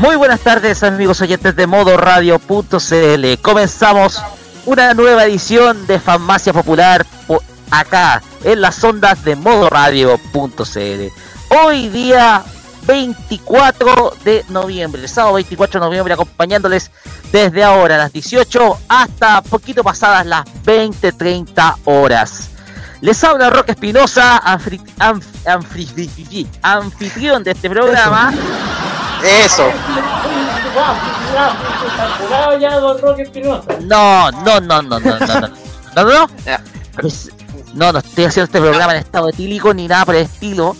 Muy buenas tardes amigos oyentes de Modo Radio.cl. Comenzamos una nueva edición de Farmacia Popular acá en las ondas de Modo Radio.cl. Hoy día 24 de noviembre, sábado 24 de noviembre, acompañándoles desde ahora las 18 hasta poquito pasadas las 20-30 horas. Les habla Roque Espinosa, anfitrión de este programa. Eso. No, no, no, no, no, no, no. No, no, no, no estoy haciendo este programa en estado etílico ni nada por el estilo.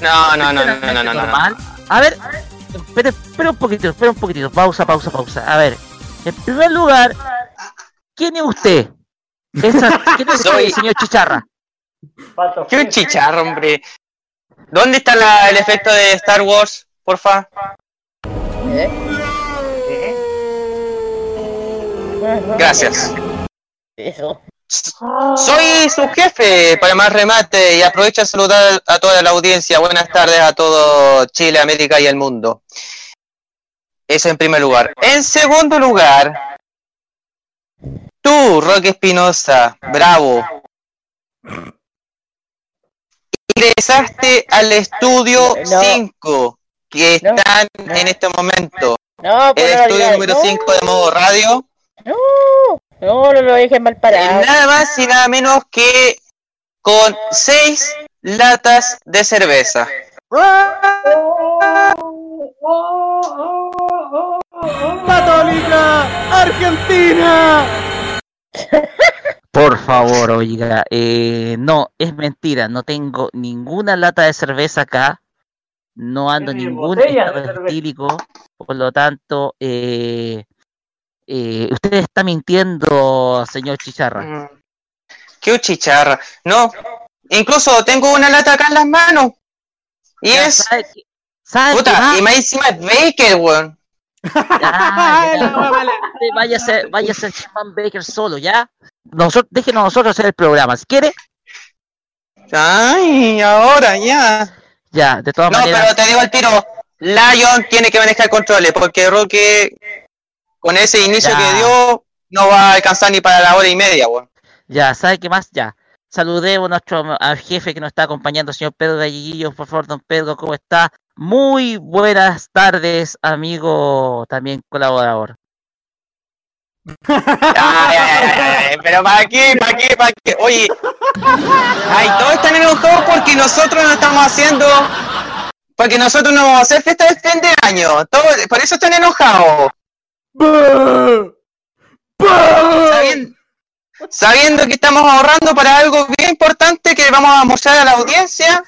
No, no, no, no, no, no, no. A ver, espera, espera un poquitito, espera un poquitito. Pausa, pausa, pausa. A ver, en primer lugar, ¿quién es usted? Esa, ¿Quién es Soy- usted, señor Chicharra? ¿Qué un chicharro, hombre? ¿Dónde está la- el efecto de Star Wars, porfa? Gracias. Soy su jefe para más remate y aprovecho a saludar a toda la audiencia. Buenas tardes a todo Chile, América y el mundo. Eso en primer lugar. En segundo lugar, tú, Roque Espinosa, bravo. Ingresaste al estudio No. 5 que están no. en este momento. No, El estudio número no, 5 de modo radio. No, no, no lo dejen mal parado. Nada más y nada menos que con 6 latas de cerveza. Católica Argentina. Por favor, oiga, eh, no, es mentira, no tengo ninguna lata de cerveza acá, no ando en ningún botella estado etílico, por lo tanto, eh, eh, usted está mintiendo, señor Chicharra. Mm. Qué chicharra. No, incluso tengo una lata acá en las manos. Y Ya, es. ¿sabe qué? ¿Sabe qué Puta, más? y más encima es Baker, weón. La wea Usted váyase, váyase a Chapman Baker solo, ¿ya? Nosotros, déjenos nosotros hacer el programa, si quiere, Ay, ahora ya. Ya, de todas No, maneras. pero te digo al tiro. Lion tiene que manejar controles porque Roque, con ese inicio Ya. que dio, no va a alcanzar ni para la hora y media, weón. Ya, ¿sabe qué más? Ya. Saludemos a nuestro al jefe que nos está acompañando, señor Pedro Galliguillo. Por favor, don Pedro, ¿cómo está? Muy buenas tardes, amigo, también colaborador. Ay, ay, ay, pero ¿para qué? ¿Para qué? ¿Para qué? Oye, ay, todos están enojados porque nosotros no estamos haciendo, porque nosotros no vamos a hacer fiesta de fin de año. Todo, por eso están enojados. Sabiendo, sabiendo que estamos ahorrando para algo bien importante que vamos a mostrar a la audiencia.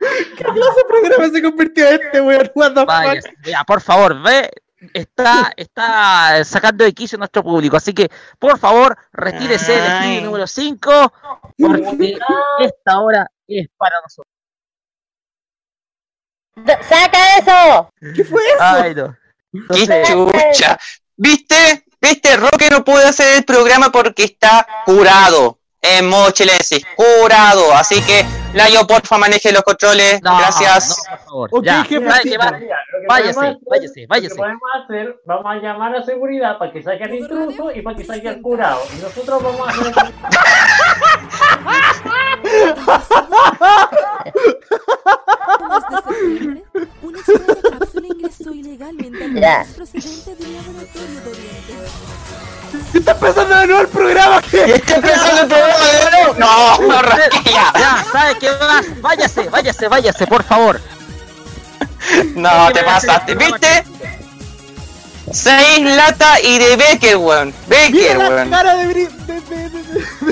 ¿Qué clase de programa se convirtió este, weón? What the Vaya, fuck? ya, por favor, ve, está, está sacando de quicio nuestro público, así que por favor, retírese del estudio número 5, porque esta hora es para nosotros. ¡Saca eso! ¿Qué fue eso? Ay, no. ¡Qué chucha! ¿Viste? ¿Viste? Roque no puede hacer el programa porque está curado. en modo chilensis, curado. Así que, Layo, porfa, maneje los controles. No, Gracias. no, por favor. Ok, ya, Váyase, hacer- váyase, váyase. Lo que podemos hacer, vamos a llamar a seguridad para que saque al intruso y para que saque al curado. Y nosotros vamos a hacer. Una extraña cápsula ingresó ilegalmente al Ya. país procedente de un laboratorio de Oriente. ¿Qué está pasando de nuevo el programa? ¿Qué? ¿Estás empezando el programa de nuevo? No, no, Rasquilla. Ya, ¿sabe qué va? Váyase, váyase, váyase, por favor. No, te pasaste. ¿Viste? Seis lata y de Becker, weón. Becker, la weón. cara de, de, de, de, de-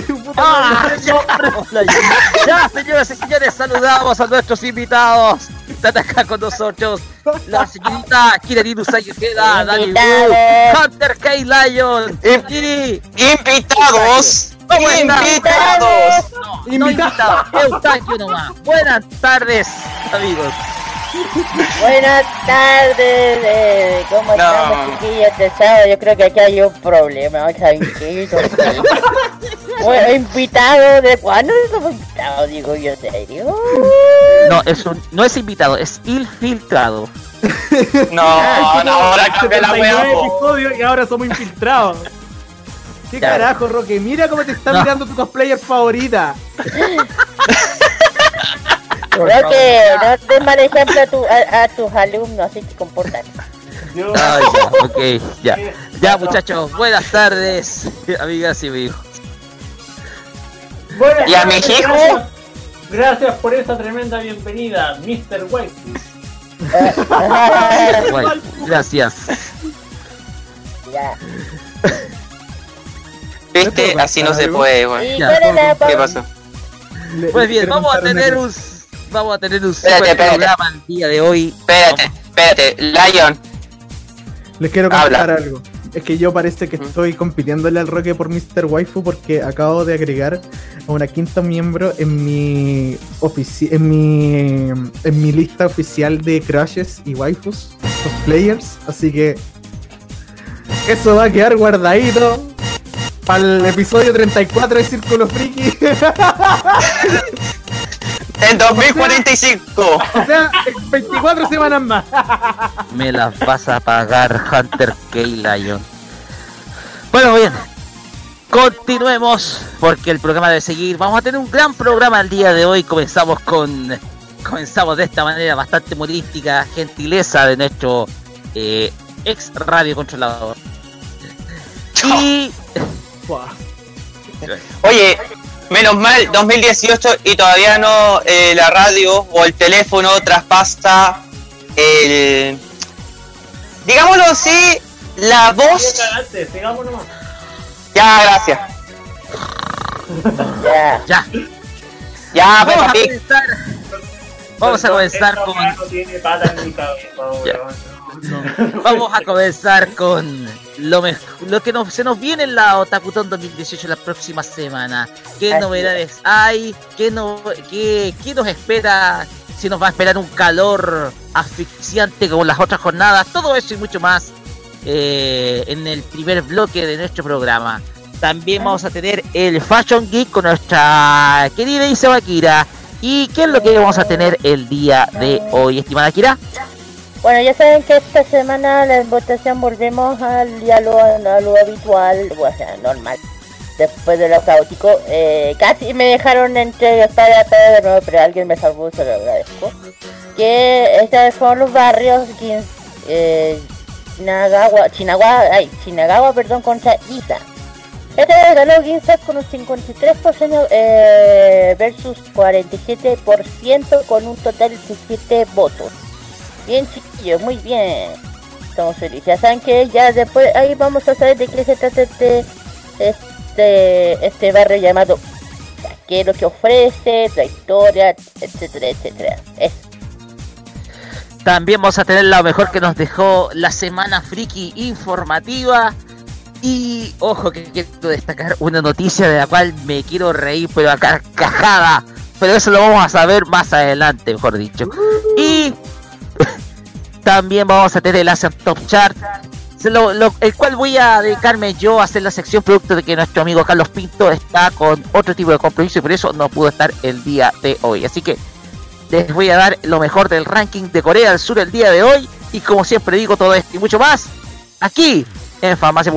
de- puta Ah, madre. ya, ya, señoras y señores, saludamos a nuestros invitados. Están acá con nosotros la señorita Kirarinu Sayuqueda, Dani Blue, Invitados. Hunter K. Lion, y Invitados. ¿Cómo está? Invitados. no, no invitado, Eustaquio nomás. Buenas tardes, amigos. Buenas tardes, eh, ¿cómo No. estamos chiquillos de sábado? Yo creo que aquí hay un problema, ¿saben qué? No. Bueno, invitado, ¿de cuándo somos invitados? Digo yo, ¿serio? No, es un, no es invitado, es infiltrado. No, no, ahora cambia la 79 weá, po. episodios y ahora somos infiltrados. ¿Qué Ya. carajo, Roque? Mira cómo te está No. mirando tu cosplayer favorita. Creo que no des mal ejemplo a, tu, a, a tus alumnos, así que comportate. Yo- Ah, ya, ok, ya. Ya, muchachos, buenas tardes, amigas y amigos. Buenas ¿Y a tardes, mi hijo? Gracias, gracias por esa tremenda bienvenida, Mr. White. Bueno, gracias. ya. ¿Viste? Así no se puede, weón. ¿Y Ya, cuál es la ¿Qué pasó? Le- Pues bien, vamos a tener un vamos a tener un Espérate, super espérate. programa el día de hoy. Espérate, espérate. Lion. Les quiero Habla. contar algo. Es que yo parece que estoy compitiéndole al Roque por Mr. Waifu porque acabo de agregar a una quinta miembro en mi ofici- en mi en mi lista oficial de crushes y waifus, cosplayers, así que eso va a quedar guardadito para el episodio 34 de Círculo Friki. En 2045. o sea, 24 semanas más. Me las vas a pagar Hunter K. Lion. Bueno, bien. Continuemos porque el programa debe seguir. Vamos a tener un gran programa el día de hoy. Comenzamos con comenzamos de esta manera bastante humorística, gentileza de nuestro eh, ex radio controlador. Y. Oye, menos mal, 2018 y todavía no eh, la radio o el teléfono traspasa el. Digámoslo así, la voz. Ya, gracias. Ya. ya, Ya, vamos a comenzar. Vamos a comenzar con Vamos a comenzar con lo, lo que nos, se nos viene en la Otakutón 2018 la próxima semana. ¿Qué Así novedades hay? ¿Qué, no, qué, ¿Qué nos espera? Si nos va a esperar un calor asfixiante como las otras jornadas. Todo eso y mucho más eh, en el primer bloque de nuestro programa. También vamos a tener el Fashion Geek con nuestra querida Isabel Kira. ¿Y qué es lo que vamos a tener el día de hoy, estimada Kira? Bueno, ya saben que esta semana la votación volvemos al ya lo, a lo habitual, o sea, normal. Después de lo caótico, eh, casi me dejaron entre y espada de nuevo, pero alguien me salvó, se lo agradezco. Que esta vez fueron los barrios, Quin- eh, Chinagawa, ay, Chinagawa, perdón, contra Ita. Esta vez ganó Ginza con un 53% eh, versus 47% con un total de 17 votos. Bien chiquillos, muy bien. Estamos felices. Ya saben que ya después ahí vamos a saber de qué se trata este este, este barrio llamado qué es lo que ofrece, la historia, etcétera, etcétera. Eso. También vamos a tener lo mejor que nos dejó la semana friki informativa. Y ojo que quiero destacar una noticia de la cual me quiero reír, pero a carcajada. Pero eso lo vamos a saber más adelante, mejor dicho. Y también vamos a tener el Acer Top Chart. el cual voy a dedicarme yo a hacer la sección producto de que nuestro amigo Carlos Pinto está con otro tipo de compromiso y por eso no pudo estar el día de hoy. Así que les voy a dar lo mejor del ranking de Corea del Sur el día de hoy y como siempre digo todo esto y mucho más aquí en Farmacia.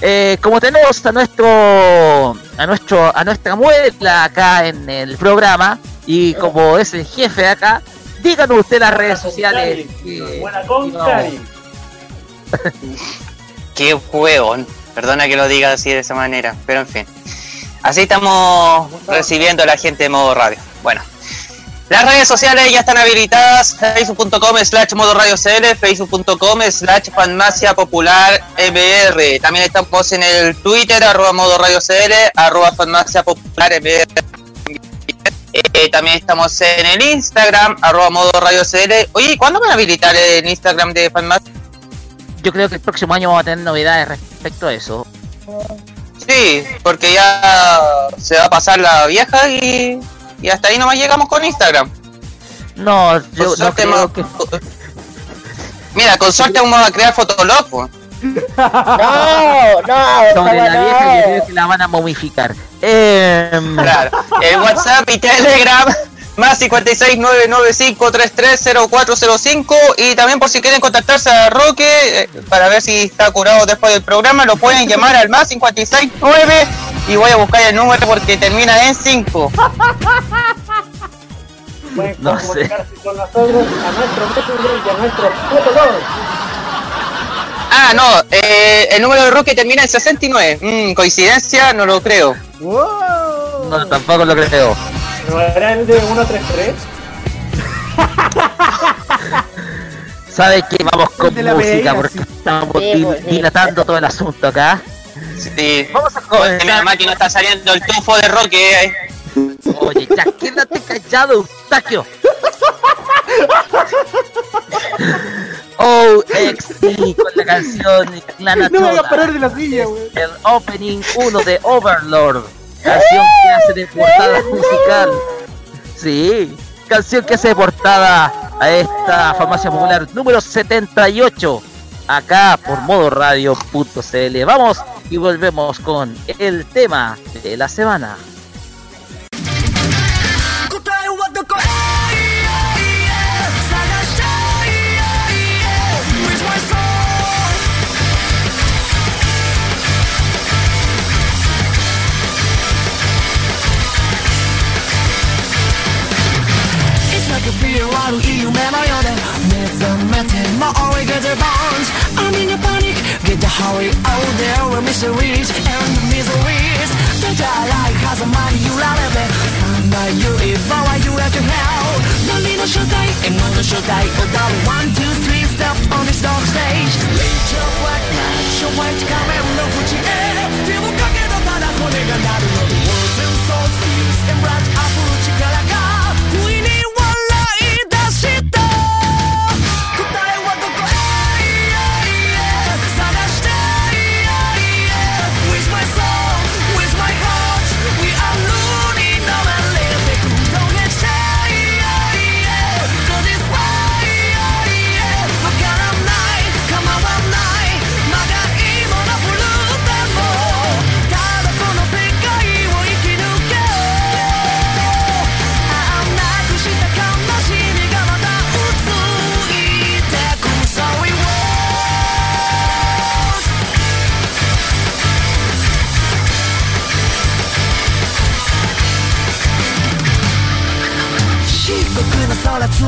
Eh, como tenemos a nuestro a nuestro a nuestra muela acá en el programa y como es el jefe de acá, díganos usted las redes sociales. Buena con. Qué huevón. Perdona que lo diga así de esa manera, pero en fin. Así estamos recibiendo a la gente de modo radio. Bueno. Las redes sociales ya están habilitadas, facebook.com slash modo radio CL, facebook.com slash farmacia popular MR. También estamos en el Twitter, arroba modo radio CL, arroba farmacia popular MR. Eh, también estamos en el Instagram, arroba modo radio CL. Oye, ¿cuándo van a habilitar el Instagram de farmacia? Yo creo que el próximo año vamos a tener novedades respecto a eso. Sí, porque ya se va a pasar la vieja y, y hasta ahí nomás llegamos con Instagram. No, yo Con no creo que Mira, con suerte vamos a crear Fotolog. No, no, sobre la no, vieja yo no. creo que la van a momificar. Em, Claro. El WhatsApp y Telegram más 56995330405 y también por si quieren contactarse a Roque eh, para ver si está curado después del programa lo pueden llamar al más 569 y voy a buscar el número porque termina en 5. Pueden No sé. comunicarse con nosotros a nuestro Messenger y a nuestro. Ah, no, eh, el número de Roque termina en 69. Mm, coincidencia, no lo creo. ¡Wow! no, tampoco lo creo. ¿No era el de 133? ¿Sabe qué? Vamos con música porque sí. estamos Sí, pues, sí. dilatando todo el asunto acá. Sí. Vamos a Oye, menos mal que no está saliendo el tufo de Roque. eh. Oye, ya quédate callado, Eustaquio. OXT con la canción Clanatola. No me voy a parar de la silla, güey. el opening 1 de Overlord, canción que hace de portada musical. Sí, canción que hace de portada a esta farmacia popular número 78, acá por modoradio.cl. Vamos y volvemos con el tema de la semana. 매너연애 I'm in a panic Get the hurry out there We're mysteries and the miseries 대자 like 가서 많이 유라래대 상나 you if I want you at your hell 난리는 one two three steps on this dark stage Reach your black light show white 카메라 Words and and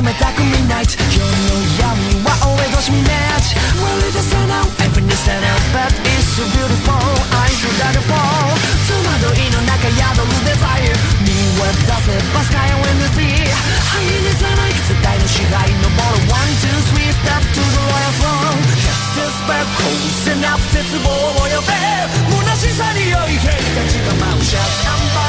空冷たく midnight 夜の闇は俺としみねち Really the stand out Everything is stand out But it's so beautiful Eyes will that fall 戸惑いの中宿るデザイン見渡せば Sky when the sea 灰にさない世界の支配登る One, two, three step to the royal throne Just this back Closing up 絶望を呼べ虚しさに酔い兵たちが舞うシャツアンバ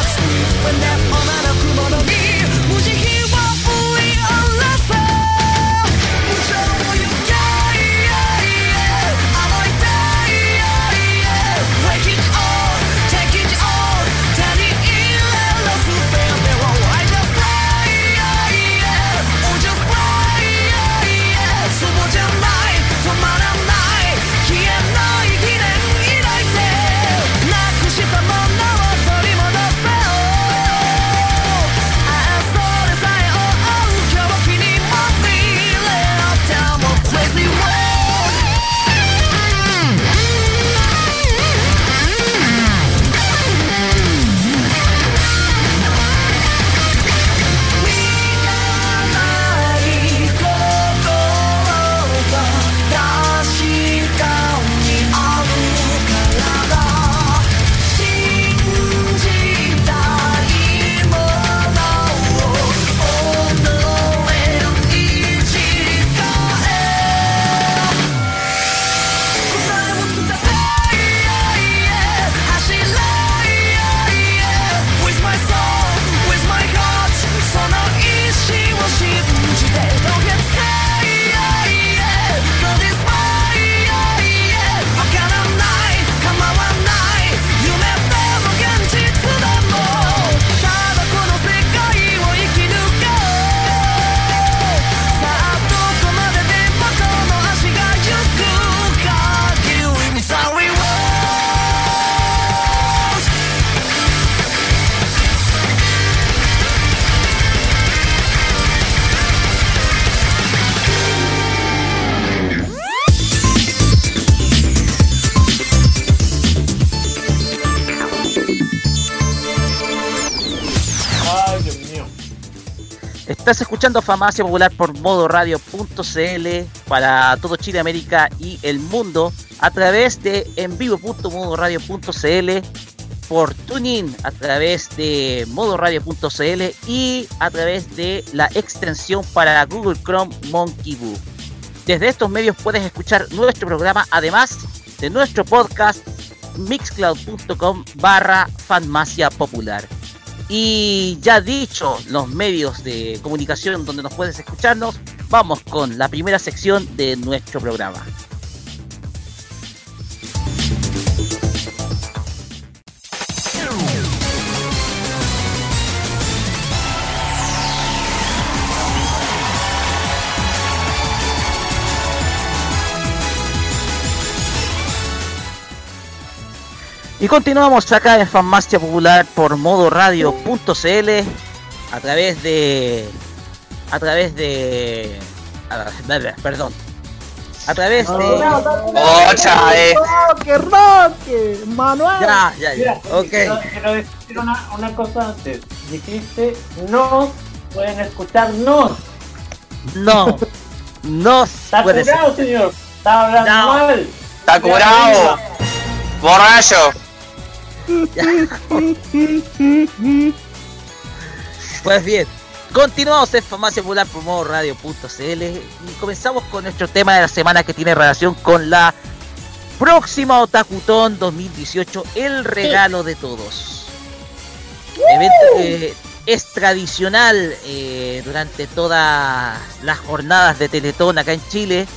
Estás escuchando Famacia Popular por modoradio.cl para todo Chile, América y el mundo a través de envivo.modoradio.cl por Tuning a través de modoradio.cl y a través de la extensión para Google Chrome Monkey Boo. Desde estos medios puedes escuchar nuestro programa además de nuestro podcast mixcloud.com barra Fanmacia Popular. Y ya dicho los medios de comunicación donde nos puedes escucharnos, vamos con la primera sección de nuestro programa. Y continuamos acá en Farmacia Popular por modoradio.cl a través de. A través de. a ver, Perdón. A través de. Ocha, eh. ¡Roque, Roque! ¡Manuel! Ya, ya, ya. Mira, Ok. quiero, decir una, una cosa antes. Dijiste nos, pueden escucharnos. No. No Está curado, señor. Está hablando No. mal. Está curado. Borracho. Pues bien, continuamos en Farmacia Popular por modoradio.cl y comenzamos con nuestro tema de la semana que tiene relación con la próxima Otakutón 2018, el regalo de todos. Evento que es tradicional eh, durante todas las jornadas de Teletón acá en Chile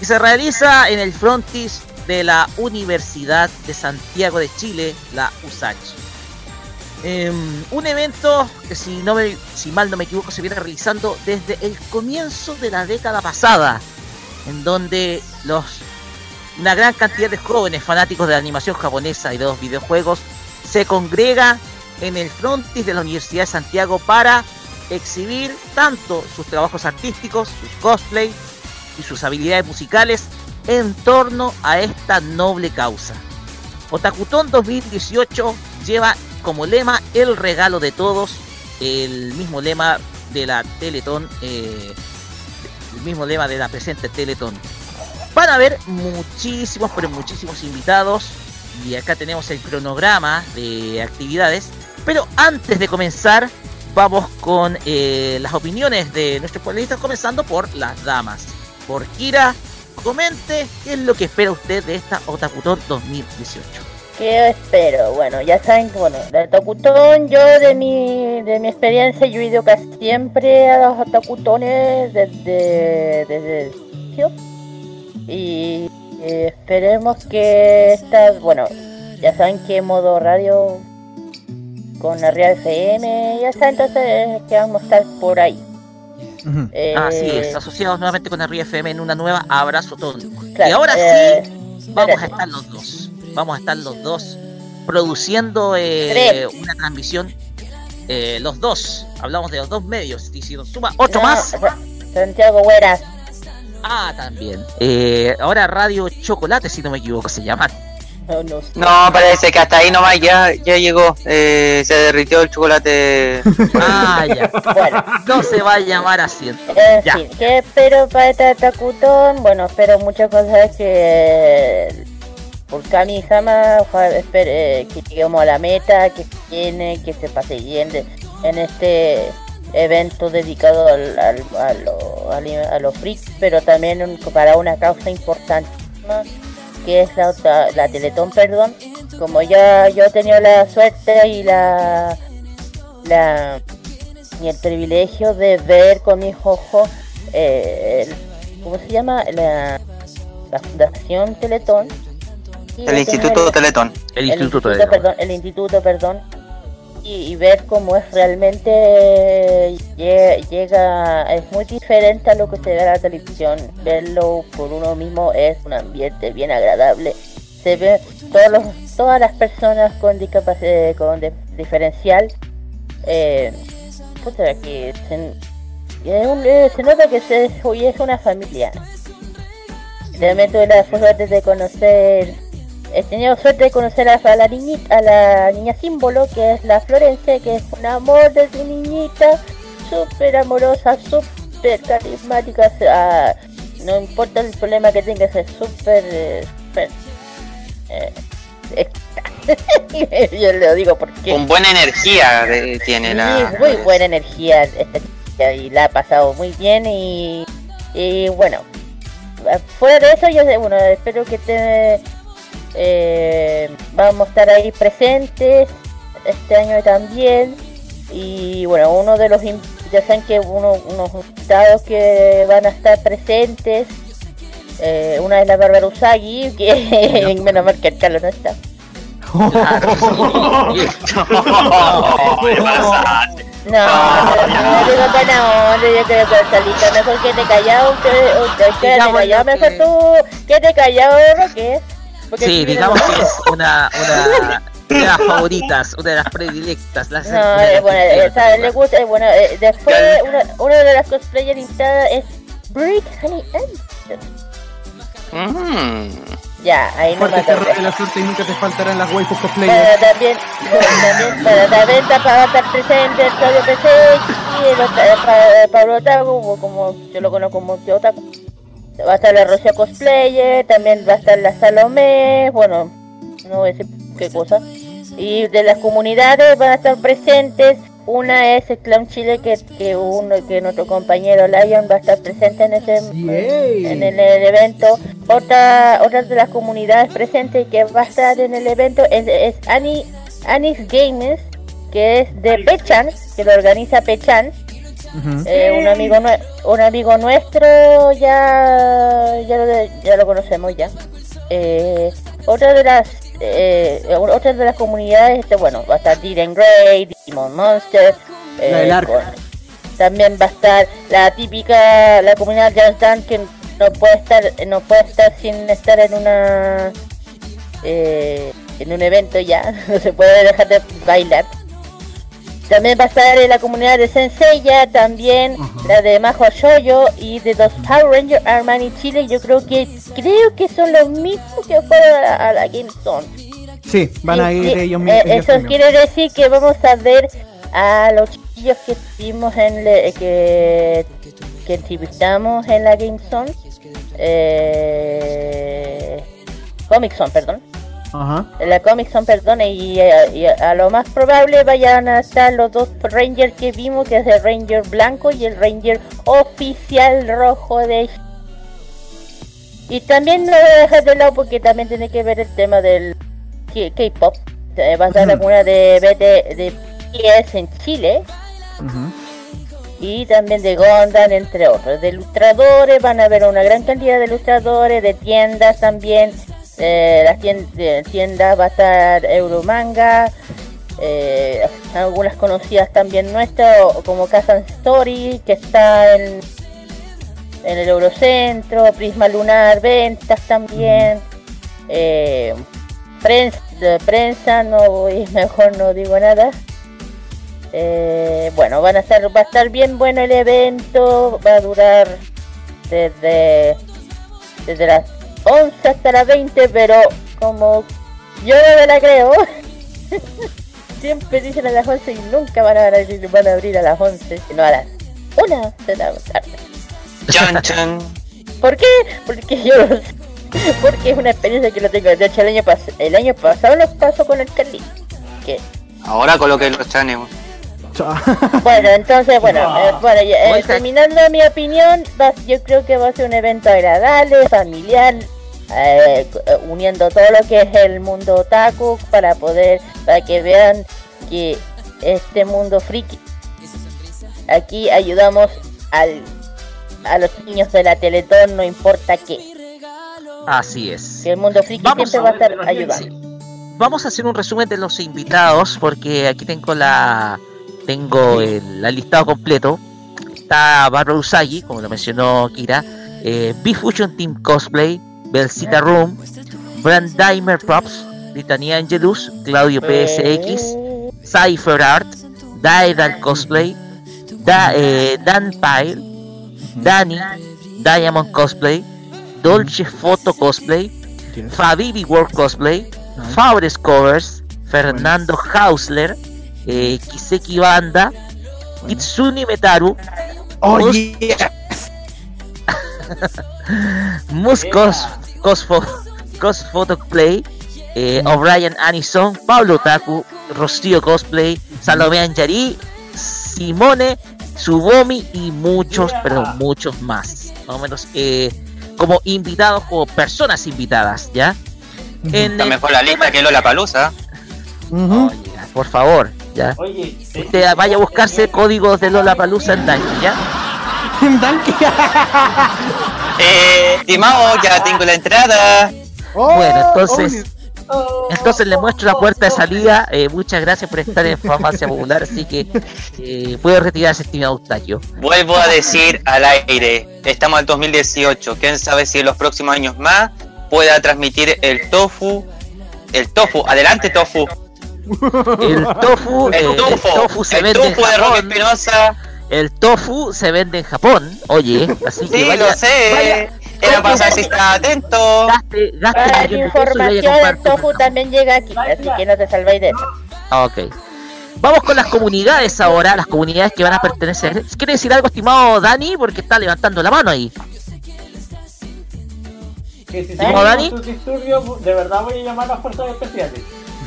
y se realiza en el frontis de la Universidad de Santiago de Chile, la USACH. Em, un evento que si, no me- si mal no me equivoco se viene realizando desde el comienzo de la década pasada, en donde los, una gran cantidad de jóvenes fanáticos de la animación japonesa y de los videojuegos se congrega en el frontis de la Universidad de Santiago para exhibir tanto sus trabajos artísticos, sus cosplay y sus habilidades musicales en torno a esta noble causa. Otakutón 2018 lleva como lema el regalo de todos, el mismo lema de la Teletón, eh, el mismo lema de la presente Teletón. Van a haber muchísimos, pero muchísimos invitados y acá tenemos el cronograma de actividades. Pero antes de comenzar, vamos con eh, las opiniones de nuestros panelistas, comenzando por las damas. Por Kira, comente qué es lo que espera usted de esta Otakutón 2018. ¿Qué espero? Bueno, ya saben que, bueno, de Otakutón, yo de mi, de mi experiencia, yo he ido casi siempre a los Otakutones desde, desde el inicio. Y esperemos que esta, bueno, ya saben que modo radio con la Real FM, ya saben entonces que vamos a estar por ahí. Ujú. Eh, Así es, asociados nuevamente con el FM en una nueva Abrazo Ton. claro, y ahora eh, sí, vamos a estar los dos. Vamos a estar los dos produciendo eh, una transmisión. eh, los dos, hablamos de los dos medios. Y si nos suma otro no, más, Sa- Santiago Hueras. ah, también. Eh, ahora Radio Chocolate, si no me equivoco, se llama. No, no. No, parece que hasta ahí nomás ya, ya llegó. Eh, se derritió el chocolate. Ah, ya. Bueno, No se va a llamar así. En Ya. fin, ¿qué espero para este Takutón? Bueno, espero muchas cosas que por espero, eh, que lleguemos a la meta, que tiene, que se pase bien de- en este evento dedicado al, al- a, lo- a los freaks, pero también un- para una causa importantísima que es la, otra- la Teletón, perdón. Como ya yo he tenido la suerte y la la y el privilegio de ver con mis ojos eh, el- ¿cómo se llama? La, la Fundación Teletón El Instituto Teletón. El el Instituto de. perdón, el instituto, perdón, y, y ver cómo es realmente eh, lle- llega, es muy diferente a lo que se ve en la televisión. Verlo por uno mismo es un ambiente bien agradable. Se ve todos los, todas las personas con discapacidad, con de- diferencial. Eh, puta, que se, eh, se nota que se, hoy es una familia. Realmente la suerte de conocer he tenido suerte de conocer a, a la niñita, a la niña símbolo, que es la Florencia, que es un amor de su niñita, súper amorosa, súper carismática, no importa el problema que tenga, es súper... eh, eh, Yo lo digo porque... Con buena energía eh, tiene la. Sí, muy buena energía esta chica y la ha pasado muy bien y, y bueno, fuera de eso yo bueno, espero que te eh, vamos a estar ahí presentes este año también y bueno, uno de los ya saben que uno, unos invitados que van a estar presentes eh, una es la Bárbara Usagi, que menos mal que el Carlos no está. No, no, no digo yo creo que Salita, mejor que te callado, usted, usted quédate Digamos callado, que- mejor tú, quédate callado, Roque. Porque Sí, digamos que es una, una de las favoritas, una de las predilectas. Las, No, una de eh, las bueno, eh, predilectas, sabe, le gusta, eh, bueno, eh, después una, una de las cosplayers invitadas es Brittany Anderson. Mm. Ya, ahí no Fuerte acuerdo. de la suerte y nunca te faltarán las waifus Pero cosplayers. también, también, pero también está para estar presente el Claudio PC y el Ota- eh, Pa- Pablo Otaku, o como yo lo conozco como Otaku. Va a estar la Rosia Cosplayer, también va a estar la Salomé, bueno, no voy a decir qué cosa. Y de las comunidades van a estar presentes. Una es el Clown Chile, que, que uno que nuestro compañero Lion va a estar presente en ese en el, evento. Otra, otra de las comunidades presentes que va a estar en el evento es, es Ani, Anis Games, que es de Pechan, que lo organiza Pechan. Eh, un amigo un amigo nuestro ya ya lo, ya lo conocemos ya. Eh, otra de las eh, otra de las comunidades este bueno va a estar Dylan Grey Demon Monster eh, La con- también va a estar la típica la comunidad Just Dance que no puede estar no puede estar sin estar en una eh, en un evento ya no se puede dejar de bailar también va a estar en la comunidad de Senseiya, también la de Majo Shoyo y de los Power Rangers Armani Chile. Yo creo que creo que son los mismos que fueron a la, a la GameZone. Sí, van a ir sí, ellos eh, mismos. eso quiere decir que vamos a ver a los chiquillos que estuvimos en le- que, que entrevistamos en la GameZone. Eh, Comic Zone, perdón. Ajá. La Comic Con, perdón, y, y a lo más probable vayan a estar los dos Rangers que vimos, que es el Ranger blanco y el Ranger oficial rojo de... Y también no voy a dejar de lado porque también tiene que ver el tema del K-pop. Va a estar comunidad de, BT de BTS en Chile y también de Gondan, entre otros. De ilustradores, van a haber una gran cantidad de ilustradores, de tiendas también. Eh, las tien- de tiendas va a estar Euromanga, eh, algunas conocidas también nuestras, como Kazan Story, que está en, en el Eurocentro, Prisma Lunar, ventas también. Eh, prensa, no voy, mejor no digo nada. Eh, bueno, van a estar, va a estar bien bueno el evento, va a durar desde, desde las 11 hasta las 20, pero como yo no me la creo, siempre dicen a las 11 y nunca van a abrir, van a abrir a las 11, sino a las 1 de la tarde. Chan, chan. ¿Por qué? Porque yo lo sé. Porque es una experiencia que lo tengo. De hecho, el año, pas- el año pasado lo pasó con el Carlito. Que Ahora coloqué los chanes. Bueno, entonces, bueno, eh, bueno eh, Oiga. terminando mi opinión, va- yo creo que va a ser un evento agradable, familiar, eh, uniendo todo lo que es el mundo otaku para poder, para que vean que este mundo friki, aquí ayudamos al, a los niños de la Teletón, no importa qué, Así es. que el mundo friki Vamos siempre a va a estar ayudando. Sí. Vamos a hacer un resumen de los invitados porque aquí tengo la tengo el, el listado completo. Está Barbara Usagi, como lo mencionó Kira, eh, B-Fusion Team Cosplay, Belcita Room, Brand Dimer Props, Britannia Angelus, Claudio PSX, Cypher Art, Daedal Cosplay, Da- eh, Dan Pyle, Dani, Diamond Cosplay, Dolce Photo Cosplay. Fabibi World Cosplay, Faures Covers, Fernando Hausler, eh, Kiseki Banda, Kitsuni Metaru, Oye, Mus Cos, Cosfo, Cos Photo Play, eh, O'Brien Anison, Pablo Taku, Rocío Cosplay, Salomé Anjari, Simone, Subomi y muchos, pero muchos más. Más o menos eh, como invitados, como personas invitadas, ¿ya? En Está el mejor la lista que Lola Palusa. Oiga, por favor, ¿ya? Oye, Usted vaya a buscarse códigos de Lola Palusa en Danke, ¿ya? Danke. Eh, estimado, ya tengo la entrada. Oh, Bueno, entonces, oh, entonces le muestro la puerta de salida. Eh, muchas gracias por estar en Farmacia Popular, así que eh, puede retirarse, estimado Octavio. Vuelvo a decir al aire, estamos en 2018, quién sabe si en los próximos años más pueda transmitir el tofu, el tofu, adelante tofu, El tofu, eh, el el tofu, tofu se el vende en tofu de Roque Japón. El tofu se vende en Japón, oye, así que sí, vaya, lo sé, vaya, era para saber si está atento. gaste, gaste Para un la millón de pesos y vaya a información, comprar el tofu también llega aquí, así que no te salváis de eso. Ah, Ok. Vamos con las comunidades ahora, las comunidades que van a pertenecer. ¿Quiere decir algo, estimado Dani? Porque está levantando la mano ahí. que si ¿Cómo, Dani? sus disturbios, de verdad voy a llamar a las fuerzas especiales.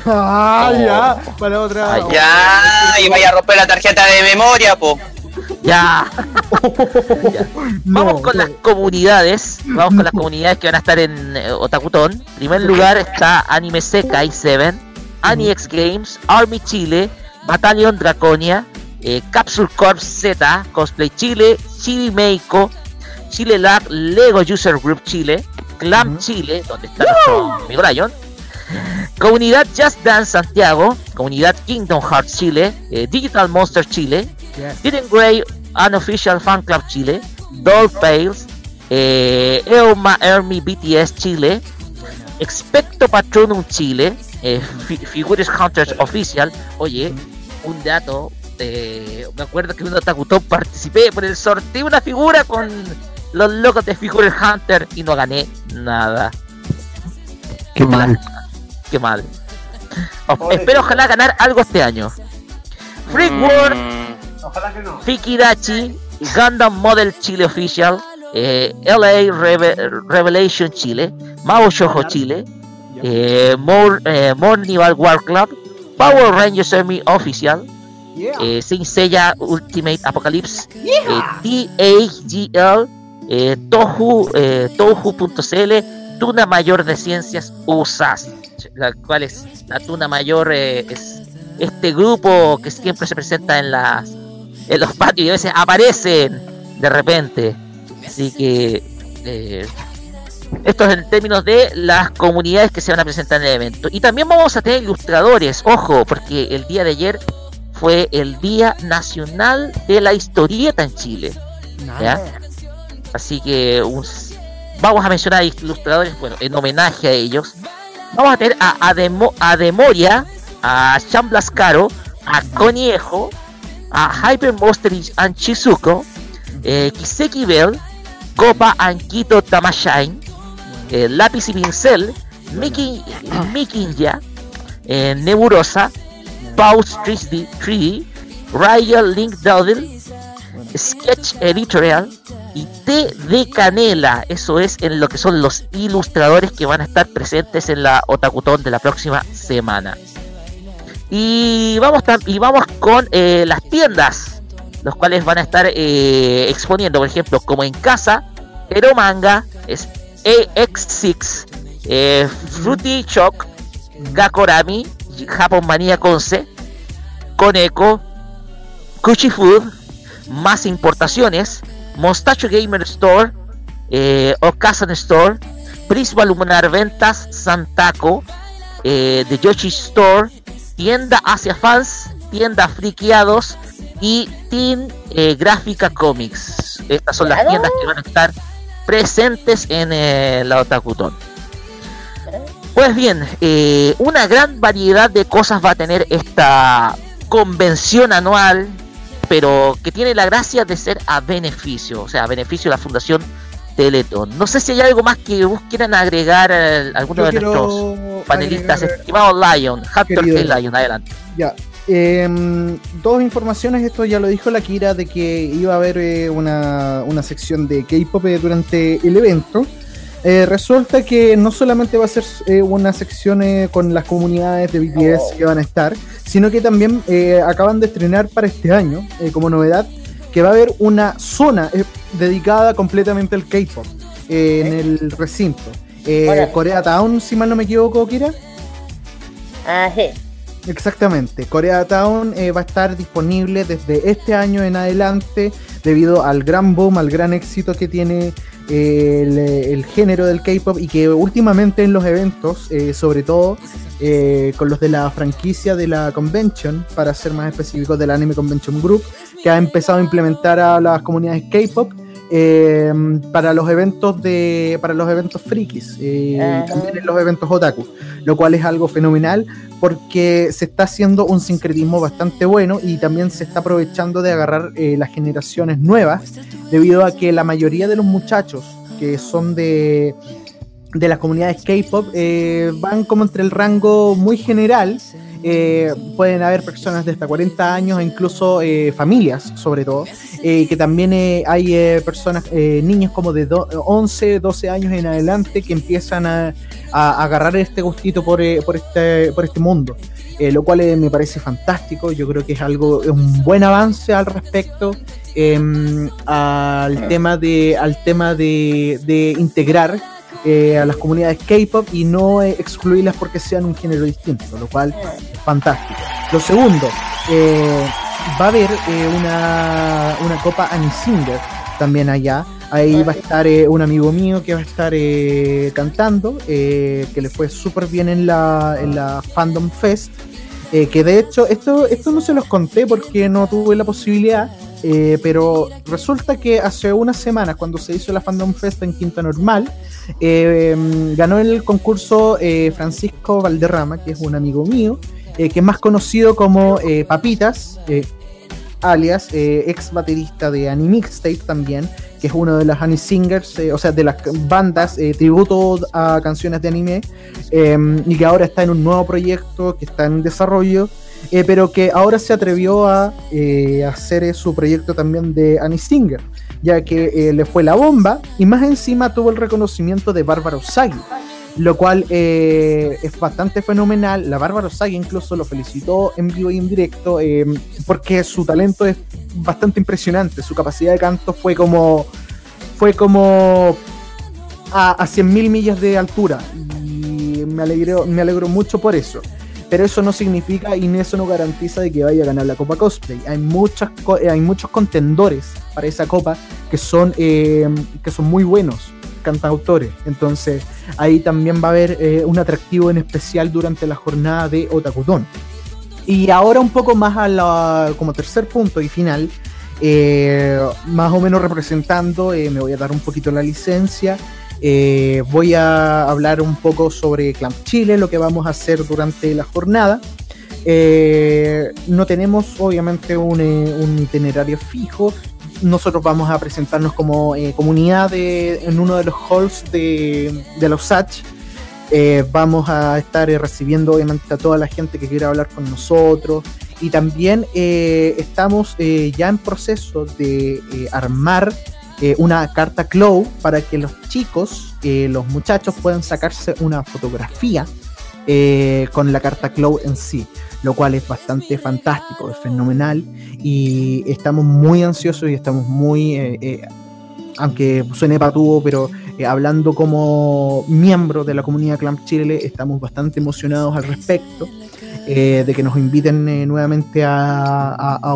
Ah, Oh. ya, para otra. Ay, Ya, y vaya a romper la tarjeta de memoria, po. Ya. Ya. No, Vamos con no. las comunidades. Vamos con las comunidades que van a estar en eh, Otakutón. En primer lugar está Anime Sekai 7, AniX Games, Army Chile, Battalion Draconia, eh, Capsule Corps Z, Cosplay Chile, Chibi Meiko, Chile Lab, Lego User Group Chile, Clam. Chile, donde está nuestro amigo Lion, Comunidad Just Dance Santiago, Comunidad Kingdom Hearts Chile, eh, Digital Monster Chile. Dylan Gray Unofficial Fan Club Chile, Doll Pales, eh, Eoma Army BTS Chile, Expecto Patronum Chile, eh, Fi- Figures Hunters Official. Oye, un dato, eh, me acuerdo que en un Otakutón participé por el sorteo de una figura con los locos de Figures Hunter y no gané nada. Qué mal. Qué mal. O- espero ojalá ganar algo este año. Freak World Mm, Ojalá que no. Fikidachi, Gundam Model Chile Official, eh, LA Reve- Revelation Chile, Mao Shoujo Chile, eh, More, eh, Mornival War Club, Power Rangers Army Official, eh, Saint Seiya Ultimate Apocalypse, eh, Tohu, Tohu.cl, Tuna Mayor de Ciencias USAS, la cual es la Tuna Mayor, eh, es este grupo que siempre se presenta en las en los patios y a veces aparecen de repente. Así que eh, esto es en términos de las comunidades que se van a presentar en el evento. Y también vamos a tener ilustradores, ojo, porque el día de ayer fue el Día Nacional de la Historieta en Chile. ¿ya? Así que un- vamos a mencionar ilustradores, bueno, en homenaje a ellos. Vamos a tener a Ademo, a Demoria, a Chamblas Caro, a Coniejo, a Hyper Monster and Shizuko, eh, Kiseki Bell, Copa Ankito Tamashine, eh, Lápiz y Pincel, Mikinja, eh, Neburosa, Pause 3D, 3D, Ryan Link Doodle, Sketch Editorial y T de Canela. Eso es en lo que son los ilustradores que van a estar presentes en la Otakutón de la próxima semana. Y vamos, y vamos con eh, las tiendas, los cuales van a estar eh, exponiendo, por ejemplo, como en casa, Pero Manga, es AX6, eh, Fruity Shock, Gakorami, Japon Manía Conce, Koneko, Kuchi Food, Más Importaciones, Mostacho Gamer Store, eh, Okasan Store, Prisma Luminar Ventas, Santaco, eh, The Yoshi Store, Tienda Asia Fans, Tienda Friqueados y Team eh, Gráfica Comics. Estas son las tiendas que van a estar presentes en eh, la Otakutón. Pues bien, eh, una gran variedad de cosas va a tener esta convención anual, pero que tiene la gracia de ser a beneficio, o sea, a beneficio de la Fundación Teletón. No sé si hay algo más que vos quieran agregar eh, alguno Yo de nuestros panelistas, agregar- estimados Lion. K. Lion, adelante. Ya. em, dos informaciones, esto ya lo dijo la Kira, de que iba a haber eh, una, una sección de K-pop eh, durante el evento. Eh, resulta que no solamente va a ser eh, una sección eh, con las comunidades de BTS que van a estar, sino que también acaban de estrenar para este año, como novedad, que va a haber una zona dedicada completamente al K-pop en el recinto. Eh. Korea Town, si mal no me equivoco, Kira. Ah, sí. Exactamente, Korea Town va a estar disponible desde este año en adelante debido al gran boom, al gran éxito que tiene eh, el, género del K-pop y que últimamente en los eventos, eh, sobre todo eh, con los de la franquicia de la convention, para ser más específicos del Anime Convention Group, que ha empezado a implementar a las comunidades K-pop eh, para los eventos de para los eventos frikis eh, y también en los eventos otaku lo cual es algo fenomenal porque se está haciendo un sincretismo bastante bueno y también se está aprovechando de agarrar eh, las generaciones nuevas debido a que la mayoría de los muchachos que son de de las comunidades K-pop eh, van como entre el rango muy general. Eh, pueden haber personas de hasta 40 años e incluso eh, familias, sobre todo, eh, que también eh, hay eh, personas, eh, niños como de do- 11, 12 años en adelante que empiezan a, a agarrar este gustito por, por, este, por este mundo, lo cual me parece fantástico. Yo creo que es algo, es un buen avance al respecto em, al tema de, al tema de, de integrar eh, a las comunidades K-pop y no eh, excluirlas porque sean un género distinto, lo cual es fantástico. Lo segundo, eh, va a haber una, una copa Annie Singer también allá. Ahí va a estar un amigo mío que va a estar cantando, que le fue súper bien en la, en la Fandom Fest. Eh, que de hecho, esto, esto no se los conté porque no tuve la posibilidad, eh, pero resulta que hace unas semanas, cuando se hizo la Fandom Fest en Quinta Normal, eh, ganó el concurso Francisco Valderrama, que es un amigo mío, que es más conocido como Papitas, alias ex baterista de Animixtape también, que es uno de las Anime Singers, eh, o sea, de las bandas eh, tributo a canciones de anime, eh, y que ahora está en un nuevo proyecto que está en desarrollo, eh, pero que ahora se atrevió a hacer su proyecto también de Annie Singer, ya que le fue la bomba y más encima tuvo el reconocimiento de Bárbara Usagi, lo cual eh, es bastante fenomenal. La Bárbara Usagi incluso lo felicitó en vivo y en directo eh, porque su talento es bastante impresionante, su capacidad de canto fue como fue como a, a 100.000 millas de altura y me alegro, me alegro mucho por eso. Pero eso no significa y eso no garantiza de que vaya a ganar la Copa Cosplay. Hay, muchas, hay muchos contendores para esa copa que son, eh, que son muy buenos cantautores. Entonces ahí también va a haber eh, un atractivo en especial durante la jornada de Otakutón. Y ahora un poco más a la, como tercer punto y final, eh, más o menos representando, eh, me voy a dar un poquito la licencia. voy a hablar un poco sobre Clamp Chile, lo que vamos a hacer durante la jornada. No tenemos obviamente un itinerario fijo. Nosotros vamos a presentarnos como eh, comunidad de- en uno de los halls de, de los SACH. Eh, vamos a estar eh, recibiendo obviamente a toda la gente que quiera hablar con nosotros y también estamos ya en proceso de armar una carta Clow para que los chicos, los muchachos puedan sacarse una fotografía eh, con la carta Clow en sí, lo cual es bastante fantástico, es fenomenal y estamos muy ansiosos y estamos muy, eh, eh, aunque suene patudo, pero eh, hablando como miembro de la comunidad Clamp Chile, estamos bastante emocionados al respecto de que nos inviten nuevamente a, a.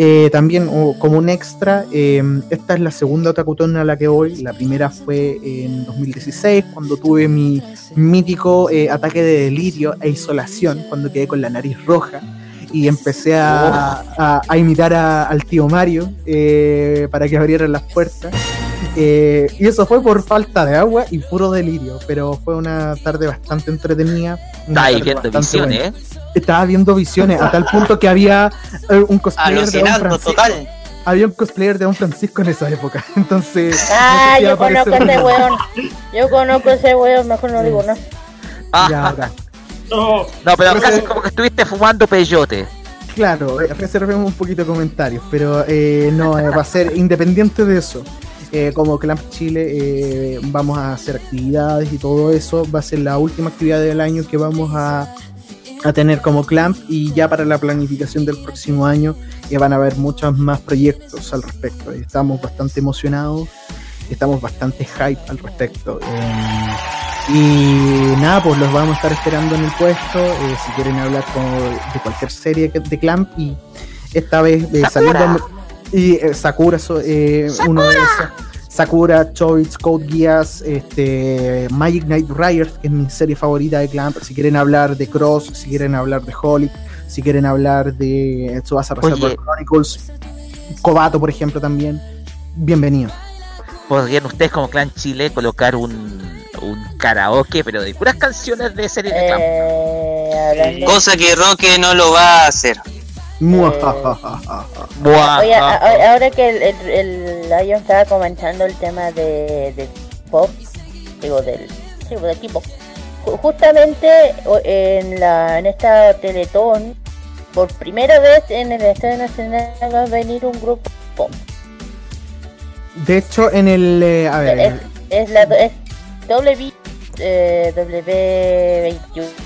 Eh, también o como un extra, eh, esta es la segunda Otakutón a la que voy. La primera fue en 2016, cuando tuve mi mítico eh, ataque de delirio e isolación, cuando quedé con la nariz roja y empecé a, a- a imitar a- al tío Mario eh, para que abrieran las puertas. Y eso fue por falta de agua y puro delirio, pero fue una tarde bastante entretenida. Está ahí viendo visiones. ¿eh? Estaba viendo visiones a tal punto que había eh, un cosplayer de Don Alucinando Francisco. total. había un cosplayer de Don Francisco en esa época. Entonces. Ah, no sé si va a yo conozco a ese weón. Yo conozco a ese weón, mejor no digo nada. Ah, Ya, ahora. No, no, pero casi se- como que estuviste fumando peyote. Claro, eh, reservemos un poquito de comentarios, pero eh, no, eh, va a ser independiente de eso. Eh, como Clamp Chile eh, vamos a hacer actividades y todo eso. Va a ser la última actividad del año que vamos a, a tener como Clamp y ya para la planificación del próximo año eh, van a haber muchos más proyectos al respecto. Estamos bastante emocionados, estamos bastante hype al respecto. Eh, y nada, pues los vamos a estar esperando en el puesto. eh, si quieren hablar con- de cualquier serie de Clamp. Y esta vez eh, saliendo. Y Sakura, so- uno de esos. Sakura, Choice, Code Geass, este, Magic Knight Riders, que es mi serie favorita de Clamp. Si quieren hablar de Cross, si quieren hablar de Holic, si quieren hablar de Tsubasa Reservoir. Chronicles, Kobato, por ejemplo, también. Bienvenido. Podrían ustedes como Clan Chile colocar un, un karaoke, pero de puras canciones de series de Clamp. Eh. Cosa que Roque no lo va a hacer. Oye, a- ahora que el, el, el Lion estaba comentando el tema de, de pop, digo, del, sí, del equipo. Ju- Justamente en, la, en esta Teletón, por primera vez en el Estadio Nacional va a venir un grupo pop. De hecho, en el. eh, a ver, Es, es la es W, eh,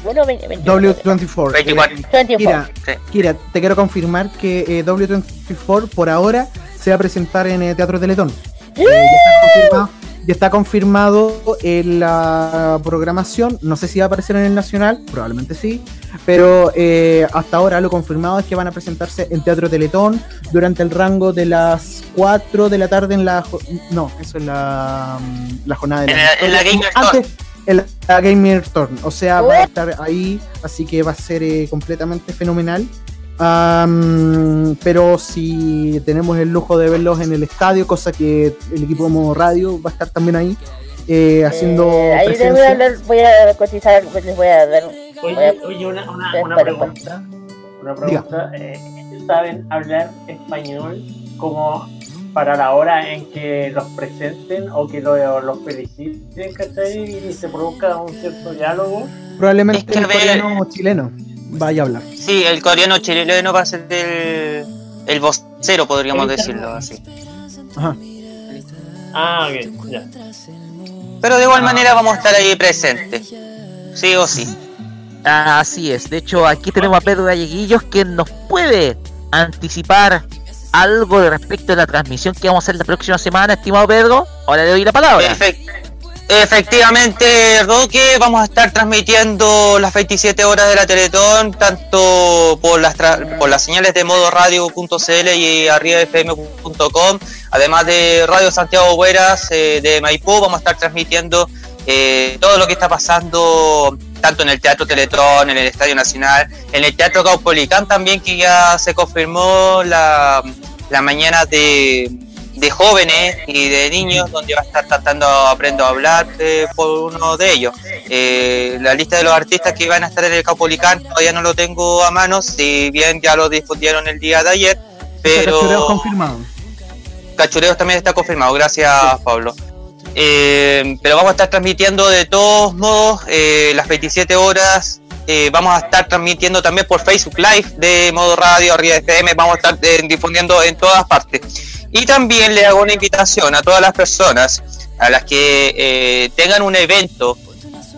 W21, 21, W24. 24. 24. Kira, Sí. Kira, te quiero confirmar que eh, W24 por ahora se va a presentar en el Teatro Teletón. Eh, ya, está confirmado, ya está confirmado en la programación. No sé si va a aparecer en el Nacional, probablemente sí. Pero eh, hasta ahora lo confirmado es que van a presentarse en Teatro Teletón durante el rango de las 4 de la tarde en la. No, eso es la, mm, la jornada de En la- en la Store. En la Gamer Turn. O sea, va a estar ahí, así que va a ser eh, completamente fenomenal. Am, pero si tenemos el lujo de verlos en el estadio, cosa que el equipo de modo radio va a estar también ahí, eh, haciendo Eh, ahí les voy a hablar, voy a cotizar, pues les voy a dar a- Oye, una, una, una Espera, pregunta. Una pregunta. eh, ¿Saben hablar español como para la hora en que los presenten o que lo- los feliciten, ¿cachai? Y se produzca un cierto diálogo? Probablemente Es que, el coreano chileno vaya a hablar. Sí, el coreano chileno va a ser el, el vocero, podríamos decirlo así. Ajá. Ah, ok, ya. Pero de igual manera vamos a estar ahí presentes. Sí o sí. Así es. De hecho, aquí tenemos a Pedro Galleguillos que nos puede anticipar algo de respecto a la transmisión que vamos a hacer la próxima semana, estimado Pedro. Ahora le doy la palabra. Efect- efectivamente, Roque, vamos a estar transmitiendo las 27 horas de la Teletón, tanto por las, tra- por las señales de modo radio.cl y arribafm.com, además de Radio Santiago Bueras eh, de Maipú, vamos a estar transmitiendo eh, todo lo que está pasando tanto en el Teatro Teletón, en el Estadio Nacional, en el Teatro Caupolicán también, que ya se confirmó la, la mañana de, de jóvenes y de niños, donde va a estar tratando Aprendo a hablar eh, por uno de ellos. Eh, la lista de los artistas que van a estar en el Caupolicán todavía no lo tengo a mano, si bien ya lo difundieron el día de ayer, pero confirmado. Cachureos también está confirmado, gracias Pablo. Eh, pero vamos a estar transmitiendo de todos modos eh, las 27 horas. eh, vamos a estar transmitiendo también por Facebook Live de modo radio, arriba. Vamos a estar difundiendo en todas partes. Y también le hago una invitación a todas las personas a las que tengan un evento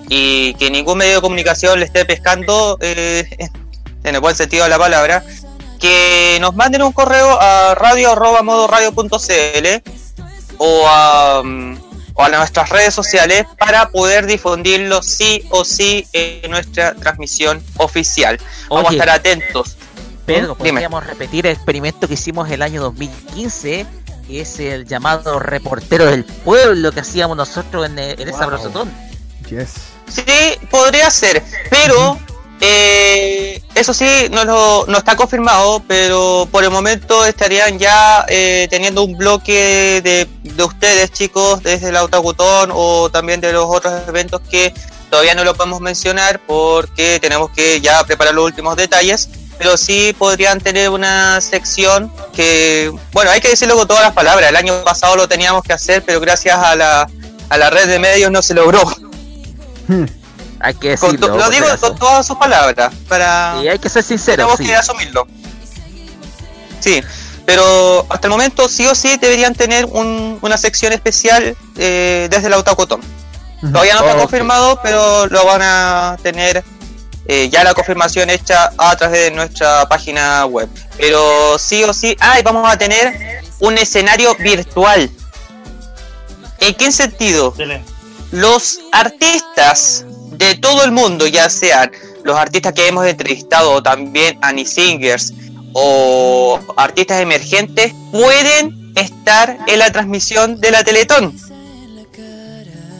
y que ningún medio de comunicación le esté pescando, en el buen sentido de la palabra, que nos manden un correo a radio.modoradio.cl o a, mm, o a nuestras redes sociales para poder difundirlo sí o sí en nuestra transmisión oficial. Vamos Oye. a estar atentos. Pedro, Dime. podríamos repetir el experimento que hicimos el año 2015, que es el llamado reportero del pueblo que hacíamos nosotros en, en esa Wow. brosotón. Yes. Sí, podría ser, pero eh, eso sí, no, lo- no está confirmado, pero por el momento estarían ya eh, teniendo un bloque de, de ustedes, chicos, desde el Autocutón o también de los otros eventos que todavía no lo podemos mencionar porque tenemos que ya preparar los últimos detalles, pero sí podrían tener una sección que, bueno, hay que decirlo con todas las palabras. El año pasado lo teníamos que hacer, pero gracias a la, a la red de medios no se logró. Hay que Con decirlo. to- lo digo con todas sus palabras, para... Y hay que ser sincero, tenemos sí. que asumirlo. Sí, pero hasta el momento sí o sí deberían tener un- una sección especial eh, desde el Autocotón. Todavía no está Ok. confirmado, pero lo van a tener eh, ya la confirmación hecha a través de nuestra página web. Pero sí o sí, ah, y vamos a tener un escenario virtual. ¿En qué sentido? Los artistas de todo el mundo, ya sean los artistas que hemos entrevistado o también Annie Singers o artistas emergentes, pueden estar en la transmisión de la Teletón.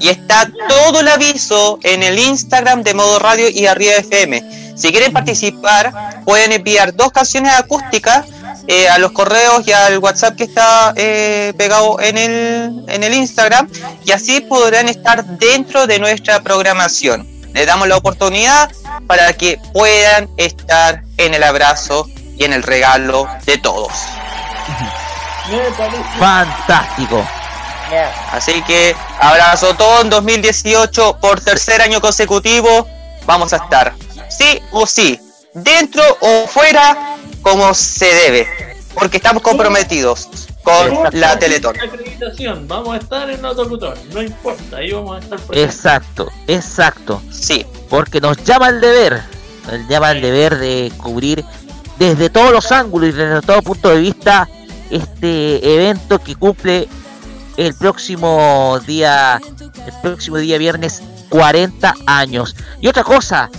Y está todo el aviso en el Instagram de Modo Radio y Arriba FM. Si quieren participar, pueden enviar dos canciones acústicas eh, a los correos y al WhatsApp que está eh, pegado en el, en el Instagram y así podrán estar dentro de nuestra programación. Les damos la oportunidad para que puedan estar en el abrazo y en el regalo de todos. Fantástico. Así que Abrazotón 2018 por tercer año consecutivo vamos a estar sí o sí, dentro o fuera como se debe, porque estamos comprometidos con la Teletón. acreditación, vamos a estar en autocultor, no importa, ahí vamos a estar presentes. Exacto, exacto. Sí, Porque nos llama el deber. Nos llama el deber de cubrir desde todos los ángulos y desde todo punto de vista este evento que cumple el próximo día el próximo día viernes 40 años. Y otra cosa,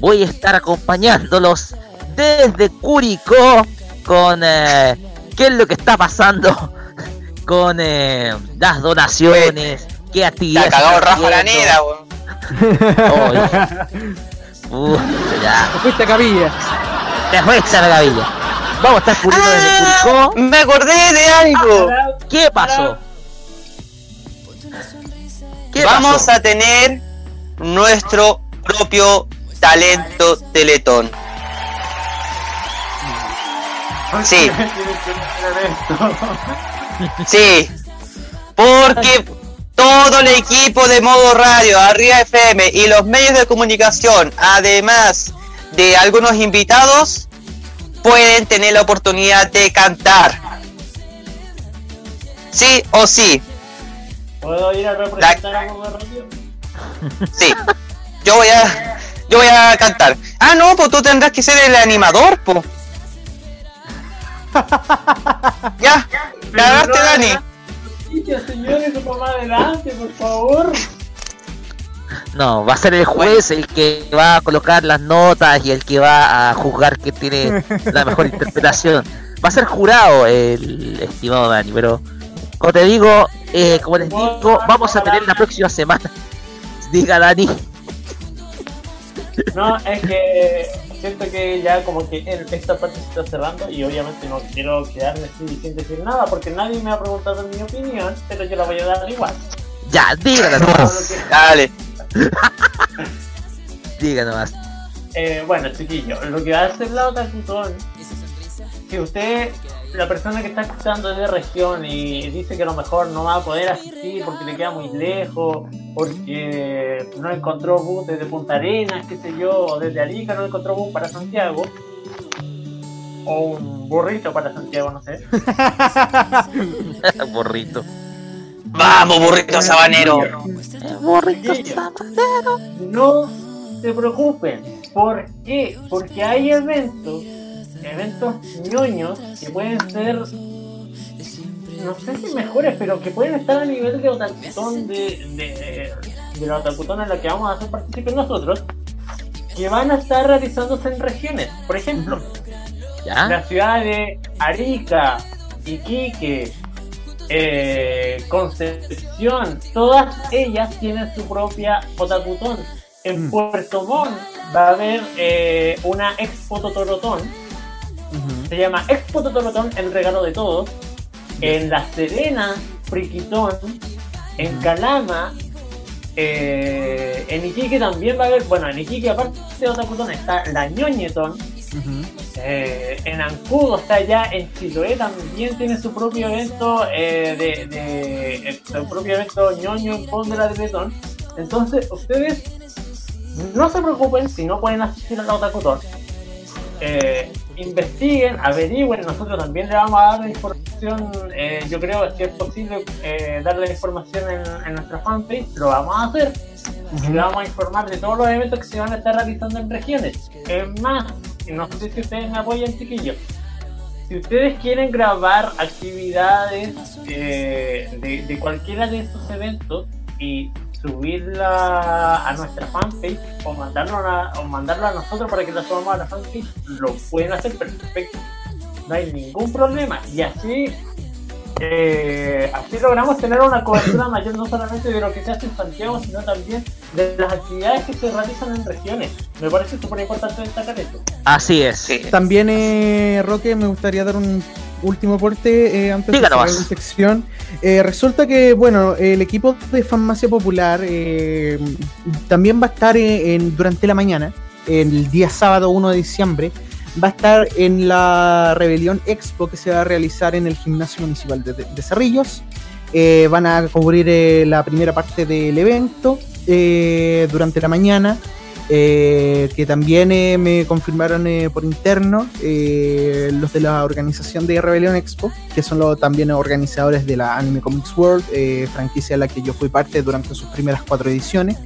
voy a estar acompañándolos desde Curicó con eh, qué es lo que está pasando con eh, las donaciones, qué te ha actividades. cagado están Rafa haciendo. weón. Uf, ya, Fuiste a Capilla. te fuiste a la gavilla. Vamos a estar cubriendo desde Curicó. Me acordé de algo. ¿Qué pasó? ¿Qué Vamos pasó? a tener nuestro propio talento Teletón. Sí. Sí, porque todo el equipo de modo radio, Arriba FM y los medios de comunicación, además de algunos invitados, pueden tener la oportunidad de cantar. Sí o sí, ¿Puedo ir a representar a Modo Radio? sí. Yo voy a, yo voy a cantar. Ah, no, pues tú tendrás que ser el animador, pues. Ya, cagaste, Dani. Noticias, señores, un poco más adelante, por favor. No, va a ser el juez el que va a colocar las notas y el que va a juzgar que tiene la mejor interpretación. Va a ser jurado el estimado Dani, pero como te digo, eh, como les digo, vamos a tener la próxima semana. Diga Dani. No, es que siento que ya como que el- esta parte se está cerrando y obviamente no quiero quedarme así sin decir nada porque nadie me ha preguntado mi opinión, pero yo la voy a dar igual. Ya, dígala nomás. Dale. Diga nomás. Eh, bueno, chiquillo, lo que hace el Otakutón, si usted, la persona que está escuchando es de región y dice que a lo mejor no va a poder asistir porque le queda muy lejos, porque no encontró bus desde Punta Arenas, qué sé yo, o desde Arica no encontró bus para Santiago, o un burrito para Santiago, no sé. Borrito. Vamos, burrito sabanero. Chiquillo, No se preocupen. ¿Por qué? Porque hay eventos, eventos ñoños que pueden ser, no sé si mejores, pero que pueden estar a nivel de otakutón de, de, de la otakutón en la que vamos a hacer partícipes nosotros, que van a estar realizándose en regiones. Por ejemplo, ¿Ya? la ciudad de Arica, Iquique, eh, Concepción, todas ellas tienen su propia Otakutón. En Puerto Montt va a haber eh, una Expo Totorotón, se llama Expo Totorotón, el regalo de todos. En La Serena, Friquitón, en Calama, eh, en Iquique también va a haber, bueno, en Iquique aparte de Otakutón está la Ñoñetón, Eh, en Ancud, o sea, ya en Chiloé también tiene su propio evento, eh, de, de- su propio evento ñoño en pos de Teletón. Entonces, ustedes no se preocupen si no pueden asistir a la Otakuton. Eh, investiguen, averigüen, nosotros también le vamos a dar la información, eh, yo creo que si es posible eh, darle la información en, en nuestra fanpage, lo vamos a hacer. Y le vamos a informar de todos los eventos que se van a estar realizando en regiones. Es más, no sé si ustedes me apoyan, chiquillos. Si ustedes quieren grabar actividades eh, de, de cualquiera de estos eventos y subirla a nuestra fanpage o mandarlo a, o mandarlo a nosotros para que lo subamos a la fanpage, lo pueden hacer perfecto. No hay ningún problema. Y así, eh, así logramos tener una cobertura mayor no solamente de lo que se hace en Santiago, sino también de las actividades que se realizan en regiones. Me parece súper importante destacar esto. Así es. Sí. También, eh, Roque, me gustaría dar un último aporte eh, antes de la sección. Eh, resulta que, bueno, el equipo de Farmacia Popular eh, también va a estar en, durante la mañana, el día sábado 1 de diciembre, va a estar en la Rebelión Expo que se va a realizar en el Gimnasio Municipal de, de Cerrillos. Eh, van a cubrir eh, la primera parte del evento eh, durante la mañana eh, que también eh, me confirmaron eh, por interno eh, los de la organización de Rebelión Expo, que son los también organizadores de la Anime Comics World, eh, franquicia de la que yo fui parte durante sus primeras cuatro ediciones,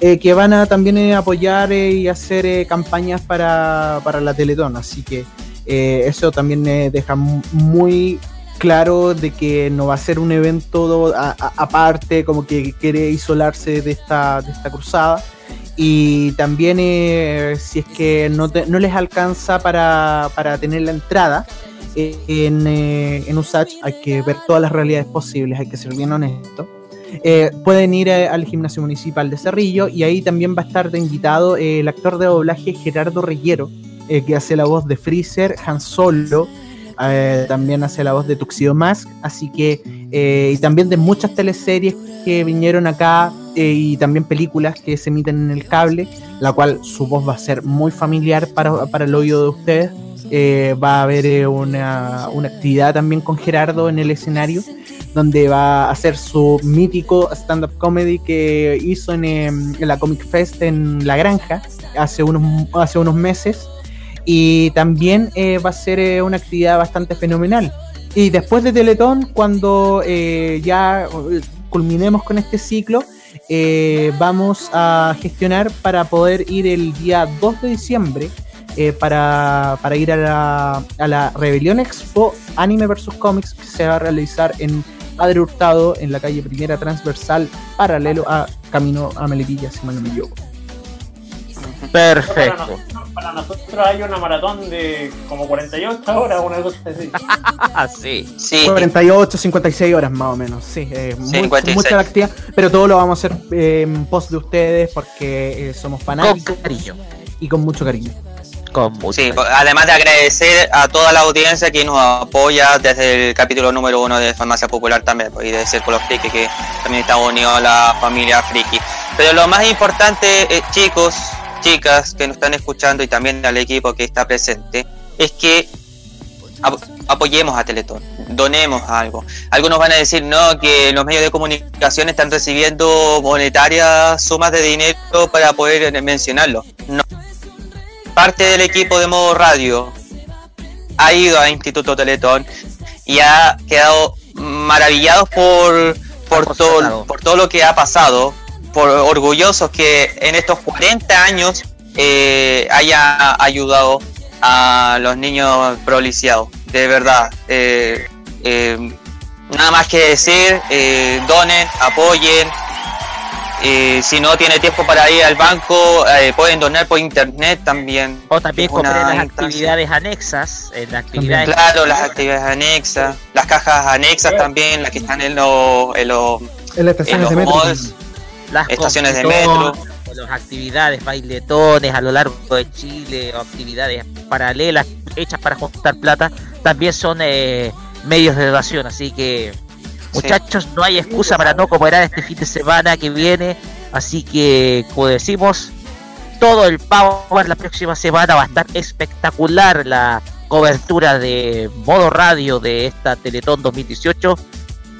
eh, que van a también apoyar y hacer campañas para, para la Teletón, así que eso también deja mu- muy claro de que no va a ser un evento aparte, como que quiere isolarse de esta, de esta cruzada y también eh, si es que no, te- no les alcanza para, para tener la entrada eh, en, eh, en USACH hay que ver todas las realidades posibles, hay que ser bien honesto. Eh, pueden ir eh, al gimnasio municipal de Cerrillo y ahí también va a estar de invitado el actor de doblaje Gerardo eh, que hace la voz de Freezer, Han Solo, también hace la voz de Tuxedo Mask, así que, y también de muchas teleseries que vinieron acá eh, y también películas que se emiten en el cable, la cual su voz va a ser muy familiar para, para el oído de ustedes. Eh, va a haber eh, una, una actividad también con Gerardo en el escenario, donde va a hacer su mítico stand-up comedy que hizo en, em, en la Comic Fest en La Granja hace unos, hace unos meses. Y también eh, va a ser eh, una actividad bastante fenomenal. Y después de Teletón, cuando eh, ya eh, culminemos con este ciclo, eh, vamos a gestionar para poder ir el día 2 de diciembre eh, para, para ir a la, a la Rebelión Expo Anime vs Comics que se va a realizar en Padre Hurtado en la calle Primera Transversal paralelo a Camino a Melipilla, si mal no me Perfecto. Para nosotros hay una maratón de como 48 horas, una cosa así. Sí. Sí, 48, 56 horas más o menos, sí, eh, muy- 56. mucha actividad, pero todo lo vamos a hacer eh, en pos de ustedes porque eh, somos Con fanáticos cariño. y con mucho cariño. Con mucho Sí, cariño. además de agradecer a toda la audiencia que nos apoya desde el capítulo número uno de Farmacia Popular también, y de Círculo Friki, que también está unido a la familia Friki. Pero lo más importante, eh, chicos, chicas que nos están escuchando y también al equipo que está presente, es que ap- apoyemos a Teletón, donemos algo. Algunos van a decir, no, que los medios de comunicación están recibiendo monetarias sumas de dinero para poder mencionarlo. No parte del equipo de modo radio ha ido a Instituto Teletón y ha quedado maravillados por, por, todo, por todo lo que ha pasado, por orgullosos que en estos 40 años eh, haya ayudado a los niños proliciados. De verdad, eh, eh, nada más que decir, eh, donen, apoyen, eh, si no tiene tiempo para ir al banco, eh, pueden donar por internet también. O también comprar las instancia. actividades anexas. En las actividades Claro, las actividades anexas, las cajas anexas también, las que están en los, en los, En los malls, las estaciones de metro. Las actividades, bailetones a lo largo de Chile, o actividades paralelas hechas para juntar plata, también son eh, medios de donación. Así que, muchachos, no hay excusa para no cooperar este fin de semana que viene. Así que, como decimos, todo el power la próxima semana. Va a estar espectacular la cobertura de modo radio de esta Teletón 2018,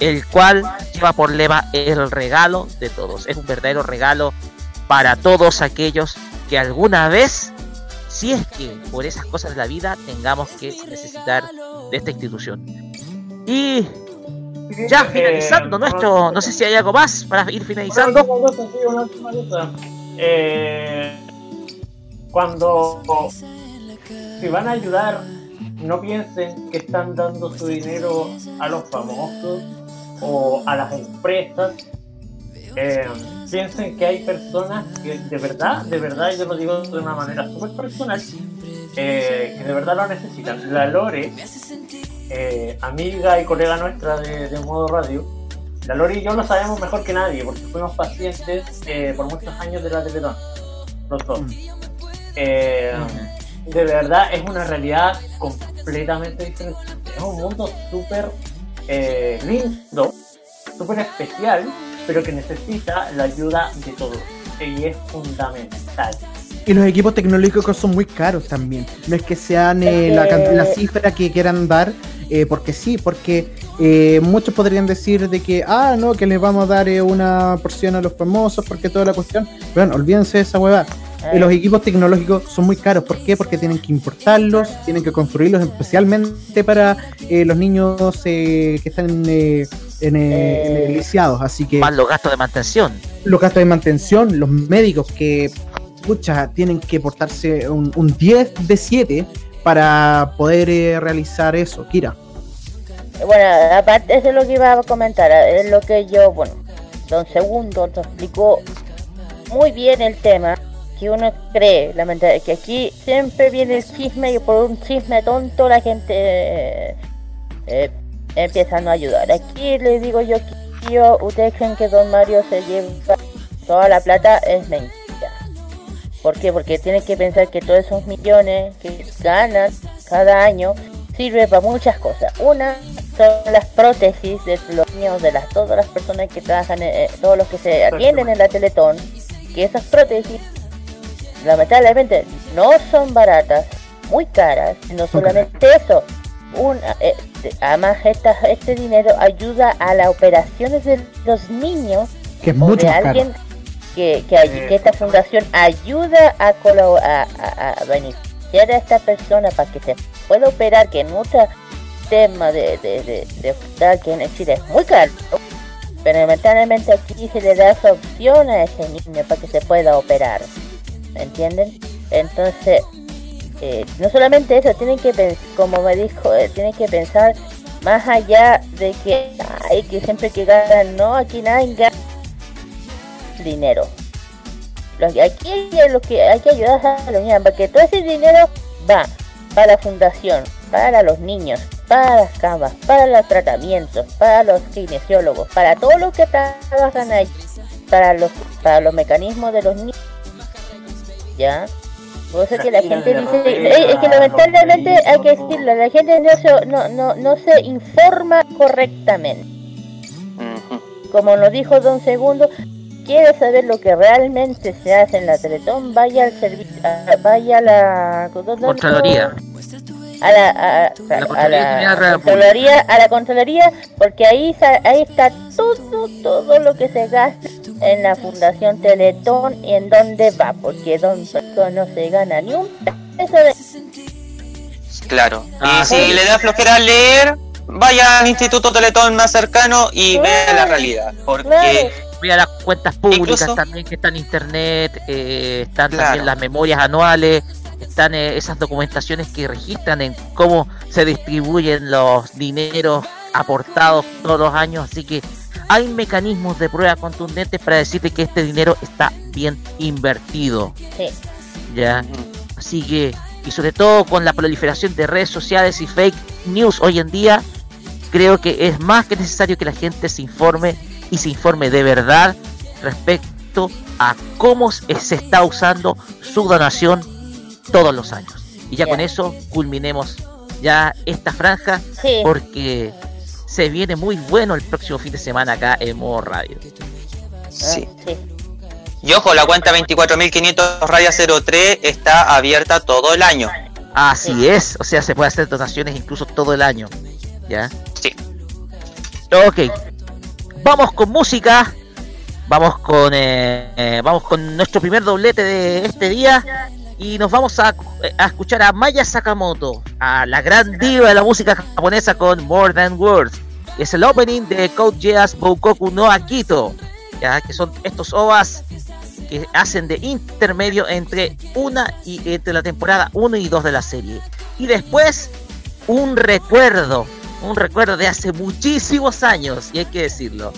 el cual lleva por lema el regalo de todos. Es un verdadero regalo para todos aquellos que alguna vez, si es que por esas cosas de la vida, tengamos que necesitar de esta institución. Y ya finalizando nuestro, no sé si hay algo más para ir finalizando. Eh, cuando si van a ayudar, no piensen que están dando su dinero a los famosos o a las empresas. Eh, piensen que hay personas que de verdad, de verdad, yo lo digo de una manera súper personal, eh, que de verdad lo necesitan. La Lore, eh, amiga y colega nuestra de, de, Modo Radio, la Lore y yo lo sabemos mejor que nadie, porque fuimos pacientes eh, por muchos años de la Teletón, los dos. Eh, de verdad es una realidad completamente diferente. Es un mundo súper eh, lindo, súper especial, pero que necesita la ayuda de todos. Y es fundamental. Y los equipos tecnológicos son muy caros también. No es que sean eh, la, la, cifra que quieran dar, eh, porque sí, porque eh, muchos podrían decir de que, ah, no, que les vamos a dar una porción a los famosos, porque toda la cuestión. Bueno, olvídense de esa huevada. Los equipos tecnológicos son muy caros. ¿Por qué? Porque tienen que importarlos, tienen que construirlos especialmente para los niños que están en, en, en lisiados. Así que. Más los gastos de mantención. Los gastos de mantención, los médicos que pucha, tienen que portarse un, un 10 de 7 para poder eh, realizar eso. Kira. Bueno, aparte, eso es lo que iba a comentar, es lo que yo, bueno, don Segundo te explicó muy bien el tema, que uno cree, lamentablemente, que aquí siempre viene el chisme y por un chisme tonto la gente eh, eh, empieza a no ayudar. Aquí le digo yo que yo, ustedes creen que don Mario se lleva toda la plata, es mentira. ¿Por qué? Porque tienen que pensar que todos esos millones que ganan cada año sirve para muchas cosas. Una son las prótesis de los niños, de las todas las personas que trabajan, eh, todos los que se atienden en la Teletón, que esas prótesis lamentablemente no son baratas, muy caras, no solamente eso. Una, eh, además esta, este dinero ayuda a las operaciones de los niños que es mucho de alguien caro. que, que, que, esta fundación ayuda a, a, a, a, beneficiar a esta persona para que se pueda operar, que en muchos temas de, de, de, de hospital que en Chile es muy caro, pero lamentablemente aquí se le da esa opción a ese niño para que se pueda operar, ¿me entienden? Entonces, eh, no solamente eso, tienen que como me dijo, eh, tienen que pensar más allá de que, ay, que siempre que ganan, no, aquí nadie gana dinero. Lo aquí es lo que hay que ayudar a los niños, porque todo ese dinero va para la fundación, para los niños, para las camas, para los tratamientos, para los kinesiólogos, para todos los que trabajan ahí, para los, para los mecanismos de los niños. ¿Ya? Por eso que la gente dice, eh, es que lamentablemente hay que decirlo, la gente no se, no, no, no se informa correctamente. Como nos dijo Don Segundo, quiere saber lo que realmente se hace en la Teletón, vaya al servicio, vaya a la Contraloría. A la, a, a, la Contraloría, a la Contraloría, porque ahí, ahí está todo, todo lo que se gasta en la Fundación Teletón y en dónde va, porque Don no se gana ni un peso de... Claro, y si le da flojera leer, vaya al Instituto Teletón más cercano y vea la realidad, porque... Claro. Vea las cuentas públicas Incluso, también que están en internet, eh, están claro. también las memorias anuales, están eh, esas documentaciones que registran en cómo se distribuyen los dineros aportados todos los años, así que hay mecanismos de prueba contundentes para decirte que este dinero está bien invertido. Sí. Ya. Así que, y sobre todo con la proliferación de redes sociales y fake news hoy en día, creo que es más que necesario que la gente se informe y se informe de verdad respecto a cómo se está usando su donación todos los años. Y ya yeah. con eso culminemos ya esta franja sí. porque se viene muy bueno el próximo fin de semana acá en modo radio. Sí. sí. Y ojo, la cuenta 24.500 raya 03 está abierta todo el año. Así es, o sea, se puede hacer donaciones incluso todo el año. ¿Ya? Sí. Ok. Vamos con música. Vamos con eh, eh, vamos con nuestro primer doblete de este día y nos vamos a, a, escuchar a Maya Sakamoto, a la gran diva de la música japonesa con More Than Words. Es el opening de Code Geass Boukoku no Akito, ya que son estos ovas que hacen de intermedio entre una y entre la temporada 1 y 2 de la serie. Y después un recuerdo, un recuerdo de hace muchísimos años, y hay que decirlo.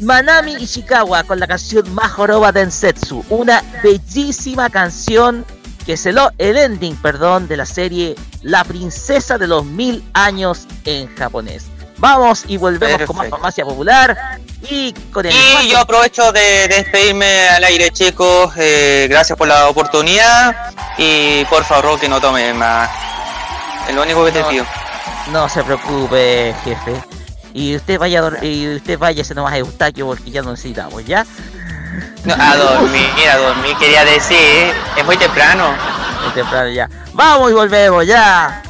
Manami Ishikawa con la canción Majoroba Densetsu, una bellísima canción que es el, el ending, perdón, de la serie La princesa de los mil años en japonés. Vamos y volvemos Perfecto. con más farmacia popular y con el Y yo aprovecho de despedirme al aire, chicos. Eh, gracias por la oportunidad. Y por favor, que no tome más. Es lo único que te No. pido. No se preocupe, jefe. Y usted vaya a y usted váyase nomás a Eustaquio porque ya no necesitamos, ¿ya? No, a dormir, a dormir, quería decir. Es muy temprano. Muy temprano ya. Vamos y volvemos, ya.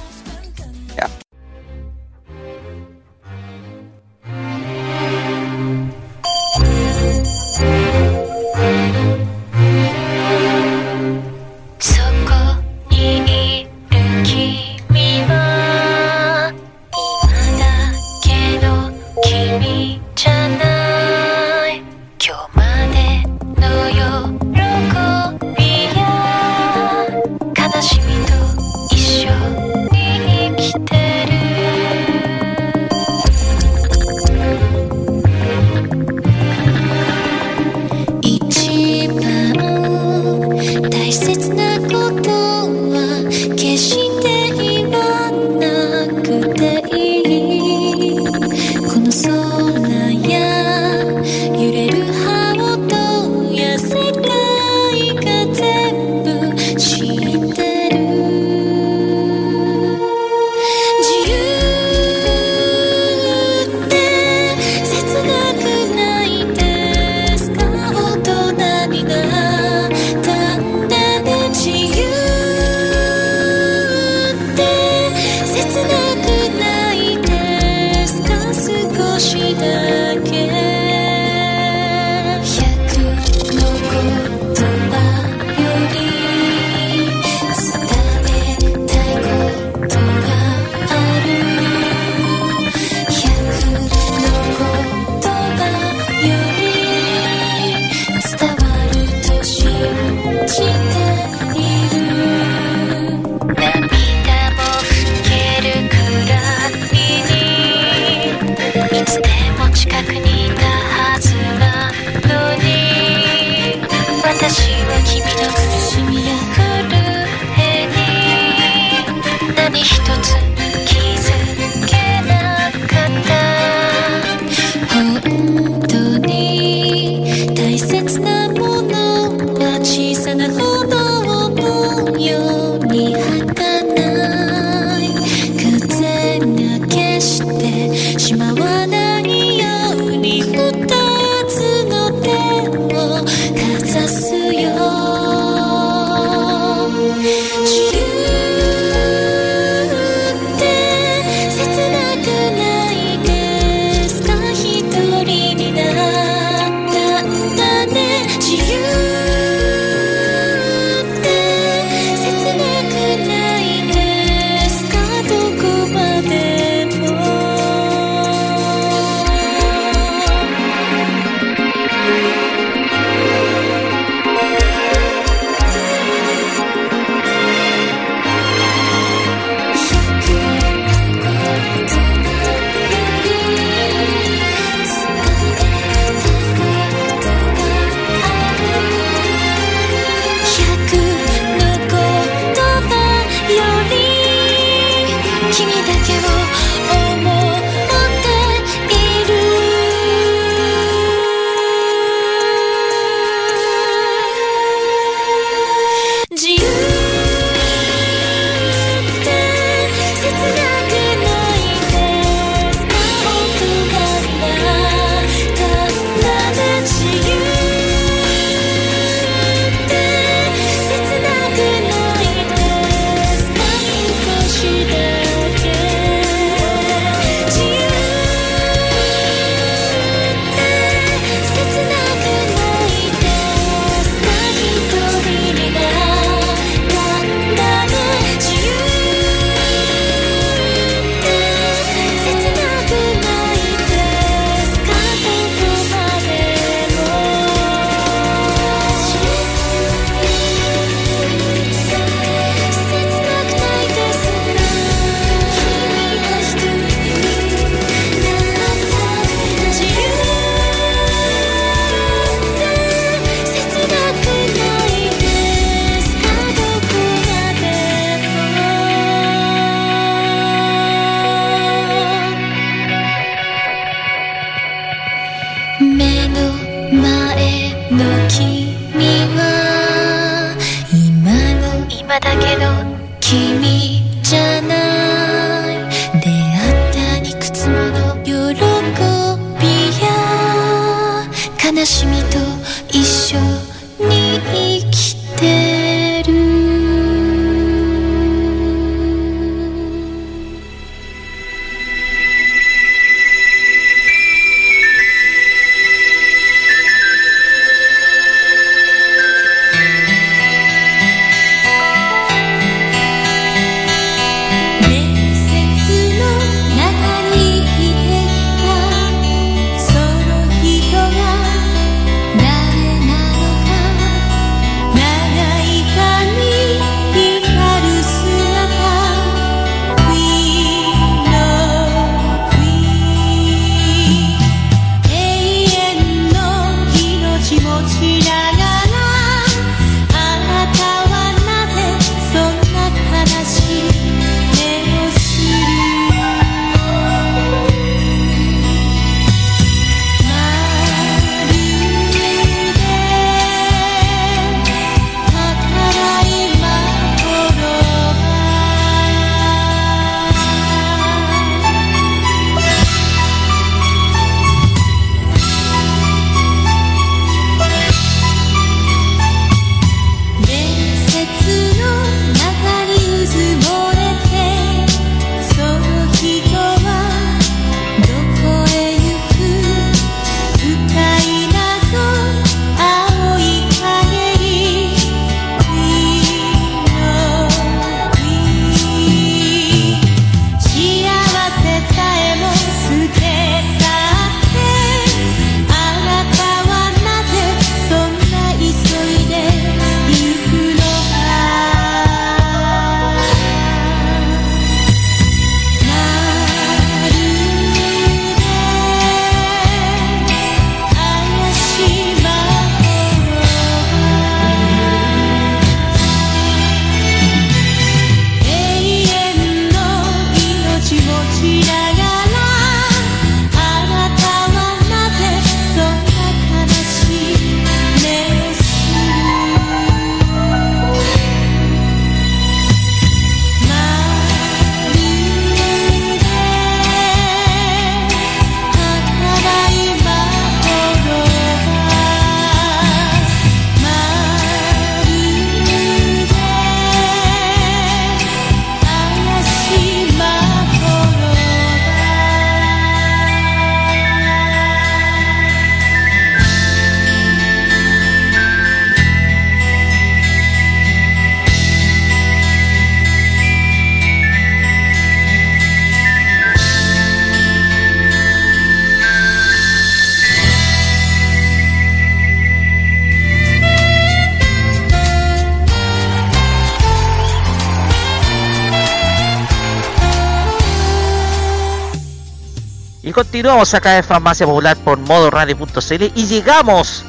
Continuamos acá en Farmacia Popular por modo radio.cl y llegamos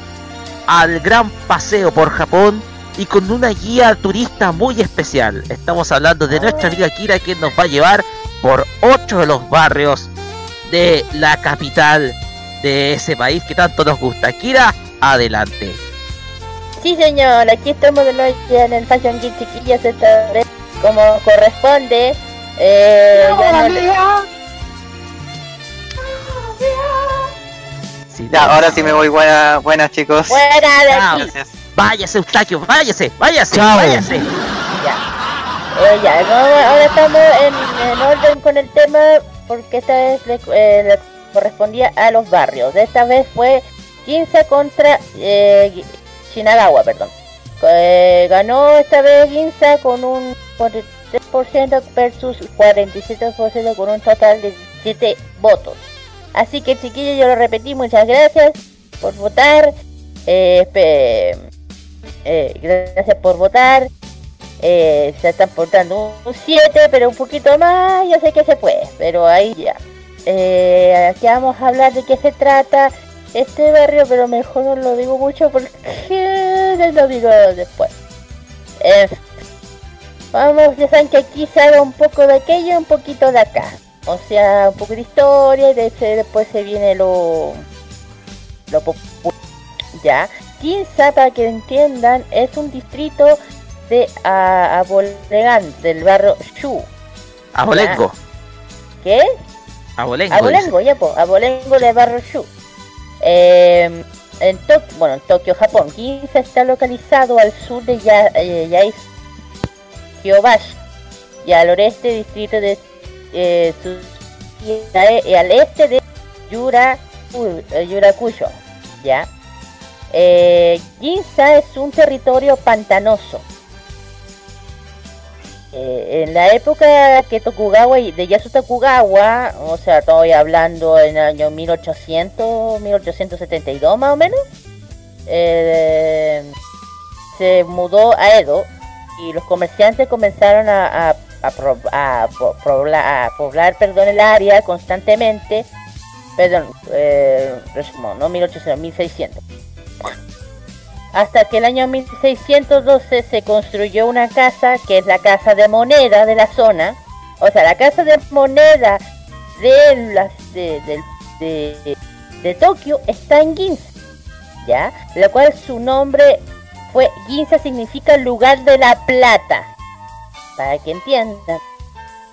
al gran paseo por Japón y con una guía turista muy especial. Estamos hablando de nuestra amiga Kira que nos va a llevar por ocho de los barrios de la capital de ese país que tanto nos gusta. Kira, adelante. Sí, señor, aquí estamos de nuevo ya en el Fashion Geek chiquillas esta vez como corresponde. Eh, ya no Sí, Ya, ahora sí me voy. Buena, buenas, chicos. Fuera de Chao. aquí. Váyase, Eustaquio, váyase, váyase, Chao. váyase. Ya. Eh, ya, no, ahora estamos en, en orden con el tema porque esta vez le, eh, le correspondía a los barrios. Esta vez fue 15 contra eh, Shinagawa, perdón. Eh, ganó esta vez Ginza con un 43% versus 47% con un total de 7 votos. Así que chiquillos, yo lo repetí, muchas gracias por votar. Eh, eh, gracias por votar. Eh, se están portando un 7, pero un poquito más, yo sé que se puede, pero ahí ya. Eh, aquí vamos a hablar de qué se trata este barrio, pero mejor no lo digo mucho porque les lo digo después. Eh, vamos, ya saben que aquí se haga un poco de aquello y un poquito de acá. O sea, un poco de historia y de ese- después se viene lo, lo popular. Ya. Ginza, para que entiendan, es un distrito de a- Abolegán, del barrio Shu. Abolengo. ¿Qué? Abolengo. Abolengo, ya po, Abolengo del barrio Shu. Eh, en Tokio, bueno, en Tokio, Japón. Ginza está localizado al sur de ya, eh, Yais- Kyobashi y al oeste del distrito de eh, y al este de Yura, eh, Yurakuyo, ¿ya? Eh, Ginza es un territorio pantanoso. Eh, en la época que Tokugawa y de Yasu Tokugawa, o sea, estoy hablando en el año 1800, 1872 más o menos, eh, se mudó a Edo y los comerciantes comenzaron a, a pro- a a poblar perdón, el área constantemente, perdón, eh, no 1800, 1600. Hasta que el año 1612 se construyó una casa que es la casa de moneda de la zona. O sea, la casa de moneda de, las, de, de, de- de Tokio está en Ginza. ¿Ya? La cual su nombre fue Ginza significa lugar de la plata. Para que entiendan.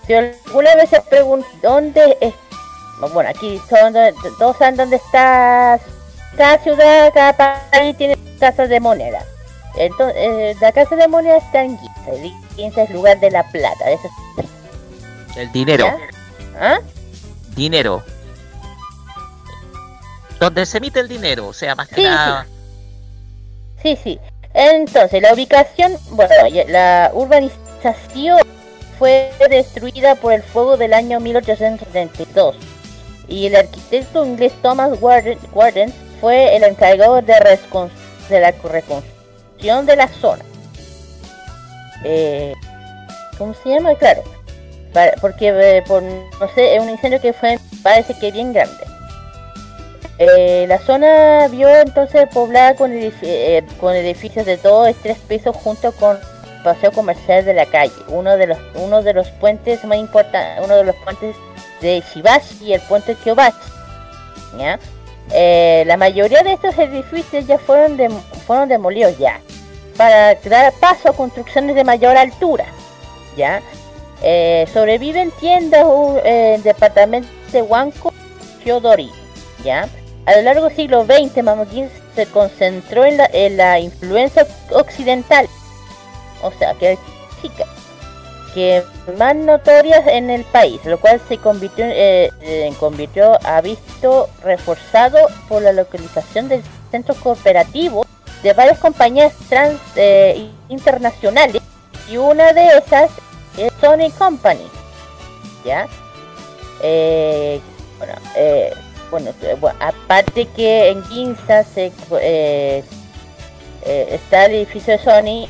Si alguna vez se pregunta dónde es. Bueno, aquí son, todos saben dónde está cada ciudad, cada país tiene casas de moneda. Entonces, eh, la casa de moneda está en Ginza. Ginza es lugar de la plata. Eso es- El dinero. ¿Ah? Dinero. Donde se emite el dinero, o sea, más que Sí, nada. Sí, sí. Entonces, la ubicación, bueno, la urbanización fue destruida por el fuego del año 1872 y el arquitecto inglés Thomas Warden, Warden fue el encargado de, la reconstrucción de la zona. Eh, ¿Cómo se llama? Claro, porque eh, por, no sé, es un incendio que fue, parece que bien grande. Eh, la zona vio entonces poblada con, eh, con edificios de dos y tres pisos junto con paseo comercial de la calle, uno de los uno de los puentes más importantes, uno de los puentes de Shibashi y el puente Kyobashi. ¿ya? Eh, la mayoría de estos edificios ya fueron dem- fueron demolidos ya para dar paso a construcciones de mayor altura. ¿ya? Eh, sobreviven tiendas en departamentos de Huanco, Kyodori. ¿ya? A lo largo del siglo XX, Mamokin se concentró en la, en la influencia occidental, o sea, que chica, que más notorias en el país, lo cual se convirtió, eh, eh, convirtió a visto reforzado por la localización del centro cooperativo de varias compañías trans eh, internacionales y una de esas es Sony Company, ¿ya? Eh, bueno, bueno, aparte que en Ginza se, está el edificio de Sony,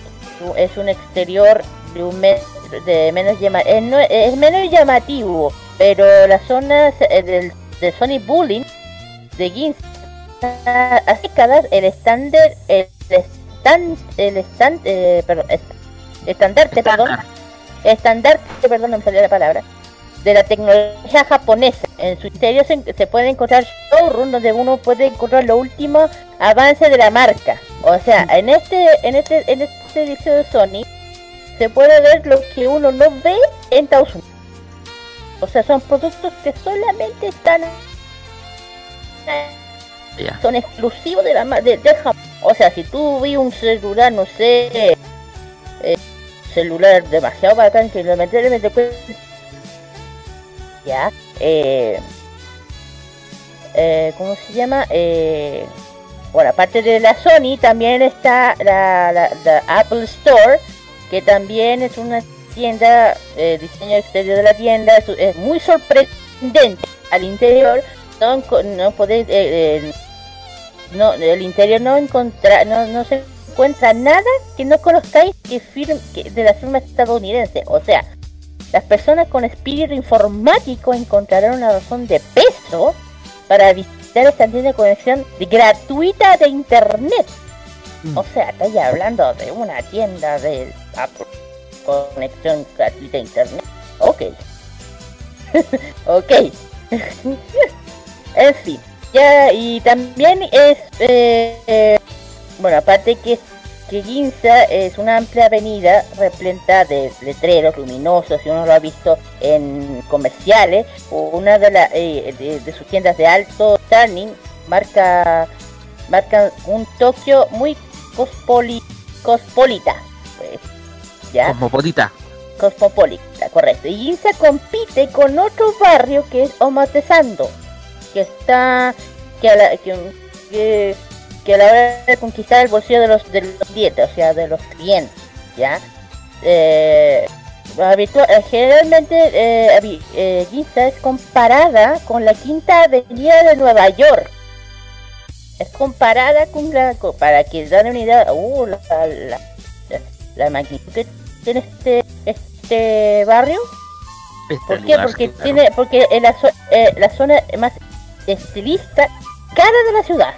es un exterior de un metro, de menos es, no- es menos llamativo, pero la zona eh, del, de Sony Bullying de Ginza hace décadas el estándar el stand el stand eh, perdón, est- estandarte perdón estandarte perdón no me salía la palabra de la tecnología japonesa. En su interior se, se puede encontrar showroom donde uno puede encontrar los últimos avances de la marca. O sea, en este, en este, en este edificio de Sony se puede ver lo que uno no ve en Estados Unidos. O sea, son productos que solamente están son exclusivos de la de, de Japón. O sea, si tú vi un celular, no sé, eh, celular demasiado bacán que lamentablemente cuesta ya eh, eh, ¿cómo se llama? Eh, bueno, aparte de la Sony, también está la, Apple Store, que también es una tienda, eh, diseño exterior de la tienda, es, es muy sorprendente. Al interior, no, no podéis, eh, eh, no, el interior no encontra, no, no se encuentra nada que no conozcáis que, firm- que de la firma estadounidense, o sea, las personas con espíritu informático encontrarán una razón de peso para esta tienda de conexión gratuita de internet. O sea, estoy hablando de una tienda de Apple, conexión gratuita de internet. Ok. ok. en fin. Ya, y también es, eh, eh, bueno, aparte que que Ginza es una amplia avenida repleta de letreros luminosos, si uno lo ha visto en comerciales, una de, la, eh, de, de sus tiendas de alto turning, marca marcan un Tokio muy cospoli, cospolita. Pues, ¿ya? Cosmopolita. Cosmopolita, correcto. Y Ginza compite con otro barrio que es Omatesando, que está que a la, que, que- que a la hora de conquistar el bolsillo de los de los clientes, o sea, de los clientes, ¿ya? Eh, eh, generalmente eh, eh, es comparada con la Quinta Avenida de Nueva York. Es comparada con la con- para que dan una idea, uh, la, la, la- la magnitud que tiene este este barrio. Este ¿Por qué? Porque claro. tiene, porque en la, eh, la zona más estilista cara de la ciudad.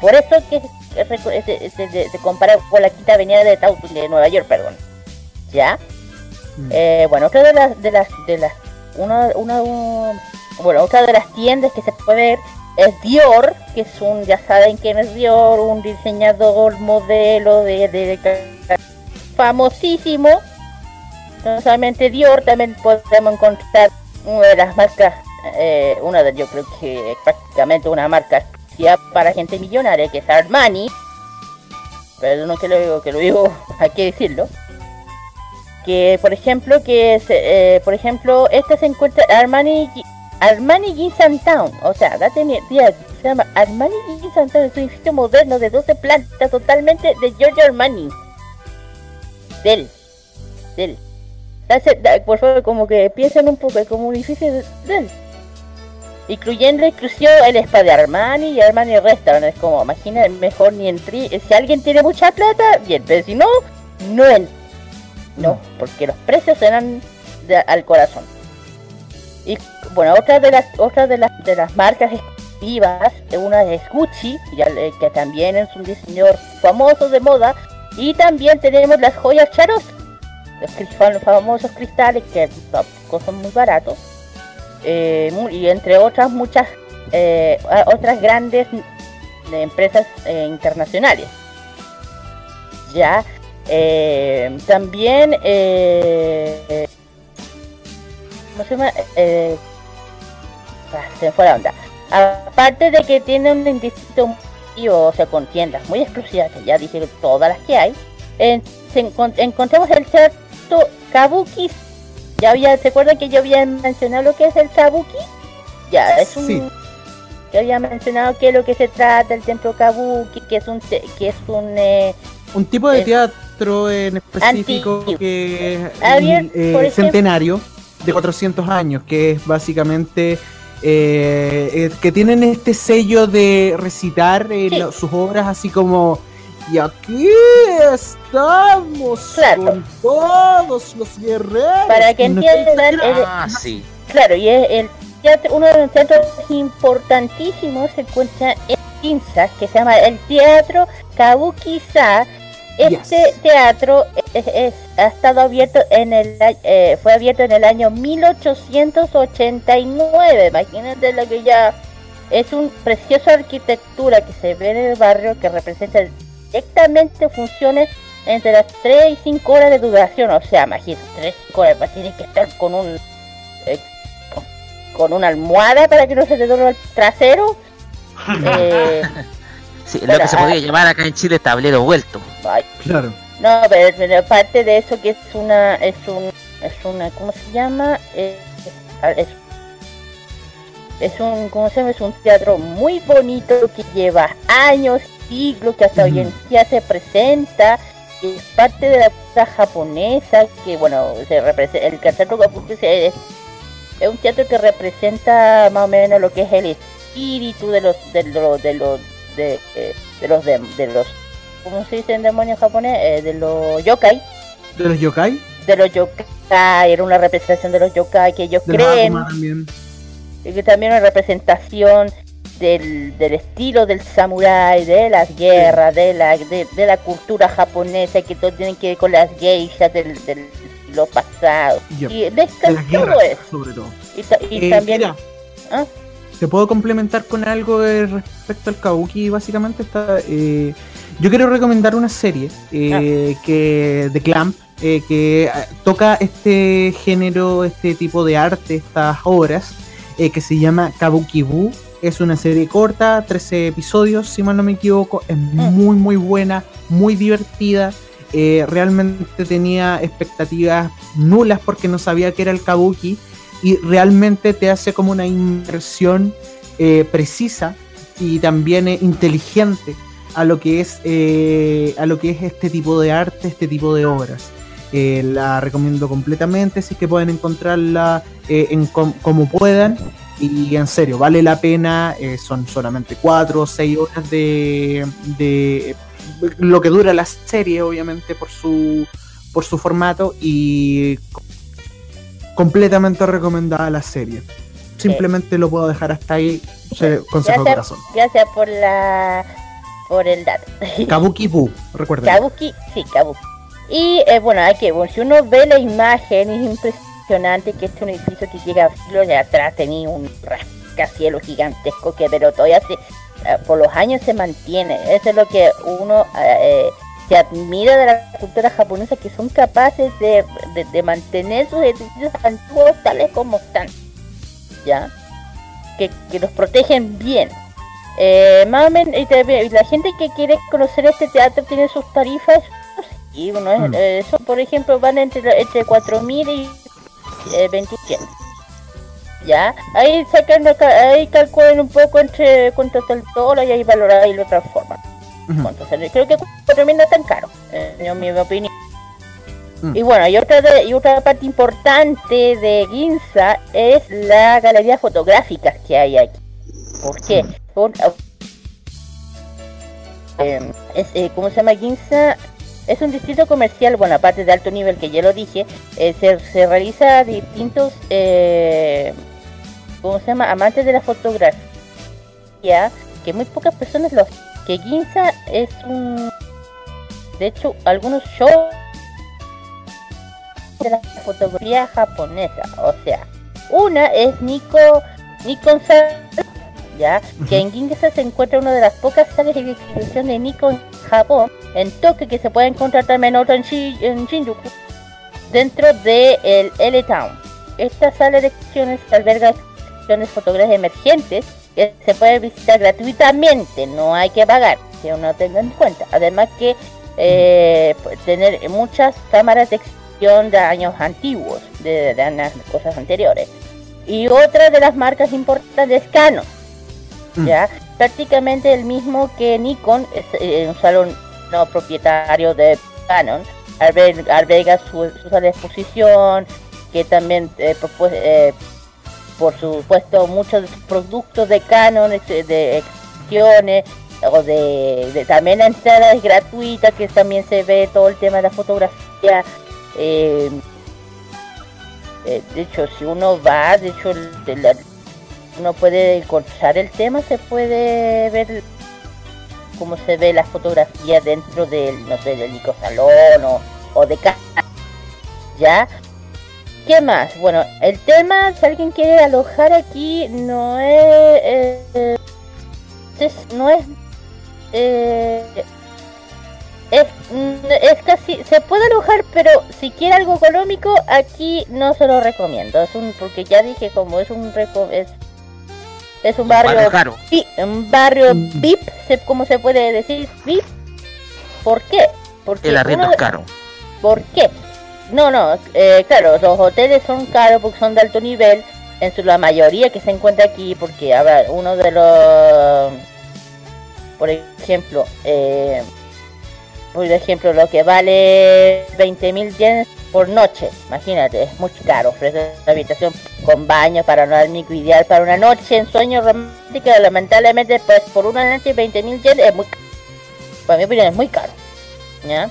Por eso que es se compara con la quinta avenida de, Tau- de Nueva York, perdón. ¿Ya? Mm. Eh, bueno, otra de las, de las, de las, una, una, un- bueno, otra de las tiendas que se puede ver es Dior, que es un, ya saben quién es Dior, un diseñador, modelo de, de- de- famosísimo. No solamente Dior, también podemos encontrar una de las marcas, eh, una de, yo creo que es prácticamente una marca para gente millonaria, que es Armani. Pero no que lo digo, que lo digo, hay que decirlo. Que, por ejemplo, que se- eh, por ejemplo, esta se encuentra Armani Armani Ginsan Town, o sea, date mi se llama Armani Ginsan Town, es un edificio moderno de 12 plantas totalmente de Giorgio Armani. Del, del. Por favor, como que piensen un poco, como un edificio de, del. Incluyendo inclusive el spa de Armani y Armani Restaurant, es como, imagina, mejor ni entrí, si alguien tiene mucha plata, bien, pero si no, no en, no, porque los precios serán de- al corazón. Y bueno, otra de las otra de las de las marcas exclusivas, eh, una es Gucci, que también es un diseñador famoso de moda, y también tenemos las joyas Charos, los famosos cristales que son muy baratos, eh, y entre otras muchas eh, otras grandes empresas eh, internacionales. Ya, también ¿cómo se llama? Ah, se me fue la onda. Aparte de que tiene un distrito o sea, con tiendas muy exclusivas, que ya dije todas las que hay, encontramos el teatro Kabuki. Ya había, ¿se acuerdan que yo había mencionado lo que es el Kabuki? Ya, es un... Sí. Yo había mencionado que es lo que se trata el templo Kabuki, que es un... te- que es un... eh, Un tipo de Es- teatro en específico Antiguo. que es mm, eh, centenario de 400 años, que es básicamente eh, eh, que tienen este sello de recitar eh, Sí. lo- sus obras así como y aquí estamos Claro. con todos los guerreros. Para que entiendan, el- Ah, sí. Claro, y es el teatro, uno de los teatros importantísimos se encuentra en Ginza, que se llama el Teatro Kabuki-sa. Este Yes. teatro es- es- ha estado abierto en el a- eh, fue abierto en el año 1889. Imagínate lo que ya es un preciosa arquitectura que se ve en el barrio que representa directamente funciones entre las 3 y 5 horas de duración. O sea, imagínate, 3 horas, va, tienes que estar con un eh, con, una almohada para que no se te duerma el trasero. Eh, Sí, lo que se ah. podría llamar acá en Chile tablero vuelto. ay, Claro. no, pero, pero aparte de eso que es una, es un, es una, ¿cómo se llama? Eh, es, es un, ¿cómo se llama? Es un teatro muy bonito que lleva años, siglos, que hasta hoy en día se presenta. Es parte de la cultura japonesa, que bueno, se representa, el teatro es, es un teatro que representa más o menos lo que es el espíritu de los, de los, de los, de, eh, de los, de, de los ¿cómo se dice en demonio en japonés? Eh, de los yokai. De los yokai, De los yokai, era una representación de los yokai que ellos de los creen. Akuma también. Y que también una representación del, del estilo del samurái, de las guerras, de la de, de la cultura japonesa, que todo tiene que ver con las geishas del, del lo pasado. Yep. Y mezclan De las todo guerras, eso. sobre todo. Y, Eh, también... mira, ¿Ah? ¿Te puedo complementar con algo respecto al Kabuki? Básicamente está. eh, yo quiero recomendar una serie eh, que de Clamp eh, que eh, toca este género, este tipo de arte, estas obras eh, que se llama Kabuki-bu Es una serie corta, 13 episodios, si mal no me equivoco. Es muy, muy buena, muy divertida. Eh, realmente tenía expectativas nulas porque no sabía que era el kabuki. Y realmente te hace como una inversión eh, precisa y también eh, inteligente a lo que es eh, a lo que es este tipo de arte, este tipo de obras. Eh, la recomiendo completamente si es que pueden encontrarla eh, en com- como puedan y en serio vale la pena eh, son solamente 4 o 6 horas de, de lo que dura la serie obviamente por su por su formato y completamente recomendada la serie simplemente lo puedo dejar hasta ahí se- consejo Gracias, corazón gracias por la por el dato. Kabuki Bu recuerden Kabuki, sí, Kabuki. Y eh, bueno, hay que, bueno, si uno ve la imagen, es impresionante que este es un edificio que llega siglos de atrás, tenía un rascacielos gigantesco que pero todavía se, eh, por los años se mantiene. Eso es lo que uno eh, eh, se admira de la cultura japonesa, que son capaces de, de, de mantener sus edificios antiguos tales como están. ¿Ya? Que, que los protegen bien. Eh, más o menos, y y la gente que quiere conocer este teatro tiene sus tarifas y uno es, Mm. eh, eso por ejemplo van entre, entre 4.000 y eh, 2100 ya ahí sacan la ca- ahí calculan un poco entre cuánto está el dólar y ahí valorar y lo transforman cuánto sale. creo que 4.000 no es tan caro en mi opinión Mm. y bueno, y otra, de- y otra parte importante de Ginza es la galería fotográficas que hay aquí. ¿Por qué? Por, eh, es, eh, ¿Cómo se llama Ginza? Es un distrito comercial, bueno, aparte de alto nivel que ya lo dije, eh, se, se realiza distintos, eh, ¿cómo se llama? Amantes de la fotografía, que muy pocas personas lo Que Ginza es un... De hecho, algunos shows de la fotografía japonesa, o sea, una es Nico, Nikon Sa- ya, que en Ginza se encuentra una de las pocas salas de exhibición de Nikon en Japón, en Tokio, que se puede encontrar también otra en, Shi- en Shinjuku, dentro de el L-Town. Esta sala de exhibiciones alberga exhibiciones fotográficas emergentes que se puede visitar gratuitamente, no hay que pagar, que uno tenga en cuenta. Además que eh, pues, tener muchas cámaras de exhibición de años antiguos, de, de cosas anteriores. Y otra de las marcas importantes es Canon, Mm. ya prácticamente el mismo que Nikon, es eh, un salón no propietario de Canon, alber- alberga su, su sala de exposición, que también eh, eh, por supuesto muchos productos de Canon, ex- de exhibiciones, o de, también la entrada es gratuita, que también se ve todo el tema de la fotografía. de hecho, si uno va, de hecho, de uno puede encontrar el tema, se puede ver cómo se ve la fotografía dentro del, no sé, del Nico Salón o, o de casa. ¿Ya? ¿Qué más? Bueno, el tema, si alguien quiere alojar aquí, no es... eh, es- no es... eh, es, es casi... Se puede alojar, pero si quiere algo económico, aquí no se lo recomiendo. Es un... Porque ya dije, como es un... Es, es un barrio... Barrio caro. Sí, un barrio Mm. VIP, ¿cómo se puede decir? VIP. ¿Por qué? Porque El arriendo uno es caro. ¿Por qué? No, no, eh, claro, los hoteles son caros porque son de alto nivel, en su la mayoría que se encuentra aquí, porque a ver, uno de los, por ejemplo, eh, por ejemplo, lo que vale 20.000 yenes por noche, imagínate, es muy caro, ofrece una habitación con baño para no dormir ideal para una noche en sueño romántico, lamentablemente, pues por una noche 20.000 yenes es muy caro, para mi opinión es muy caro, ¿ya?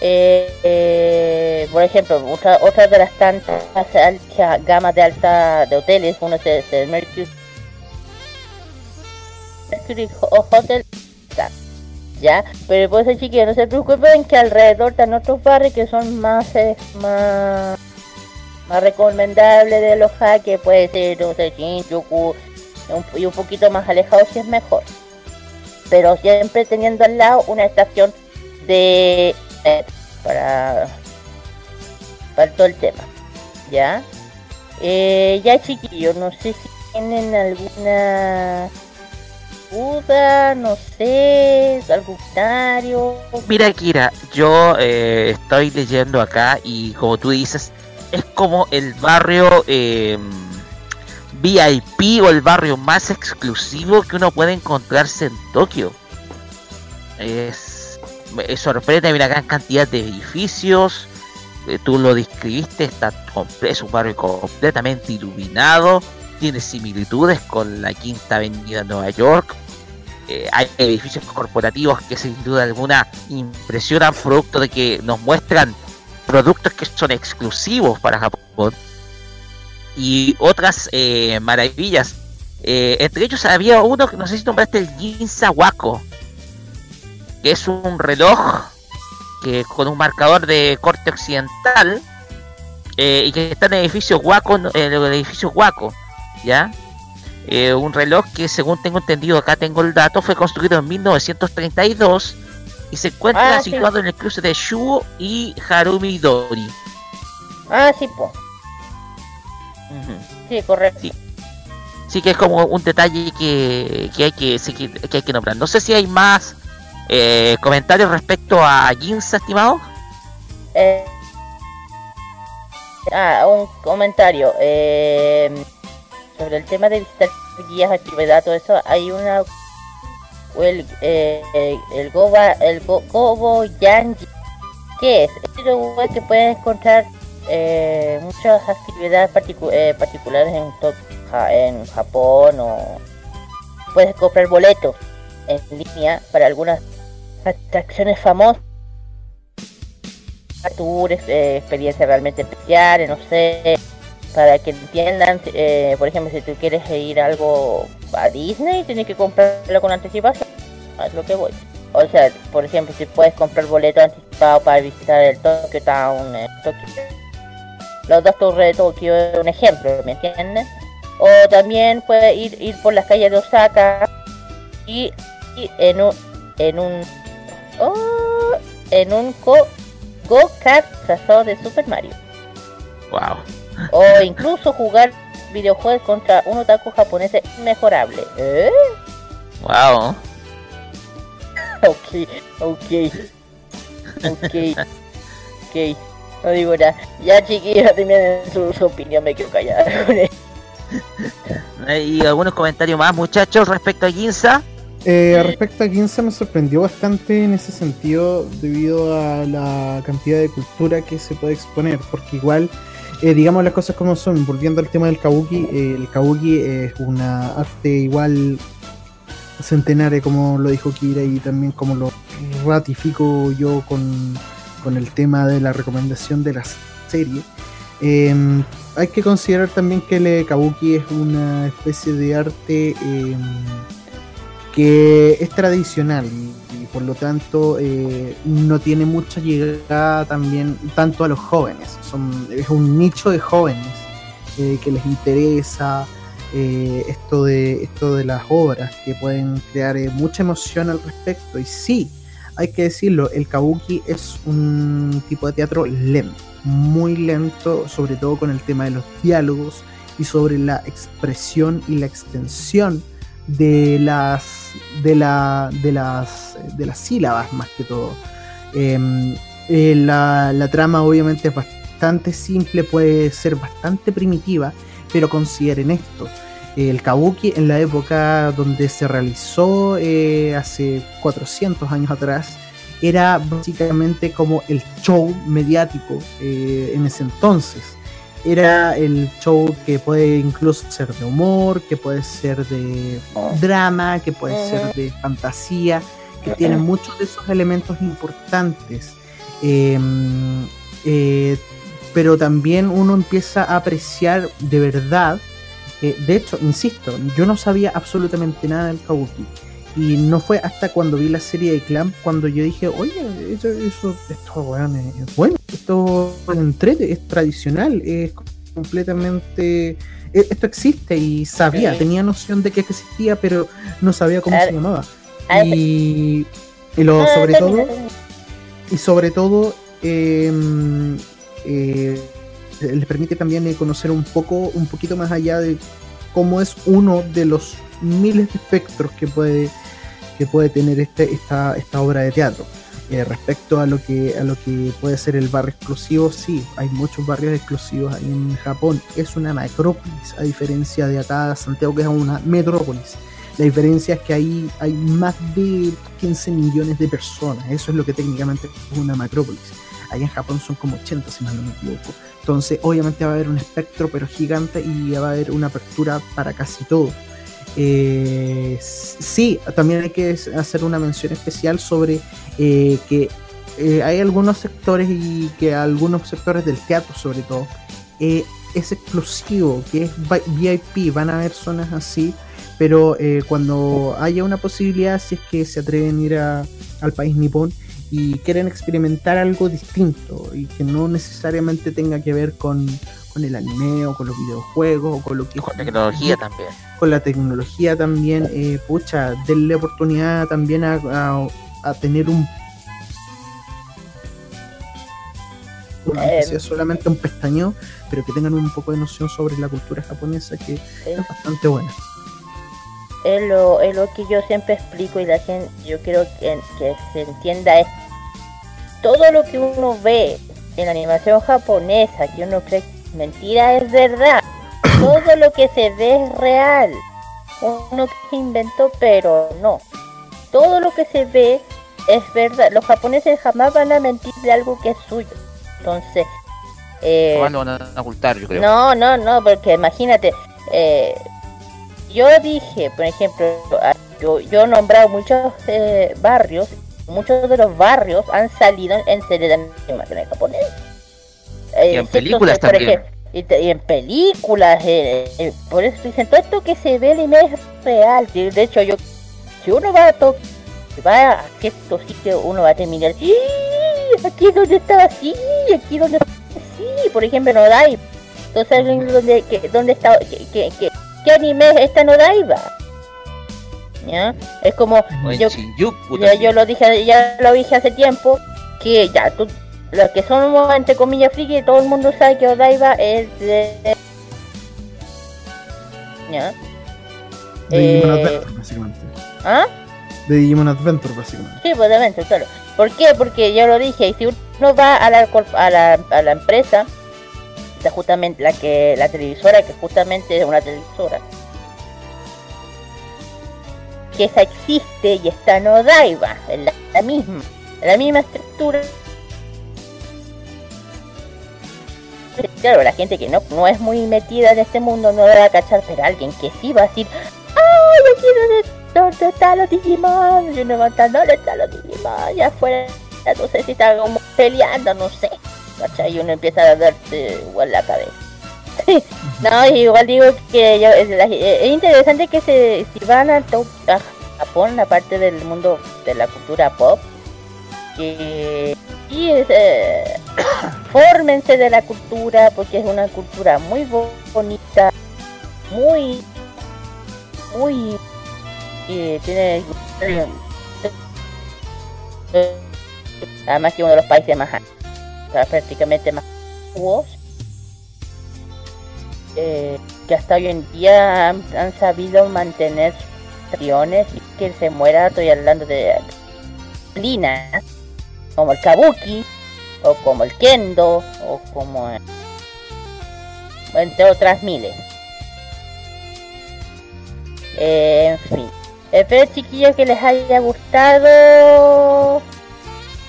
Eh, eh, por ejemplo, otra, otra de las tantas alta, gamas de alta de hoteles, uno es el, Mercury, Mercury Ho- Hotel, ya, pero pues el chiquillo no se preocupen que alrededor están otros barrios que son más, eh, más, más recomendables de alojar, que puede ser, no sé, Shinjuku, y un poquito más alejado si es mejor, pero siempre teniendo al lado una estación de eh, para para todo el tema ya eh, ya chiquillo no sé si tienen alguna no sé, algún comentario. Mira, Kira, yo eh, estoy leyendo acá y como tú dices, es como el barrio eh, VIP o el barrio más exclusivo que uno puede encontrarse en Tokio. Es, me sorprende, hay una gran cantidad de edificios. eh, tú lo describiste, está es un barrio completamente iluminado. Tiene similitudes con la Quinta Avenida de Nueva York. Eh, hay edificios corporativos que sin duda alguna impresionan producto de que nos muestran productos que son exclusivos para Japón y otras eh, maravillas. Eh, entre ellos había uno que no sé si nombraste el Ginza Wako que es un reloj que con un marcador de corte occidental eh, y que está en el edificio Wako en el edificio ya eh, un reloj que según tengo entendido acá tengo el dato fue construido en 1932 y se encuentra Ah, sí. situado en el cruce de Shuo y Harumi Dori. Ah, sí. Ujú. Sí, correcto. Sí. Sí que es como un detalle que, que hay que, sí que, que hay que nombrar. No sé si hay más eh, comentarios respecto a Ginza, estimado. Eh, ah, un comentario. eh, sobre el tema de visitar guías, actividad, todo eso. Hay una. El, eh, el Goba, el Go, Gobo Yanji. ¿Qué es? Un lugar que pueden encontrar eh, muchas actividades eh, particulares en, en Japón o puedes comprar boletos en línea para algunas atracciones famosas tours, eh, experiencias realmente especiales, no sé, para que entiendan, eh, por ejemplo, si tú quieres ir algo a Disney, tienes que comprarlo con anticipación, es lo que voy. O sea, por ejemplo, si puedes comprar boleto anticipado para visitar el Tokyo Town, eh, Tokyo- los dos torres de Tokio es un ejemplo, ¿me entiendes? O también puedes ir, ir por las calles de Osaka y, y en un en un oh, en un go go kart disfrazado de Super Mario Wow. O incluso jugar videojuegos contra un otaku japonés inmejorable. ¿Eh? Wow. Ok, ok, ok, ok. No digo nada. Ya chiquillos, también su, su opinión me quedo callada. ¿Y algunos comentarios más, muchachos, respecto a Ginza? Eh, respecto a Ginza me sorprendió bastante en ese sentido debido a la cantidad de cultura que se puede exponer, porque igual, eh, digamos las cosas como son, volviendo al tema del kabuki, eh, el kabuki es una arte igual centenaria como lo dijo Kira y también como lo ratifico yo con, con el tema de la recomendación de la serie. Eh, hay que considerar también que el kabuki es una especie de arte eh, que es tradicional por lo tanto eh, no tiene mucha llegada también tanto a los jóvenes. Son, es un nicho de jóvenes eh, que les interesa eh, esto, de, esto de las obras que pueden crear eh, mucha emoción al respecto. Y sí, hay que decirlo, el kabuki es un tipo de teatro lento, muy lento, sobre todo con el tema de los diálogos y sobre la expresión y la extensión de las de la de las de las sílabas más que todo. Em, eh, la, la trama obviamente es bastante simple puede ser bastante primitiva pero consideren esto. El kabuki en la época donde se realizó eh, hace 400 años atrás era básicamente como el show mediático eh, en ese entonces era el show que puede incluso ser de humor, que puede ser de drama, que puede Ujú. ser de fantasía, que tiene muchos de esos elementos importantes. Eh, eh, pero también uno empieza a apreciar de verdad. eh, de hecho, insisto, yo no sabía absolutamente nada del kabuki. Y no fue hasta cuando vi la serie de Clamp cuando yo dije, oye, eso, eso esto es, bueno, esto es entrete, es tradicional, es completamente... e- Esto existe y sabía, Sí. tenía noción de que existía, pero no sabía cómo se llamaba. Y, y lo, Ah, sobre todo, y sobre todo eh, eh, les permite también eh, conocer un poco un poquito más allá de como es uno de los miles de espectros que puede, que puede tener este, esta, esta obra de teatro. Eh, respecto a lo que a lo que puede ser el barrio exclusivo, sí, hay muchos barrios exclusivos ahí en Japón. Es una macrópolis, a diferencia de acá Santiago, que es una metrópolis. La diferencia es que ahí hay más de 15 millones de personas. Eso es lo que técnicamente es una macrópolis. Allá en Japón son como 80, si mal no me equivoco. Entonces, obviamente va a haber un espectro, pero gigante, y va a haber una apertura para casi todo. Eh, sí, también hay que hacer una mención especial sobre eh, que eh, hay algunos sectores y que algunos sectores del teatro sobre todo eh, es exclusivo, que es vi- VIP, van a haber zonas así, pero eh, cuando haya una posibilidad, si es que se atreven a ir a- al país nipón y quieren experimentar algo distinto y que no necesariamente tenga que ver con, con el anime o con los videojuegos o con lo que Con tecnología también. con la tecnología también, eh, pucha, denle oportunidad también a, a- a tener un Eh, sea solamente un pestañeo, pero que tengan un poco de noción sobre la cultura japonesa que es bastante buena. es lo, es lo que yo siempre explico y la gente, yo quiero que, que se entienda es todo lo que uno ve en la animación japonesa, que uno cree que mentira, es verdad. Todo lo que se ve es real. Uno que se inventó, pero no. Todo lo que se ve es verdad. Los japoneses jamás van a mentir de algo que es suyo. Entonces, eh, Jamás lo van a ocultar, yo creo. no, no, no, porque imagínate, eh, yo dije, por ejemplo, a- yo, yo he nombrado muchos eh, barrios, muchos de los barrios han salido en animación en japonés. Eh, Y en películas también. ejemplo, y, en películas, eh, eh, por eso dicen, todo esto que se ve anime es real. De hecho, yo, si uno va a to- va a cierto sitio, uno va a terminar, ¡Sí! aquí es donde estaba así, aquí donde sí, por ejemplo, Nodai. Entonces, ¿dónde, que, dónde está, que, que, que- qué anime es esta Nodaiba? ¿Ya? Es como, yo, ya yo lo dije, ya lo dije hace tiempo, que ya, tú, los que somos entre comillas friki, todo el mundo sabe que Odaiba es de... ¿Ya? De Digimon Eh, Adventure, básicamente. ¿Ah? De Digimon Adventure, básicamente. Sí, pues obviamente, claro. ¿Por qué? Porque yo lo dije, y si uno va a la, a la, a la empresa, la justamente la que la televisora, que justamente es una televisora, que esa existe y está en Odaiba, en la, la misma, en la misma estructura. Claro, la gente que no, no es muy metida en este mundo no la va a cachar, pero alguien que sí va a decir, ¡ay, aquí donde están los Digimon! Y va a estar, ¿dónde están los Digimon? Ya afuera, no sé si están como peleando, no sé. ¿Cachai? Y uno empieza a darse igual la cabeza. no, igual digo que yo- es, interesante que se, si van a, a Japón, la parte del mundo de la cultura pop, que sí, es, eh, fórmense de la cultura porque es una cultura muy bo- bonita, muy, muy, eh, tiene, además que uno de los países más, prácticamente más antiguos, eh, que hasta hoy en día han, sabido mantener sus tradiciones y que se muera, estoy hablando de disciplinas como el kabuki o como el kendo o como entre otras miles. Eh, en fin. Espero chiquillos que les haya gustado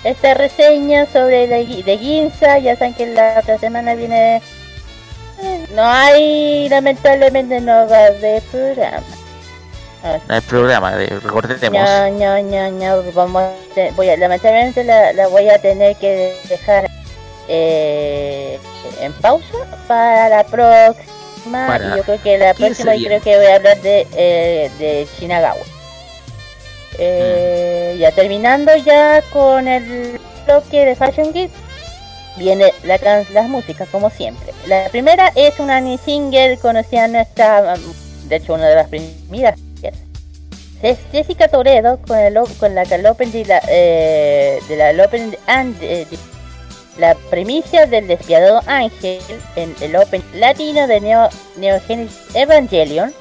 esta reseña sobre de, de Ginza. Ya saben que la otra semana viene eh, no hay lamentablemente no va haber programa El programa, de, recordemos. no, no, no, no, vamos voy a, lamentablemente la, la voy a tener que dejar eh, en pausa para la próxima. Para yo creo que la 15 próxima creo que voy a hablar de, eh, de Shinagawa. Eh, Ya terminando ya con el bloque de Fashion Geek, viene la las músicas como siempre. La primera es una ni single conocida nuestra, de hecho una de las primeras. Es Jessica Toledo con el con la que el open de la eh, de la open and eh, la premisa del despiadado ángel en el Open latino de Neo, Neo Genesis Evangelion.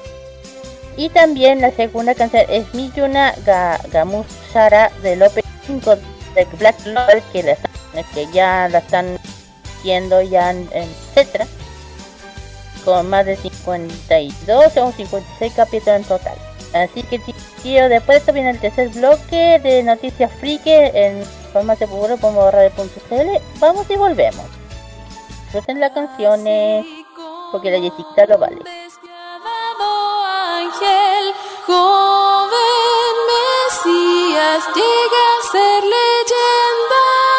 Y también la segunda canción es Miyuna Ga, Gamusara del Open 5 de Black Clover que, la que ya la están viendo ya en etcétera con más de 52 o 56 capítulos en total. Así que tío, después de esto viene el tercer bloque de noticias friki en Farmacia Popular como radio.cl. Vamos y volvemos. Disfruten las canciones porque la Jessica lo vale. ángel, joven Mesías, llega a ser leyenda.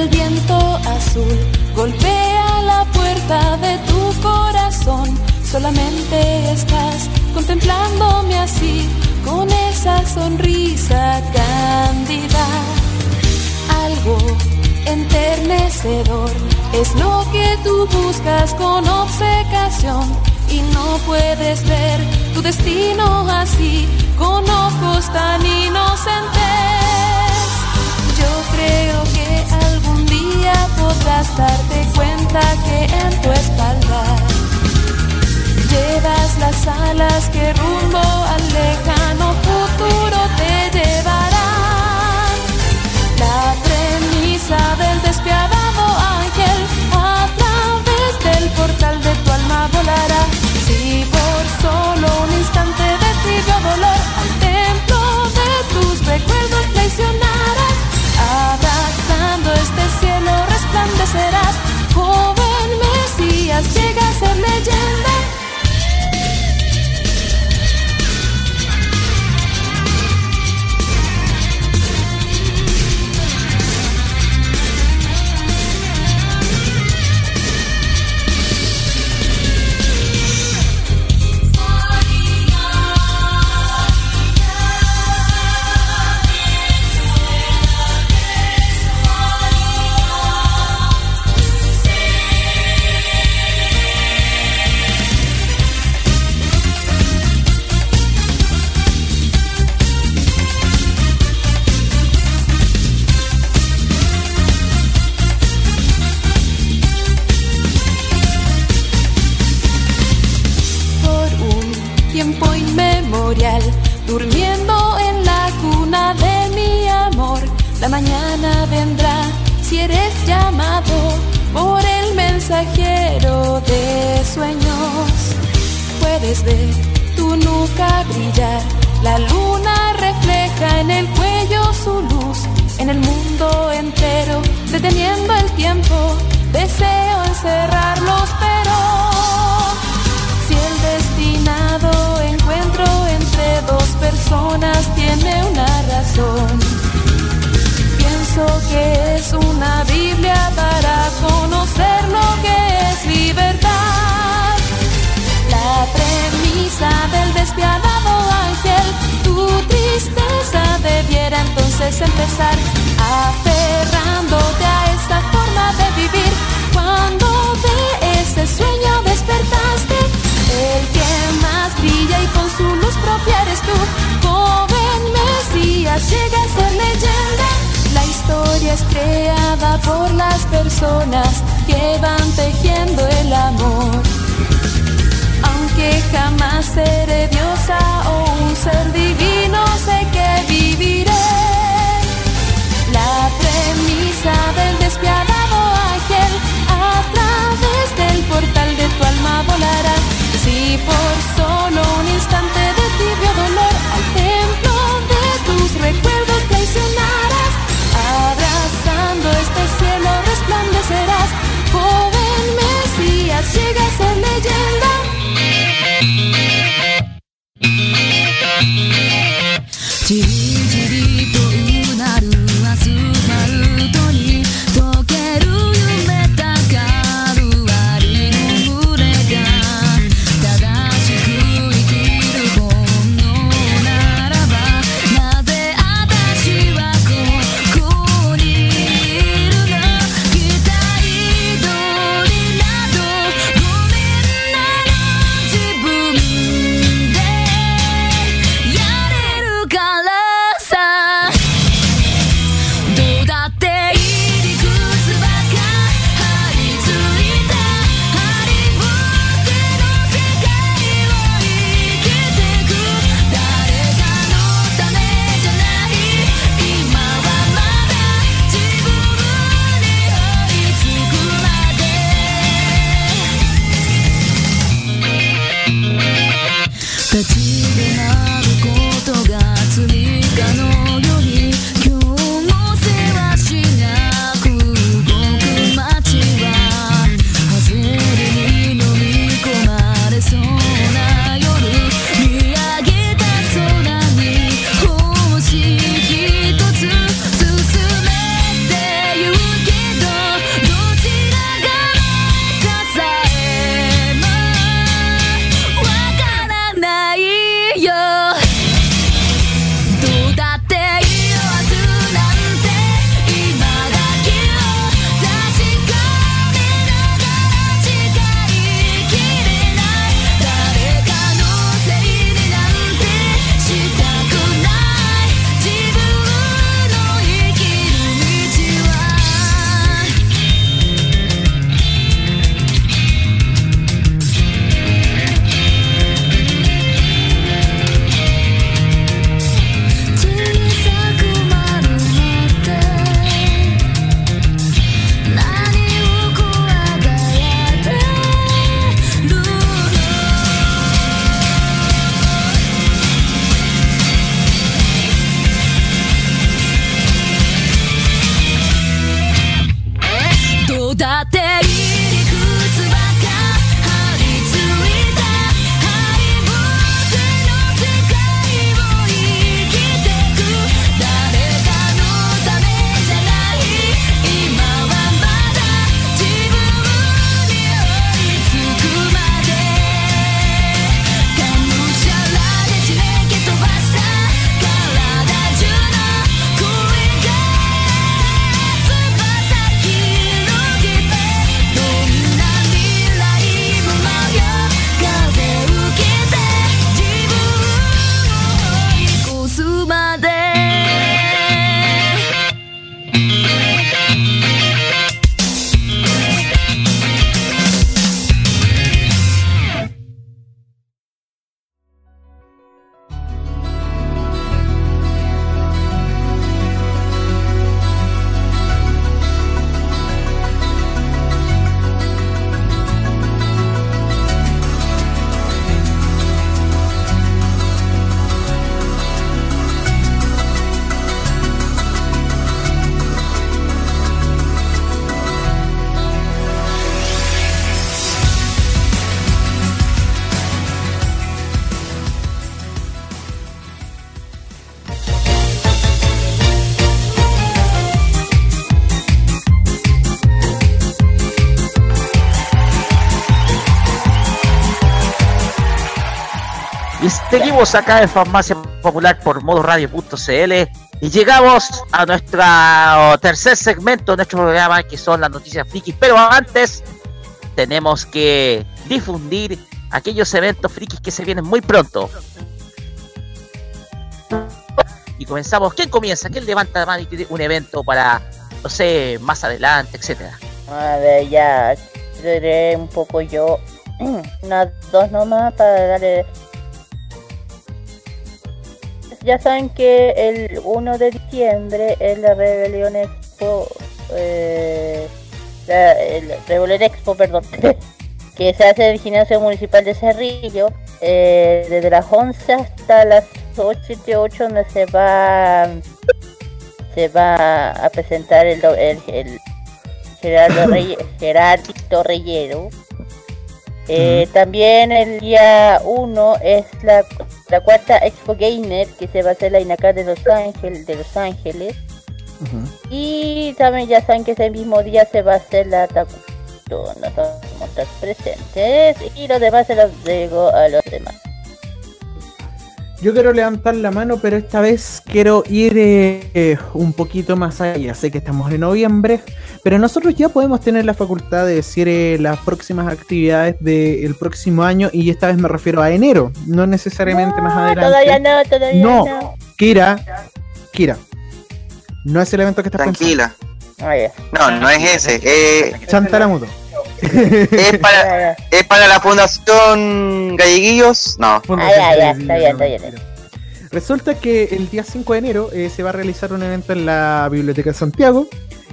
El viento azul golpea la puerta de tu corazón. Solamente estás contemplándome así, con esa sonrisa cándida. Algo enternecedor es lo que tú buscas con obcecación y no puedes ver tu destino así, con ojos tan inocentes. Yo creo que día podrás darte cuenta que en tu espalda llevas las alas que rumbo al lejano futuro te llevarán. La premisa del despiadado ángel a través del portal de tu alma volará. Si por solo un instante de tibio dolor al templo de tus recuerdos cielo resplandecerás. Joven Mesías llega a ser leyenda. La mañana vendrá si eres llamado por el mensajero de sueños. Puedes ver tu nuca brillar, la luna refleja en el cuello su luz, en el mundo entero, deteniendo el tiempo. Deseo encerrarlos, pero si el destinado encuentro entre dos personas tiene una razón, pienso que es una Biblia para conocer lo que es libertad. La premisa del despiadado ángel, tu tristeza debiera entonces empezar aferrándote a esa forma de vivir. Cuando de ese sueño despertaste, el que más brilla y con su luz propia eres tú, joven Mesías, llega a ser leyenda. Historia es creada por las personas que van tejiendo el amor. Aunque jamás seré diosa o un ser divino, sé que viviré. La premisa del despiadado ángel a través del portal de tu alma volará. Si por solo un instante de tibio dolor al templo de tus recuerdos traicionarás, cielo resplandecerás. Joven Mesías, llega a ser leyenda. じり acá en Farmacia Popular por modoradio.cl y llegamos a nuestro tercer segmento de nuestro programa que son las noticias frikis. Pero antes tenemos que difundir aquellos eventos frikis que se vienen muy pronto. Y comenzamos. ¿Quién comienza? ¿Quién levanta la mano y tiene un evento para, no sé, más adelante, etcétera? A ver, ya. Un poco yo. Unas dos nomás para darle. Ya saben que el 1 de diciembre es la Rebelión Expo. Eh, la, el Rebelión Expo, perdón. que se hace en el gimnasio municipal de Cerrillo. eh, desde las 11 hasta las 8 y 8 donde se va se va a presentar el, el, el Gerardo Rey, Gerardito Reyero. Eh, También el día 1 es la, la cuarta Expo Gamer que se va a hacer en acá de Los Ángeles, de Los Ángeles. Y también ya saben que ese mismo día se va a hacer la Takuto. No vamos a estar presentes y los demás se los digo a los demás. Yo quiero levantar la mano, pero esta vez quiero ir eh, un poquito más allá. Sé que estamos en noviembre, pero nosotros ya podemos tener la facultad de decir eh, las próximas actividades del próximo año, y esta vez me refiero a enero, no necesariamente más Ah, adelante. todavía no, todavía No. no. Kira, Kira, no es el evento que estás Tranquila. Ah, ya. No, no es ese. Eh, pensando. Es, para, es para la Fundación Galleguillos. No. Ah, ya, ya, está bien, está bien. Resulta que el día 5 de enero eh, se va a realizar un evento en la Biblioteca de Santiago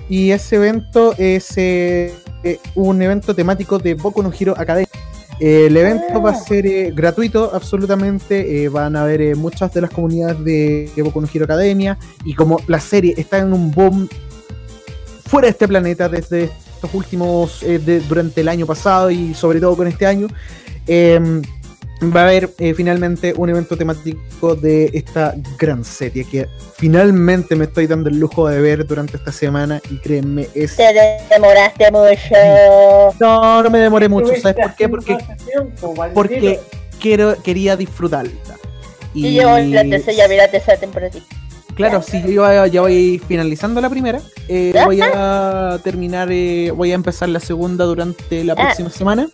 y ese evento es eh, eh, un evento temático de Boku no Hero Academia. Eh, el evento va a ser eh, gratuito, absolutamente. eh, van a haber eh, muchas de las comunidades de, de Boku no Hero Academia y como la serie está en un boom fuera de este planeta desde estos últimos, eh, de- durante el año pasado y sobre todo con este año, em, va a haber eh, finalmente un evento temático de esta gran serie que finalmente me estoy dando el lujo de ver durante esta semana y créanme, es... Te demoraste mucho. No, no me demoré mucho, ¿sabes por qué? Porque, porque quiero, quería disfrutarla. Y yo en la tercera, ya la tercera temporada. Claro, si yo ya, ya voy finalizando la primera, eh, voy a terminar, eh, voy a empezar la segunda durante la Ah. próxima semana.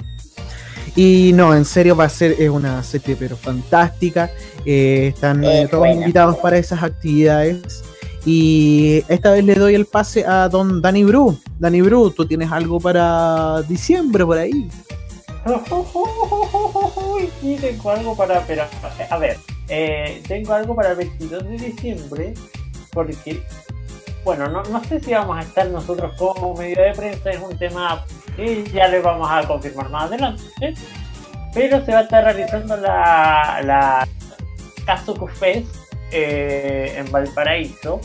Y no, en serio va a ser es una serie pero fantástica. eh, están eh, Es todos buena. invitados para esas actividades. Y esta vez le doy el pase a don Dani Bru. Dani Bru, tú tienes algo para diciembre por ahí. Sí, tengo algo para. Pero, a ver, eh, tengo algo para el 22 de diciembre. Porque, bueno, no, no sé si vamos a estar nosotros como medio de prensa. Es un tema que ya les vamos a confirmar más adelante. Pero se va a estar realizando la, la Kazoku Fest eh, en Valparaíso.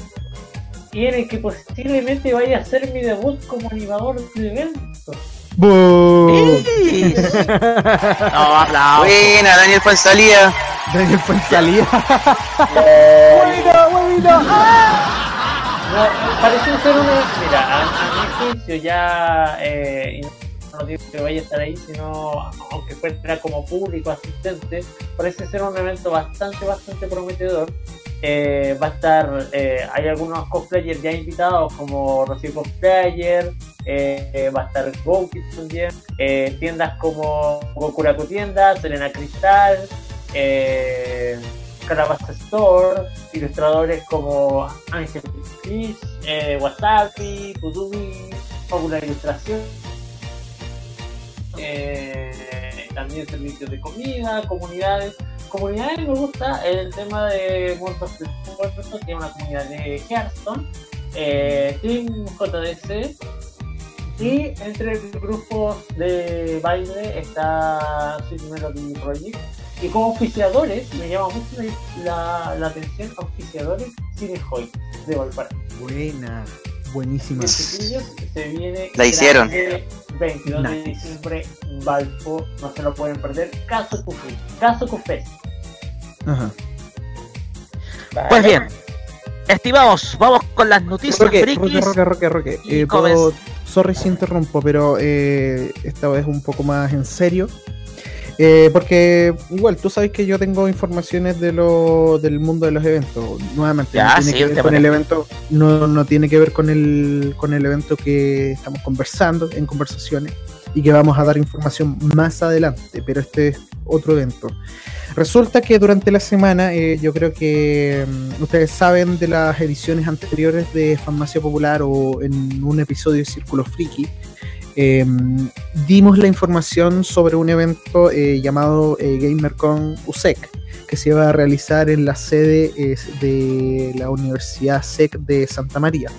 Y en el que posiblemente vaya a ser mi debut como animador de eventos. No, aplausos. Buena, Daniel Fuenzalía. Daniel Fuenzalía. No, parece ser una. Mira, a, a mi juicio ya. Eh, no digo que vaya a estar ahí, sino aunque fuera como público asistente, parece ser un evento bastante, bastante prometedor. Eh, va a estar. eh, hay algunos cosplayers ya invitados, como Rocío Cosplayer. eh, eh, va a estar GoKids también. eh, tiendas como Gokuraku Tienda, Selena Cristal. Eh, Store, ilustradores como Ángel Fish, Wasabi, Pudumi, Popular Ilustración, eh, también servicios de comida, comunidades. Comunidades me gusta el tema de World of Warcraft, es una comunidad de Hearthstone, eh, Team JDC, y entre grupos de baile está Sweet Melody Project. Y como auspiciadores, me llama mucho la, la atención auspiciadores Cinejoy de Valparaíso. Buena, buenísima. Se viene La hicieron. grande, 22 de Nice. diciembre, Valpo, no se lo pueden perder. Caso Cufé, Caso Cufé. Ajá. Pues bien, estimados, vamos con las noticias Roque, Roque, frikis. Roque, Roque, Roque. y Eh, puedo- sorry si interrumpo, pero eh, esta vez un poco más en serio. Eh, porque igual tú sabes que yo tengo informaciones de lo, del mundo de los eventos. Nuevamente, Ya, no tiene sí, que ver con el evento, no, no tiene que ver con el, con el evento que estamos conversando en conversaciones y que vamos a dar información más adelante, pero este es otro evento. Resulta que durante la semana, eh, yo creo que mm, ustedes saben de las ediciones anteriores de Farmacia Popular o en un episodio de Círculo Friki, eh, dimos la información sobre un evento eh, llamado eh, GamerCon USEC, que se iba a realizar en la sede de la Universidad SEC de Santa María.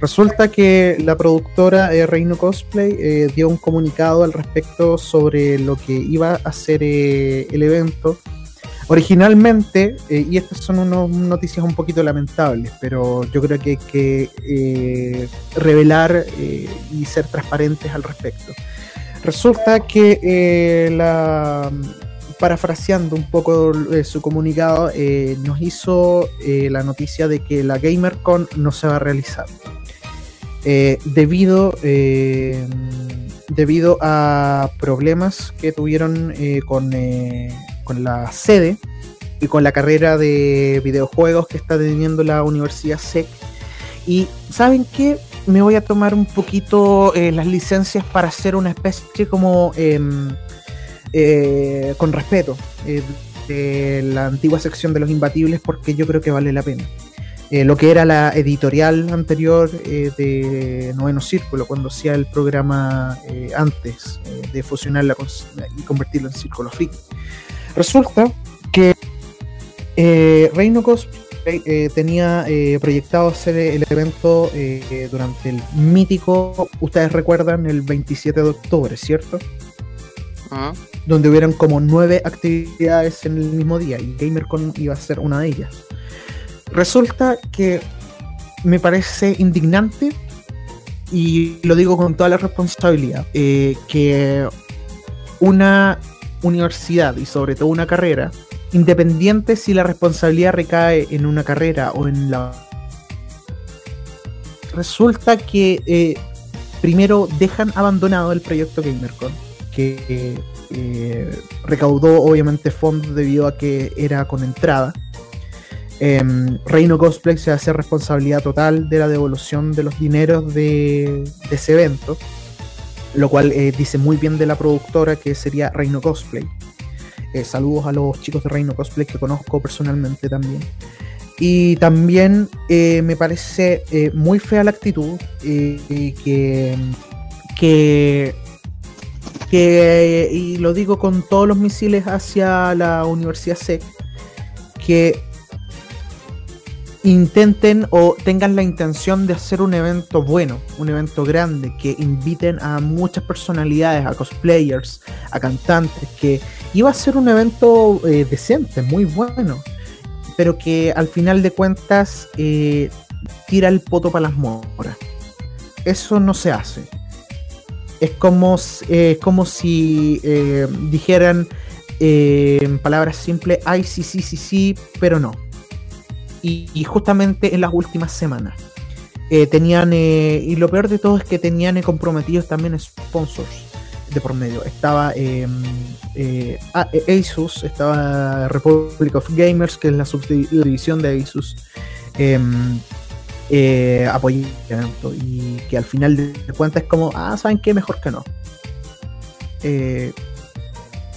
Resulta que la productora eh, Reino Cosplay dio un comunicado al respecto sobre lo que iba a ser el evento. Originalmente, eh, y estas son unas noticias un poquito lamentables, pero yo creo que hay que eh, revelar eh, y ser transparentes al respecto. Resulta que la parafraseando un poco su comunicado, nos hizo la noticia de que la GamerCon no se va a realizar. Debido, debido a problemas que tuvieron con, con la sede y con la carrera de videojuegos que está teniendo la Universidad SEC. Y ¿saben qué? Me voy a tomar un poquito eh, las licencias para hacer una especie como em, eh, con respeto eh, de la antigua sección de los imbatibles porque yo creo que vale la pena. Lo que era la editorial anterior de Noveno Círculo, cuando hacía el programa antes de fusionarla y convertirlo en Círculo Friki. Resulta que eh, Reino Cosplay eh, tenía eh, proyectado hacer el evento eh, durante el mítico, ustedes recuerdan, el 27 de octubre, ¿cierto? Ujú. donde hubieran como nueve actividades en el mismo día y GamerCon iba a ser una de ellas. Resulta que me parece indignante y lo digo con toda la responsabilidad eh, que una universidad y sobre todo una carrera, independiente si la responsabilidad recae en una carrera o en la... Resulta que eh, primero dejan abandonado el proyecto GamerCon, que eh, recaudó obviamente fondos debido a que era con entrada. Em, Reino Cosplay se hace responsabilidad total de la devolución de los dineros de ese evento, lo cual eh, dice muy bien de la productora que sería Reino Cosplay. Eh, saludos a los chicos de Reino Cosplay que conozco personalmente también. Y también eh, me parece muy fea la actitud que, que, que, y lo digo con todos los misiles hacia la Universidad SEC, que intenten o tengan la intención de hacer un evento bueno, un evento grande, que inviten a muchas personalidades, a cosplayers, a cantantes, que iba a ser un evento eh, decente, muy bueno, pero que al final de cuentas eh, tira el poto para las moras. Eso no se hace. Es como, eh, como si dijeran en palabras simples, ay, sí, sí, sí, sí, pero no. Y, justamente en las últimas semanas. eh, tenían, eh, y lo peor de todo es que tenían eh, comprometidos también sponsors de por medio. Estaba eh, eh, a- eh, Asus, estaba Republic of Gamers, que es la subdivisión de Asus, em, eh, y que al final de cuentas es como, ah, ¿saben qué? Mejor que no. Eh,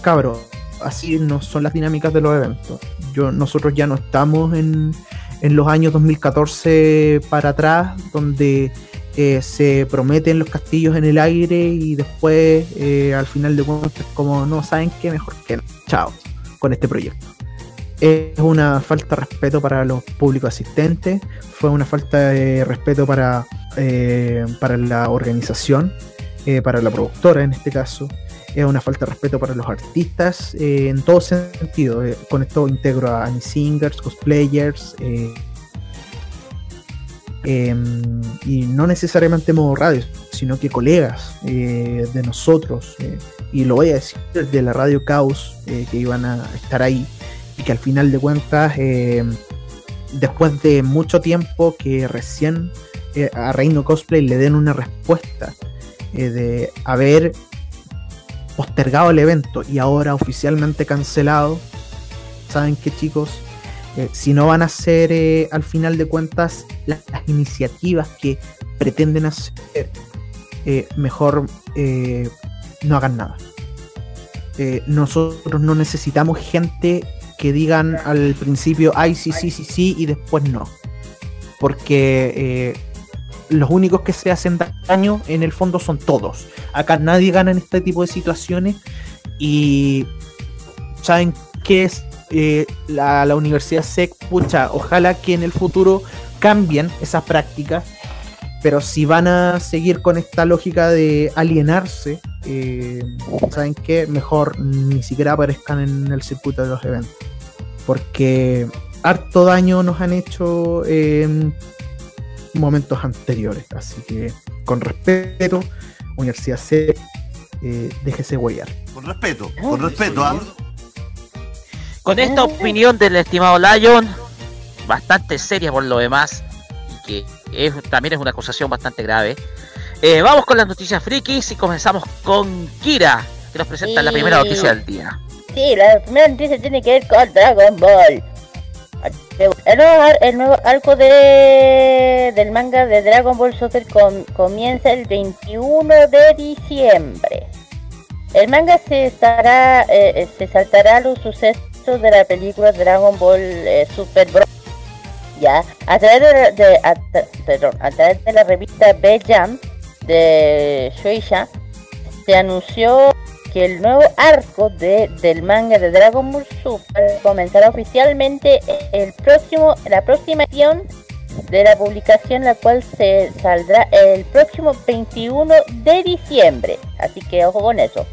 cabro, así no son las dinámicas de los eventos. Yo, nosotros ya no estamos en, en los años 2014 para atrás, donde eh, se prometen los castillos en el aire y después eh, al final de cuentas como no saben qué mejor que no. chao con este proyecto es una falta de respeto para los públicos asistentes fue una falta de respeto para eh, para la organización para la productora en este caso es una falta de respeto para los artistas eh, en todo sentido Eh, con esto integro a Singers cosplayers eh, eh, y no necesariamente modo radio, sino que colegas de nosotros, y lo voy a decir de la Radio Caos, que iban a estar ahí, y que al final de cuentas, después de mucho tiempo que recién a Reino Cosplay le den una respuesta eh, de haber postergado el evento y ahora oficialmente cancelado, ¿saben qué chicos? Eh, si no van a hacer eh, al final de cuentas las, iniciativas que pretenden hacer, eh, mejor no hagan nada. Nosotros no necesitamos gente que digan al principio, ay, sí, sí, sí, sí, y después no. Porque los únicos que se hacen daño en el fondo son todos. Acá nadie gana en este tipo de situaciones y saben qué es Eh, la, Universidad SEC, pucha, ojalá que en el futuro cambien esas prácticas, pero si van a seguir con esta lógica de alienarse, eh, ¿saben qué? Mejor ni siquiera aparezcan en el circuito de los eventos. Porque harto daño nos han hecho en momentos anteriores. Así que, con respeto, Universidad C, eh, déjese huellar. Con respeto, con respeto, ¿ah? Con esta opinión del estimado Lion, bastante seria por lo demás, y que es, también es una acusación bastante grave. eh, vamos con las noticias frikis y comenzamos con Kira, que nos presenta la primera noticia del día. Sí, la primera noticia tiene que ver con Dragon Ball. El nuevo, el nuevo arco de, del manga de Dragon Ball Super com- comienza el 21 de diciembre. El manga se estará eh, eh, se saltará los sucesos de la película Dragon Ball eh, Super Bros. Ya, a través de, de- a, perdón, a través de la revista B-Jam de Shueisha se anunció el nuevo arco de, del manga de Dragon Ball Super comenzará oficialmente el próximo, la próxima edición de la publicación, la cual se saldrá el próximo 21 de diciembre. Así que ojo con eso.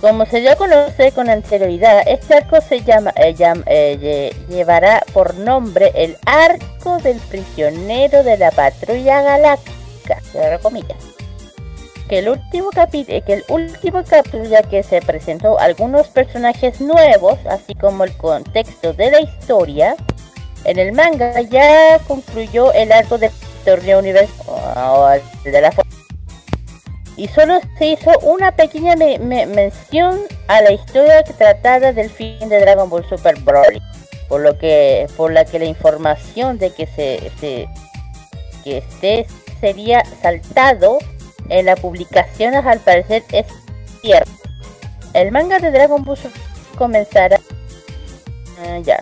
Como se dio a conocer con anterioridad, este arco se llama, eh, eh, lle- llevará por nombre el Arco del Prisionero de la Patrulla Galáctica, comillas que el último capítulo que el último capítulo ya que se presentó algunos personajes nuevos así como el contexto de la historia en el manga ya concluyó el arco del torneo universal de la y solo se hizo una pequeña me- me- mención a la historia tratada del fin de Dragon Ball Super Broly por lo que por la que la información de que se, que este sería saltado en la publicación al parecer es cierto. El manga de Dragon Ball comenzará ah, ya.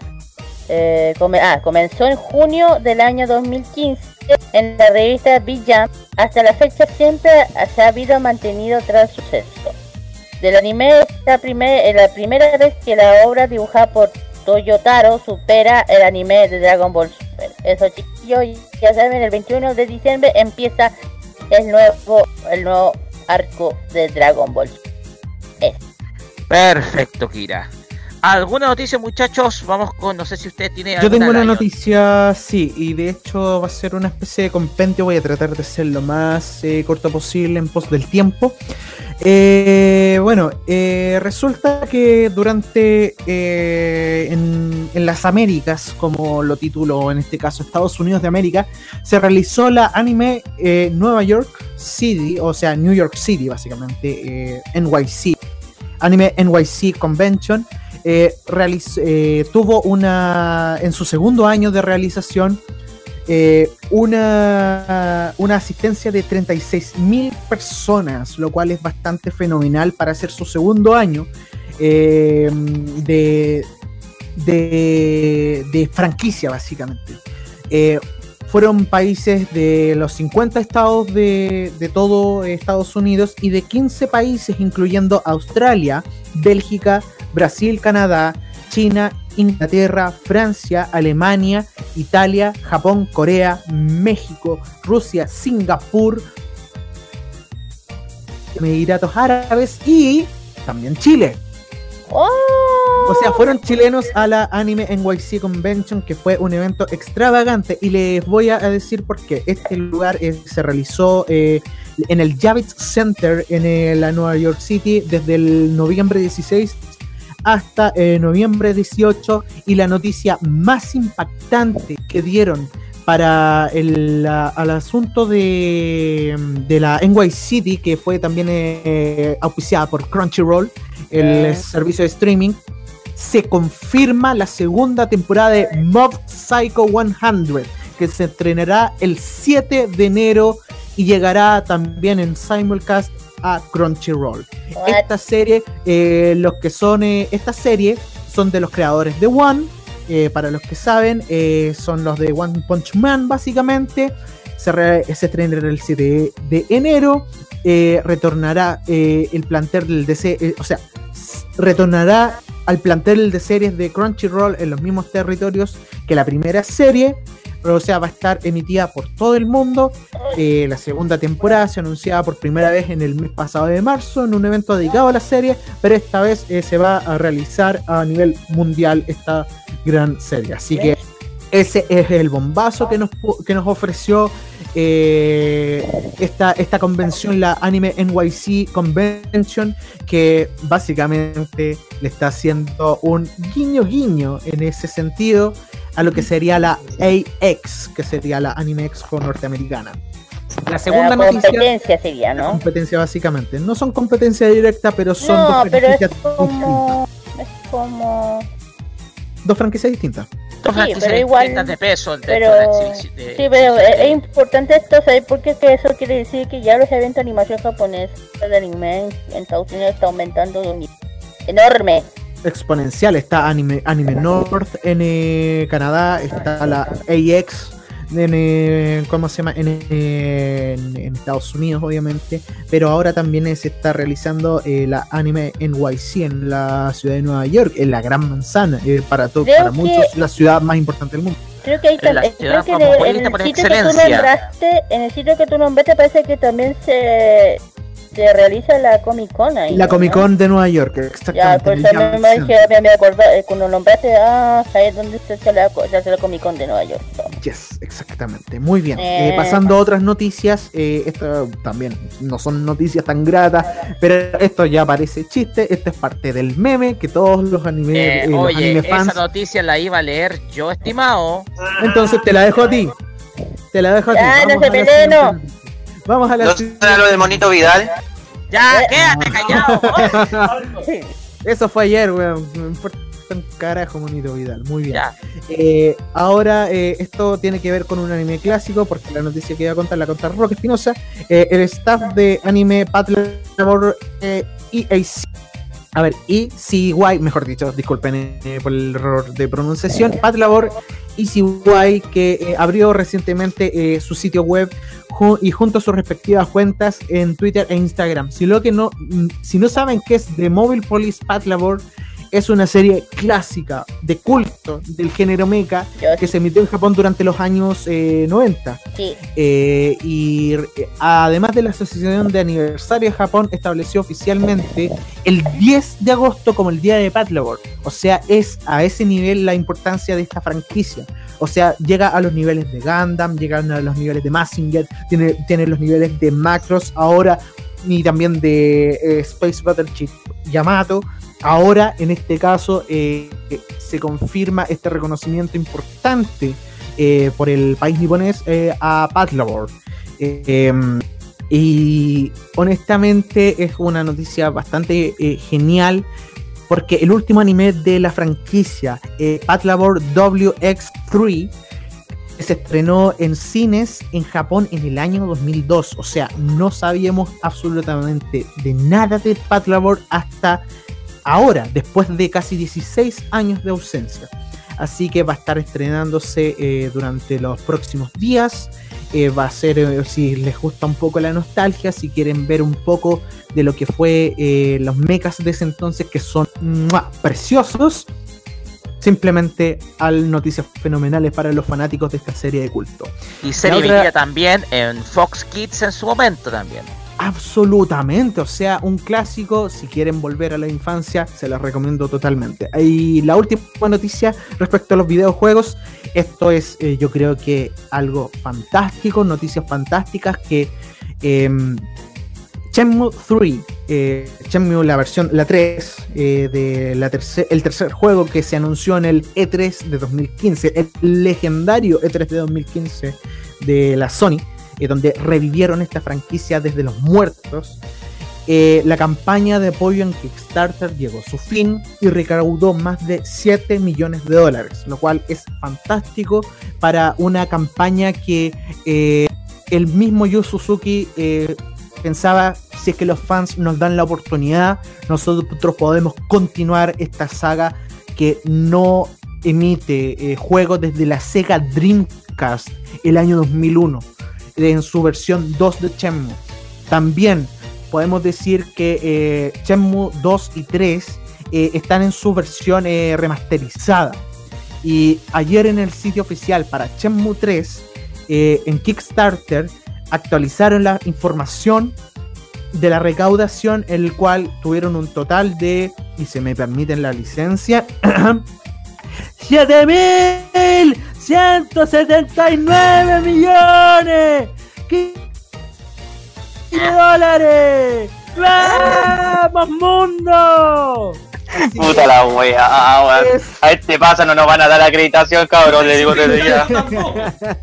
Eh, come- ah, comenzó en junio del año 2015 en la revista B-Jam. Hasta la fecha siempre se ha habido mantenido tras suceso. Del anime es primer- eh, la primera vez que la obra dibujada por Toyotaro supera el anime de Dragon Ball Super. Eso chiquillos, ya saben, el 21 de diciembre empieza el nuevo, el nuevo arco de Dragon Ball. Perfecto, Kira. ¿Alguna noticia, muchachos? Vamos con, no sé si usted tiene Yo tengo una Lion. noticia, sí, y de hecho va a ser una especie de compendio. Voy a tratar de ser lo más eh, corto posible en pos del tiempo. Eh, bueno, eh, resulta que durante eh, en, en las Américas, como lo titulo en este caso Estados Unidos de América, se realizó la anime Nueva York City, o sea, New York City, básicamente, NYC, Anime NYC Convention. Eh, eh, tuvo una en su segundo año de realización eh, una, una asistencia de 36.000 personas, lo cual es bastante fenomenal para ser su segundo año de, de, de franquicia, básicamente. Fueron países de los 50 estados de, de todo Estados Unidos y de 15 países, incluyendo Australia, Bélgica, Brasil, Canadá, China, Inglaterra, Francia, Alemania, Italia, Japón, Corea, México, Rusia, Singapur, Emiratos Árabes y también Chile. O sea, fueron chilenos a la Anime NYC Convention, que fue un evento extravagante. Y les voy a decir por qué. Este lugar eh, se realizó eh, en el Javits Center en la Nueva York City desde el noviembre 16 hasta eh, noviembre 18. Y la noticia más impactante que dieron para el la- al asunto de, de la NY City, que fue también eh, auspiciada por Crunchyroll, el Eh. servicio de streaming, se confirma la segunda temporada de Mob Psycho 100, que se estrenará el 7 de enero y llegará también en simulcast a Crunchyroll. What? Esta serie, eh, los que son, eh, esta serie son de los creadores de One, eh, para los que saben, son los de One Punch Man, básicamente. Se, re- se estrenará el 7 de enero. retornará el plantel del DC, o sea, retornará al plantel de series de Crunchyroll en los mismos territorios que la primera serie. O sea, va a estar emitida por todo el mundo. Eh, la segunda temporada se anunciaba por primera vez en el mes pasado de marzo en un evento dedicado a la serie, pero esta vez eh, se va a realizar a nivel mundial esta gran serie. Así que ese es el bombazo que nos, que nos ofreció eh, esta, esta convención, la Anime NYC Convention, que básicamente le está haciendo un guiño guiño en ese sentido a lo que sería la AX, que sería la Anime Expo norteamericana. La segunda La noticia competencia sería, ¿no? competencia básicamente. No son competencia directa, pero son No, dos, pero es franquicias como. Es como. distintas. dos franquicias distintas. Sí, pero igual- de peso Pero. de de- Sí, pero es, es importante esto, ¿sabes por qué? Que eso quiere decir que ya los eventos de animación japonés de anime en, Estados Unidos está aumentando de un nivel enorme. Exponencial. Está Anime, Anime North en eh, Canadá, está la AX en, eh, ¿cómo se llama? En, eh, en- en Estados Unidos, obviamente. Pero ahora también eh, se está realizando eh, la Anime NYC en la ciudad de Nueva York, en la Gran Manzana. eh, para, to- Creo para muchos, la ciudad más importante del mundo. Creo que ahí En la también, ciudad creo que en el, en cosmopolita el por sitio que tú excelencia. nombraste, en el sitio que tú nombraste parece que también se, se realiza la Comic Con ahí. La ¿no? Comic Con de Nueva York, Ya, exactamente. pues el también Jam me, dije, me, me acordé, eh, cuando nombraste, ah, ¿sabes dónde se hace la, se hace la Comic Con de Nueva York? Yes, exactamente. Muy bien. Eh. Eh, pasando a otras noticias, eh, esto también no son noticias tan gratas, pero esto ya parece chiste. Esto es parte del meme que todos los anime, Eh, eh, los oye, anime fans. esa noticia la iba a leer yo, estimado. Entonces te la dejo a ti. Te la dejo a ti. Ya, no se peleen, no. Vamos a la ¿No será lo del monito Vidal? Ya, Eh. quédate callado. Eso fue ayer, weón. Me importa un carajo, Monito Vidal. Muy bien. Eh, ahora, eh, esto tiene que ver con un anime clásico, porque la noticia que iba a contar la contar Roque Espinosa. Eh, el staff de anime Battle Labor eh, EAC. A ver, ECY, mejor dicho, disculpen eh, por el error de pronunciación. Battle Labor ECY, que eh, abrió recientemente eh, su sitio web y junto a sus respectivas cuentas en Twitter e Instagram. Si, lo que no, mm, si no saben qué es The Mobile Police Battle Labor, es una serie clásica de culto del género mecha que se emitió en Japón durante los años eh, 90. sí, Eh, y además de la Asociación de Aniversario de Japón, estableció oficialmente el 10 de agosto como el día de Patlabor. O sea, es a ese nivel la importancia de esta franquicia. O sea, llega a los niveles de Gundam, llegan a los niveles de Massinger, tiene, tiene los niveles de Macros ahora y también de eh, Space Battleship Yamato. Ahora, en este caso, eh, eh, se confirma este reconocimiento importante eh, por el país niponés a Patlabor. Em, y honestamente es una noticia bastante genial porque el último anime de la franquicia, Patlabor WX3, se estrenó en cines en Japón en el año 2002. O sea, no sabíamos absolutamente de nada de Patlabor hasta ahora, después de casi 16 años de ausencia. Así que va a estar estrenándose eh, durante los próximos días. Eh, va a ser, eh, si les gusta un poco la nostalgia, si quieren ver un poco de lo que fue los mechas de ese entonces, que son ¡mua! preciosos. Simplemente al noticias fenomenales para los fanáticos de esta serie de culto. Y serie La otra- emitida también en Fox Kids en su momento también. Absolutamente, o sea, un clásico, si quieren volver a la infancia, se los recomiendo totalmente. Y la última noticia respecto a los videojuegos, esto es eh, yo creo que algo fantástico, noticias fantásticas que em, Shenmue 3 eh, Shenmue, la versión, la 3, eh, de la tercer, el tercer juego que se anunció en el E3 de 2015, el legendario E3 de 2015 de la Sony, eh, donde revivieron esta franquicia desde los muertos. Eh, la campaña de apoyo en Kickstarter llegó a su fin y recaudó más de 7 millones de dólares, lo cual es fantástico para una campaña que eh, el mismo Yu Suzuki eh, pensaba si es que los fans nos dan la oportunidad, nosotros podemos continuar esta saga que no emite juegos desde la Sega Dreamcast el año 2001 en su versión 2 de Shenmue. También podemos decir que eh, Shenmue 2 y 3 eh, están en su versión eh, remasterizada. Y ayer en el sitio oficial para Shenmue 3, eh, en Kickstarter, actualizaron la información de la recaudación, en el cual tuvieron un total de, y se me permiten la licencia, 7.179 millones ¿Qué? de dólares. ¡Vamos, mundo! Así Puta la wea, weón. es- A este pasa no nos van a dar acreditación, cabrón, le digo desde ya.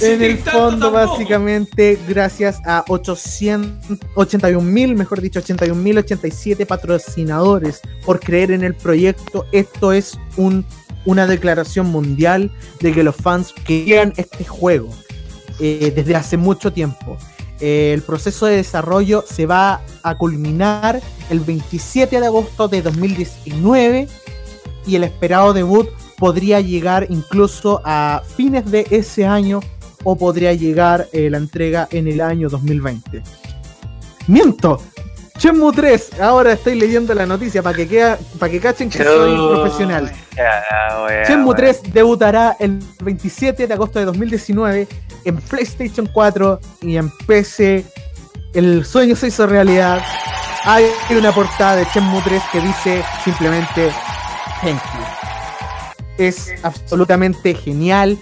en el fondo, básicamente, gracias a 800, 81 mil, mejor dicho, 81 mil 87 patrocinadores por creer en el proyecto. Esto es un, una declaración mundial de que los fans querían este juego eh, desde hace mucho tiempo. Eh, el proceso de desarrollo se va a culminar el 27 de agosto de 2019 y el esperado debut podría llegar incluso a fines de ese año o podría llegar eh, la entrega en el año 2020. Miento. Shenmue 3, ahora estoy leyendo la noticia para que, queda- para que cachen que soy profesional. Ya, wea, Shenmue wea. 3 debutará el 27 de agosto de 2019 en PlayStation 4 y en PC. El sueño se hizo realidad. Hay una portada de Shenmue 3 que dice simplemente Thank you. Es absolutamente genial.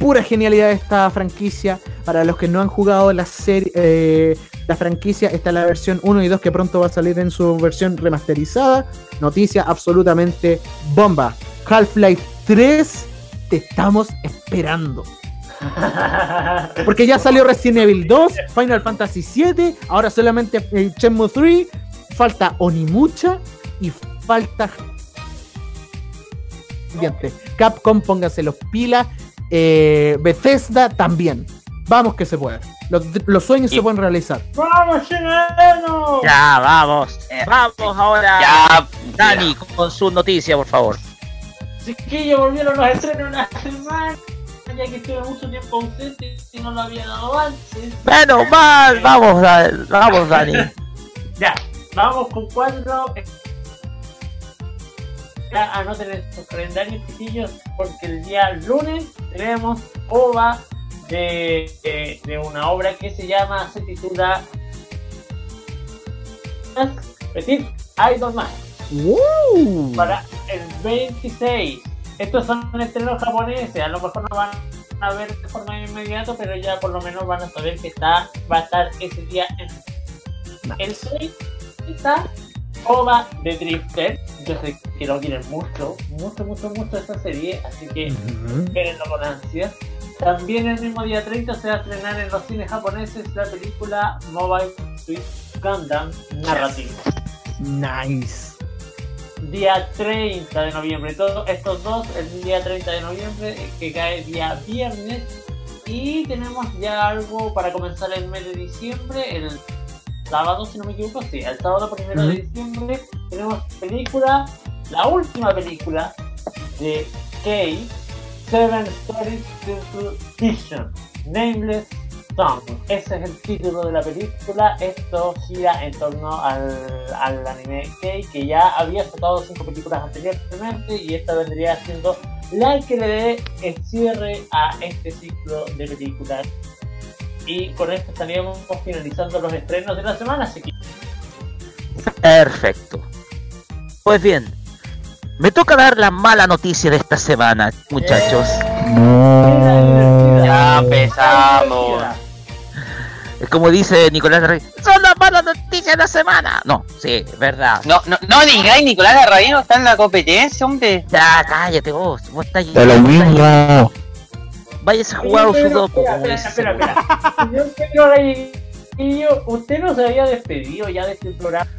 Pura genialidad esta franquicia. Para los que no han jugado la serie, eh, la franquicia, está la versión 1 y 2 que pronto va a salir en su versión remasterizada. Noticia absolutamente bomba. Half-Life 3, te estamos esperando. Porque ya salió Resident Evil 2, Final Fantasy 7, ahora solamente eh, Shenmue 3, falta Onimucha y falta. Capcom, pónganse los pilas. eh, Bethesda también. Vamos que se puede. Los, los sueños se pueden realizar. ¡Vamos, chileno! Ya, vamos. Vamos ahora. Ya, Dani, con su noticia, por favor. Chiquillos, volvieron los estrenos una semana. Ya que estuve mucho tiempo ausente y no lo había dado antes. Menos mal, vamos, vamos, Dani. Ya, vamos con cuatro. Ya anoten en sus calendarios, chiquillos, porque el día lunes tenemos OVA de, de, de una obra que se llama, se titula. Repetir, Idol Man. Para el 26. Estos son estrenos japoneses, a lo mejor no van a ver de forma inmediata, pero ya por lo menos van a saber que está, va a estar ese día en el 6 está OVA de Drifter. Yo sé que lo quieren mucho, mucho, mucho, mucho esta serie, así que espérenlo con ansias. También el mismo día 30 se va a estrenar en los cines japoneses la película Mobile Suit Gundam Narrative. Nice. Día 30 de noviembre, todos estos dos, el día 30 de noviembre, que cae día viernes. Y tenemos ya algo para comenzar el mes de diciembre, el sábado, si no me equivoco, sí, el sábado primero de diciembre tenemos película, la última película de Kay, Seven Stories Simple Vision, Nameless Song. Ese es el título de la película. Esto gira en torno al, anime Kay, que ya había sacado cinco películas anteriormente y esta vendría siendo la que le dé el cierre a este ciclo de películas. Y con esto estaríamos finalizando los estrenos de la semana, así que Perfecto. Pues bien, me toca dar la mala noticia de esta semana, muchachos. Ya empezamos. Es como dice Nicolás Rey, son las malas noticias de la semana. No, sí, es verdad. No, no, no digáis, Nicolás Larraín está en la competencia, hombre. Ya, cállate vos, vos estás De lo mismo. Váyase a jugar Oye, su pero, dopo, espera, como espera, dice. espera, espera. Señor Pedro Reyillo, ¿usted no se había despedido ya de este programa?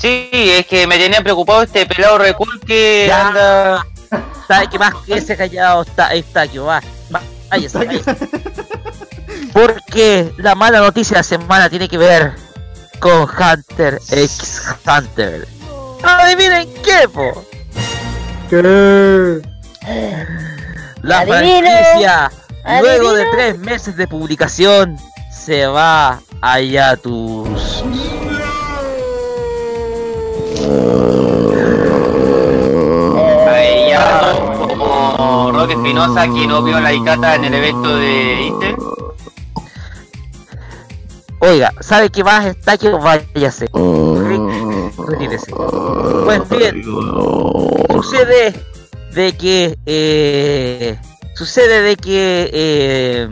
Sí, es que me tenía preocupado este pelado recul que Ya. anda. ¿Sabe qué más que ese callado está, está que va? Va, Váyase, váyase. Porque la mala noticia de la semana tiene que ver con Hunter x Hunter. Adivinen qué, po. ¿Qué? La Adivino. franquicia, luego de Adivino. tres meses de publicación, se va a Yatus. Ahí ya como Roque Espinosa que no vio la Icata en el evento de Intel. Oiga, ¿sabe qué más está que váyase? Re- Retírese. Pues bien, sucede de que eh, sucede de que eh,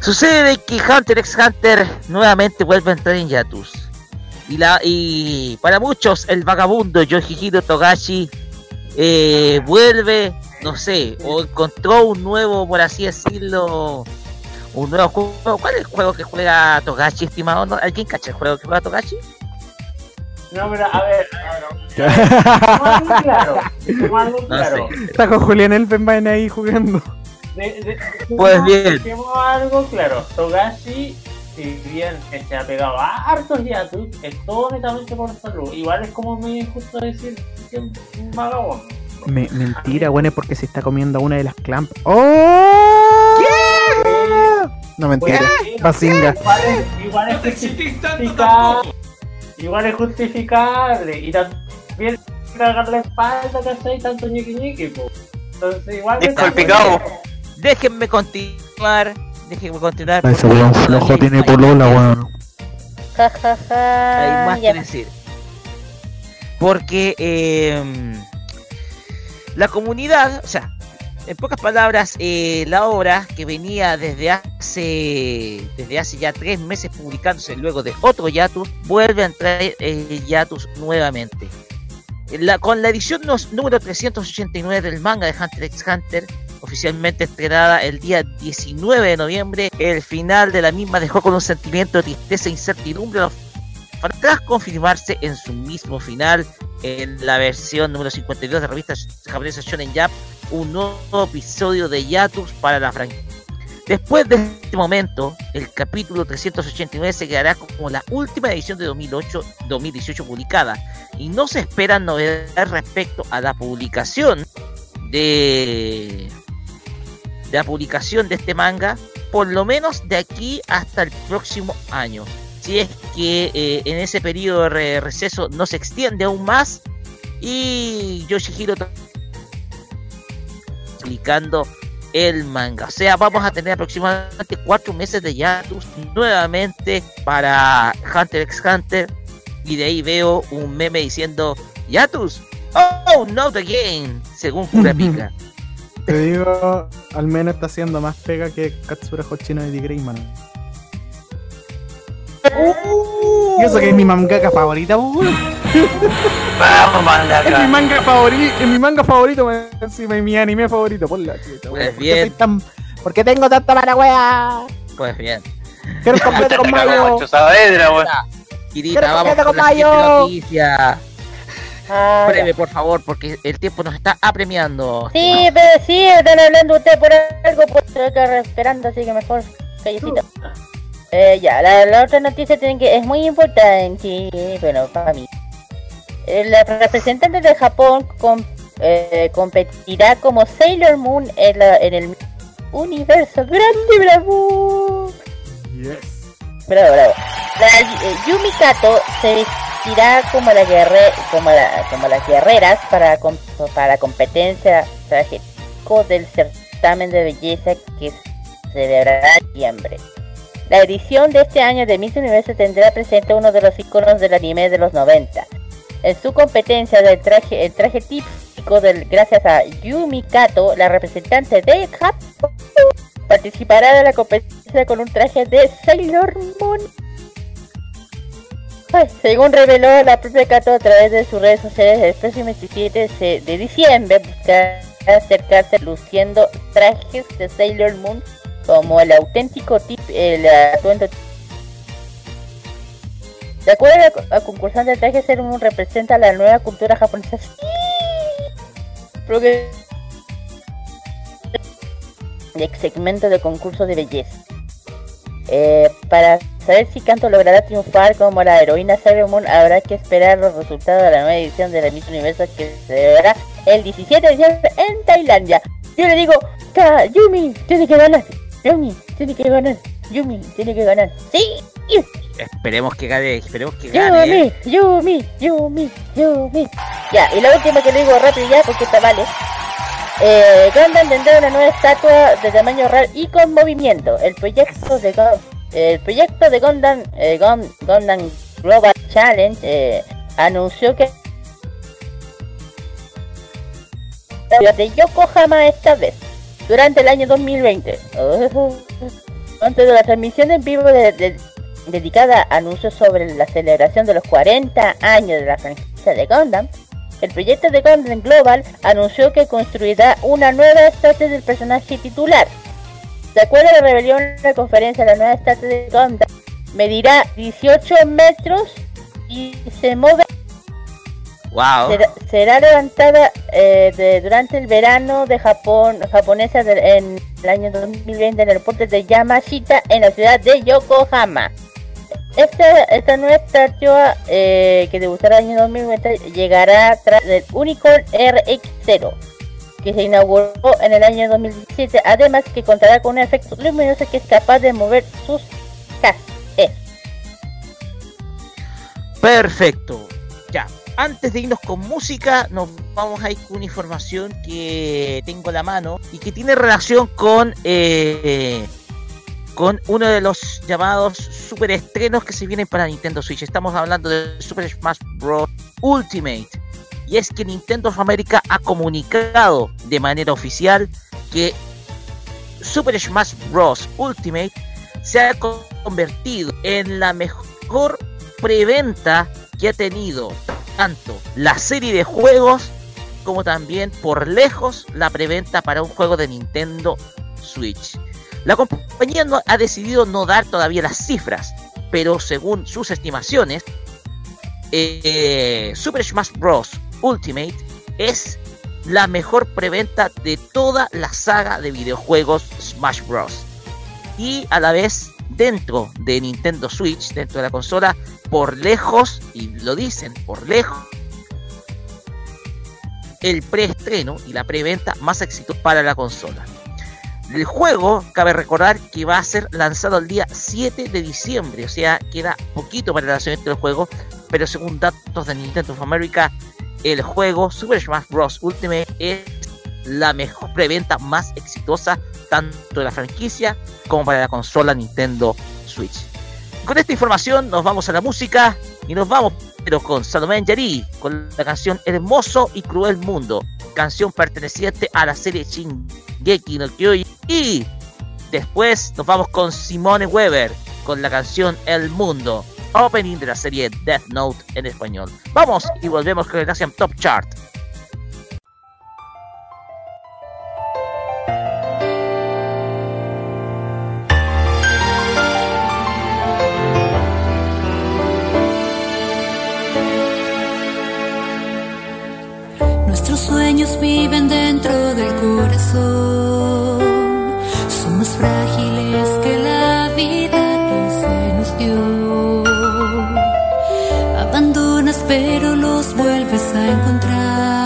sucede de que Hunter x Hunter nuevamente vuelve a entrar en Yatus. Y la y para muchos el vagabundo Yoshihiro Togashi eh, vuelve, no sé, o encontró un nuevo, por así decirlo, un nuevo juego. ¿Cuál es el juego que juega Togashi, estimado? ¿No? ¿Alguien cacha el juego que juega Togashi? No, pero a ver, no, algo claro, claro. sé. Está con Julián Elfenbein ahí jugando. De, de, Pues bien. dejemos algo claro, Togashi, si bien que se ha pegado a hartos yatus, es todo netamente por salud. Igual es como muy injusto decir que es un vagabundo. Me- mentira, bueno, es porque se está comiendo una de las clamp. ¡Oh! No, mentira. Pues, Bazinga. Igual es, igual es justificable. Igual es justificable. Y también cagar la espalda, ¿cachai? Tanto ñiqui ñiqui, po. Entonces igual es- Descolpicado. Déjenme continuar. Déjenme continuar. Ese weón flojo tiene polola, weón. Ja, ja, ja. Hay más Ya. que decir. Porque eh, la comunidad, o sea, en pocas palabras, eh, la obra que venía desde hace desde hace ya tres meses publicándose luego de otro Yatus, vuelve a entrar eh, Yatus nuevamente. La- con la edición nos- número 389 del manga de Hunter x Hunter, oficialmente estrenada el día 19 de noviembre, el final de la misma dejó con un sentimiento de tristeza e incertidumbre a tras confirmarse en su mismo final en la versión número 52 de revista japonesa Shonen Jump un nuevo episodio de Yatus para la franquicia. Después de este momento, el capítulo 389 se quedará como la última edición de 2008-2018 publicada y no se esperan novedades respecto a la publicación de la publicación de este manga, por lo menos de aquí hasta el próximo año. Si es que eh, en ese periodo de re- receso no se extiende aún más y Yoshihiro publicando el manga. O sea, vamos a tener aproximadamente cuatro meses de Yatus nuevamente para Hunter x Hunter. Y de ahí veo un meme diciendo Yatus, oh, not again, según Kurapika. Te digo, al menos está haciendo más pega que Katsura Hoshino de Greyman. Y eso que es mi mangaka favorita, weón. Vamos, Es mi mangaka. manga favorito, es mi manga favorito, encima es mi anime favorito, por la weón. Pues ¿Por qué bien. soy tan- ¿Por qué tengo tanta mala wea? Pues bien. Quiero un completo con Mayo. Saavedra. Kirita, Quiero vamos con la con siguiente mayo. noticia. Ah, Breve, por favor, porque el tiempo nos está apremiando. Sí, pero sí, están hablando ustedes por algo, pues estoy acá esperando, así que mejor callecito. Eh, ya, la, la otra noticia tiene que es muy importante, bueno, para mí. Eh, La representante de Japón com- eh, competirá como Sailor Moon en, la- en el universo. ¡Grande, bravo! Bravo, bravo. La eh, se vestirá como la guerre como la como las guerreras para com- para competencia traje del certamen de belleza que se celebrará en diciembre. La edición de este año de Miss Universo tendrá presente uno de los iconos del anime de los 90. En su competencia del traje, el traje típico del gracias a Yumi Kato, la representante de Japón, participará de la competencia con un traje de Sailor Moon. Ay, según reveló la propia Kato a través de sus redes sociales, el próximo 27 se- de diciembre buscará acercarse luciendo trajes de Sailor Moon como el auténtico tip, el atuendo de acuerdo a, a concursante de traje Sailor Moon representa la nueva cultura japonesa. Sí. Porque de segmento de concurso de belleza. Eh, para saber si Kanto logrará triunfar como la heroína Sailor Moon, habrá que esperar los resultados de la nueva edición de la Miss Universo que se celebrará el 17 de diciembre en Tailandia. Yo le digo, "Ka- Yumi tiene que ganar, Yumi tiene que ganar, Yumi tiene que ganar. Sí, Esperemos que gane, esperemos que gane. ¿eh? Yumi, Yumi, Yumi, Yumi. Ya, y la última que le digo rápido ya, porque esta vale. Eh, Gundam tendrá una nueva estatua de tamaño real y con movimiento. El proyecto de Gun- el proyecto de Gundam, eh, Gundam Global Challenge eh, anunció que de Yokohama esta vez durante el año 2020. Antes de la transmisión en vivo de- dedicada a anuncios sobre la celebración de los 40 años de la franquicia de Gundam, el proyecto de Gundam Global anunció que construirá una nueva estatua del personaje titular. De acuerdo a la rebelión en la conferencia, la nueva estatua de Gundam medirá 18 metros y se mueve Wow. será, será levantada eh, de- durante el verano de Japón japonesa de- en el año 2020 en el puerto de Yamashita en la ciudad de Yokohama. Esta, esta nueva estatua que debutará el año 2020 llegará tras del Unicorn RX0 que se inauguró en el año 2017 además que contará con un efecto luminoso que es capaz de mover sus casas. Perfecto. Ya, antes de irnos con música, nos vamos a ir con una información que tengo a la mano y que tiene relación con eh, con uno de los llamados super estrenos que se vienen para Nintendo Switch. Estamos hablando de Super Smash Bros. Ultimate. Y es que Nintendo of America ha comunicado de manera oficial que Super Smash Bros. Ultimate se ha convertido en la mejor preventa que ha tenido tanto la serie de juegos como también por lejos la preventa para un juego de Nintendo Switch. La compañía no, ha decidido no dar todavía las cifras, pero según sus estimaciones, eh, Super Smash Bros. Ultimate es la mejor preventa de toda la saga de videojuegos Smash Bros. Y a la vez dentro de Nintendo Switch, dentro de la consola, por lejos, y lo dicen, por lejos, el preestreno y la preventa más exitosa para la consola. El juego, cabe recordar que va a ser lanzado el día 7 de diciembre, o sea, queda poquito para el lanzamiento del juego, pero según datos de Nintendo of America, el juego Super Smash Bros. Ultimate es la mejor preventa más exitosa tanto de la franquicia como para la consola Nintendo Switch. Con esta información nos vamos a la música y nos vamos pero con Salomé Yari con la canción Hermoso y Cruel Mundo, canción perteneciente a la serie Shingeki no Kyojin y después nos vamos con Simone Weber con la canción El Mundo, opening de la serie Death Note en español. Vamos y volvemos con el Asian Top Chart. Viven dentro del corazón. Son más frágiles que la vida que se nos dio. Abandonas pero los vuelves a encontrar.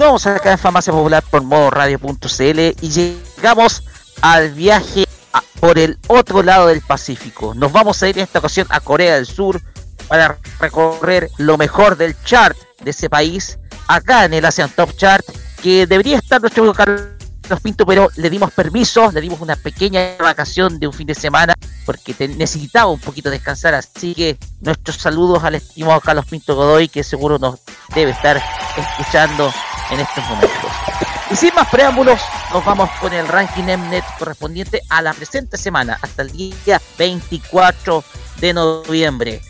Continuamos acá en Farmacia Popular por modo radio.cl y llegamos al viaje por el otro lado del Pacífico. Nos vamos a ir en esta ocasión a Corea del Sur para recorrer lo mejor del chart de ese país acá en el Asian Top Chart que debería estar nuestro Carlos Pinto, pero le dimos permiso, le dimos una pequeña vacación de un fin de semana porque necesitaba un poquito descansar, así que nuestros saludos al estimado Carlos Pinto Godoy que seguro nos debe estar escuchando en estos momentos. Y sin más preámbulos, nos vamos con el ranking Mnet correspondiente a la presente semana, hasta el día 24 de noviembre.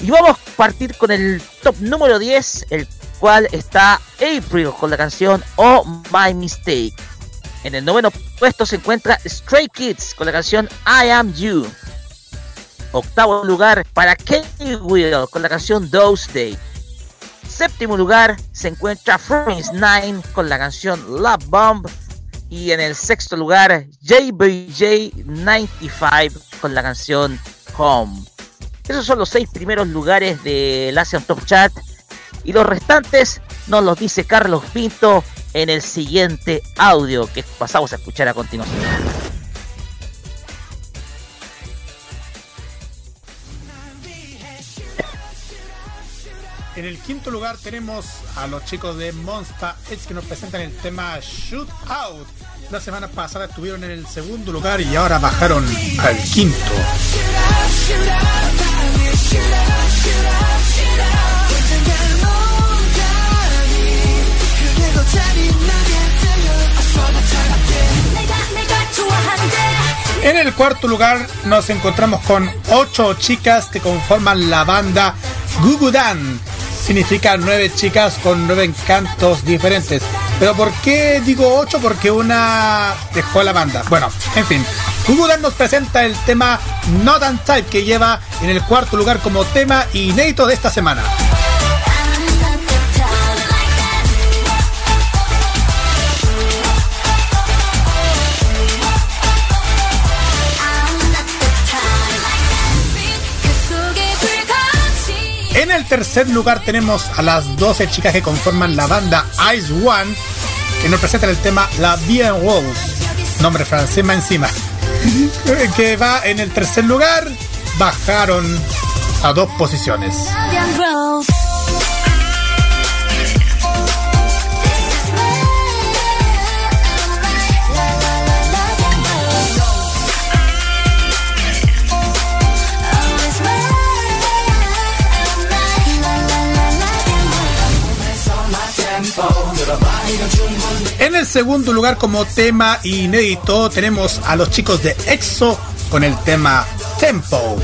Y vamos a partir con el top número 10, el cual está April con la canción Oh My Mistake. En el noveno puesto se encuentra Stray Kids con la canción I Am You. Octavo lugar para K-Will con la canción Those Days. Séptimo lugar se encuentra Friends 9 con la canción Love Bomb. Y en el sexto lugar, JBJ95 con la canción Home. Esos son los seis primeros lugares del Asian Top Chat. Y los restantes nos los dice Carlos Pinto en el siguiente audio que pasamos a escuchar a continuación. En el quinto lugar tenemos a los chicos de Monster Edge que nos presentan el tema Shoot Out. La semana pasada estuvieron en el segundo lugar y ahora bajaron al quinto. En el cuarto lugar nos encontramos con ocho chicas que conforman la banda Gugudan. Significa nueve chicas con nueve encantos diferentes. Pero ¿por qué digo ocho? Porque una dejó la banda. Bueno, en fin. Gugudan nos presenta el tema Not and Type que lleva en el cuarto lugar como tema inédito de esta semana. En el tercer lugar tenemos a las 12 chicas que conforman la banda Ice One, que nos presentan el tema La Bien Rose, nombre francés más encima, que va en el tercer lugar, bajaron a dos posiciones. En el segundo lugar como tema inédito tenemos a los chicos de EXO con el tema Tempo.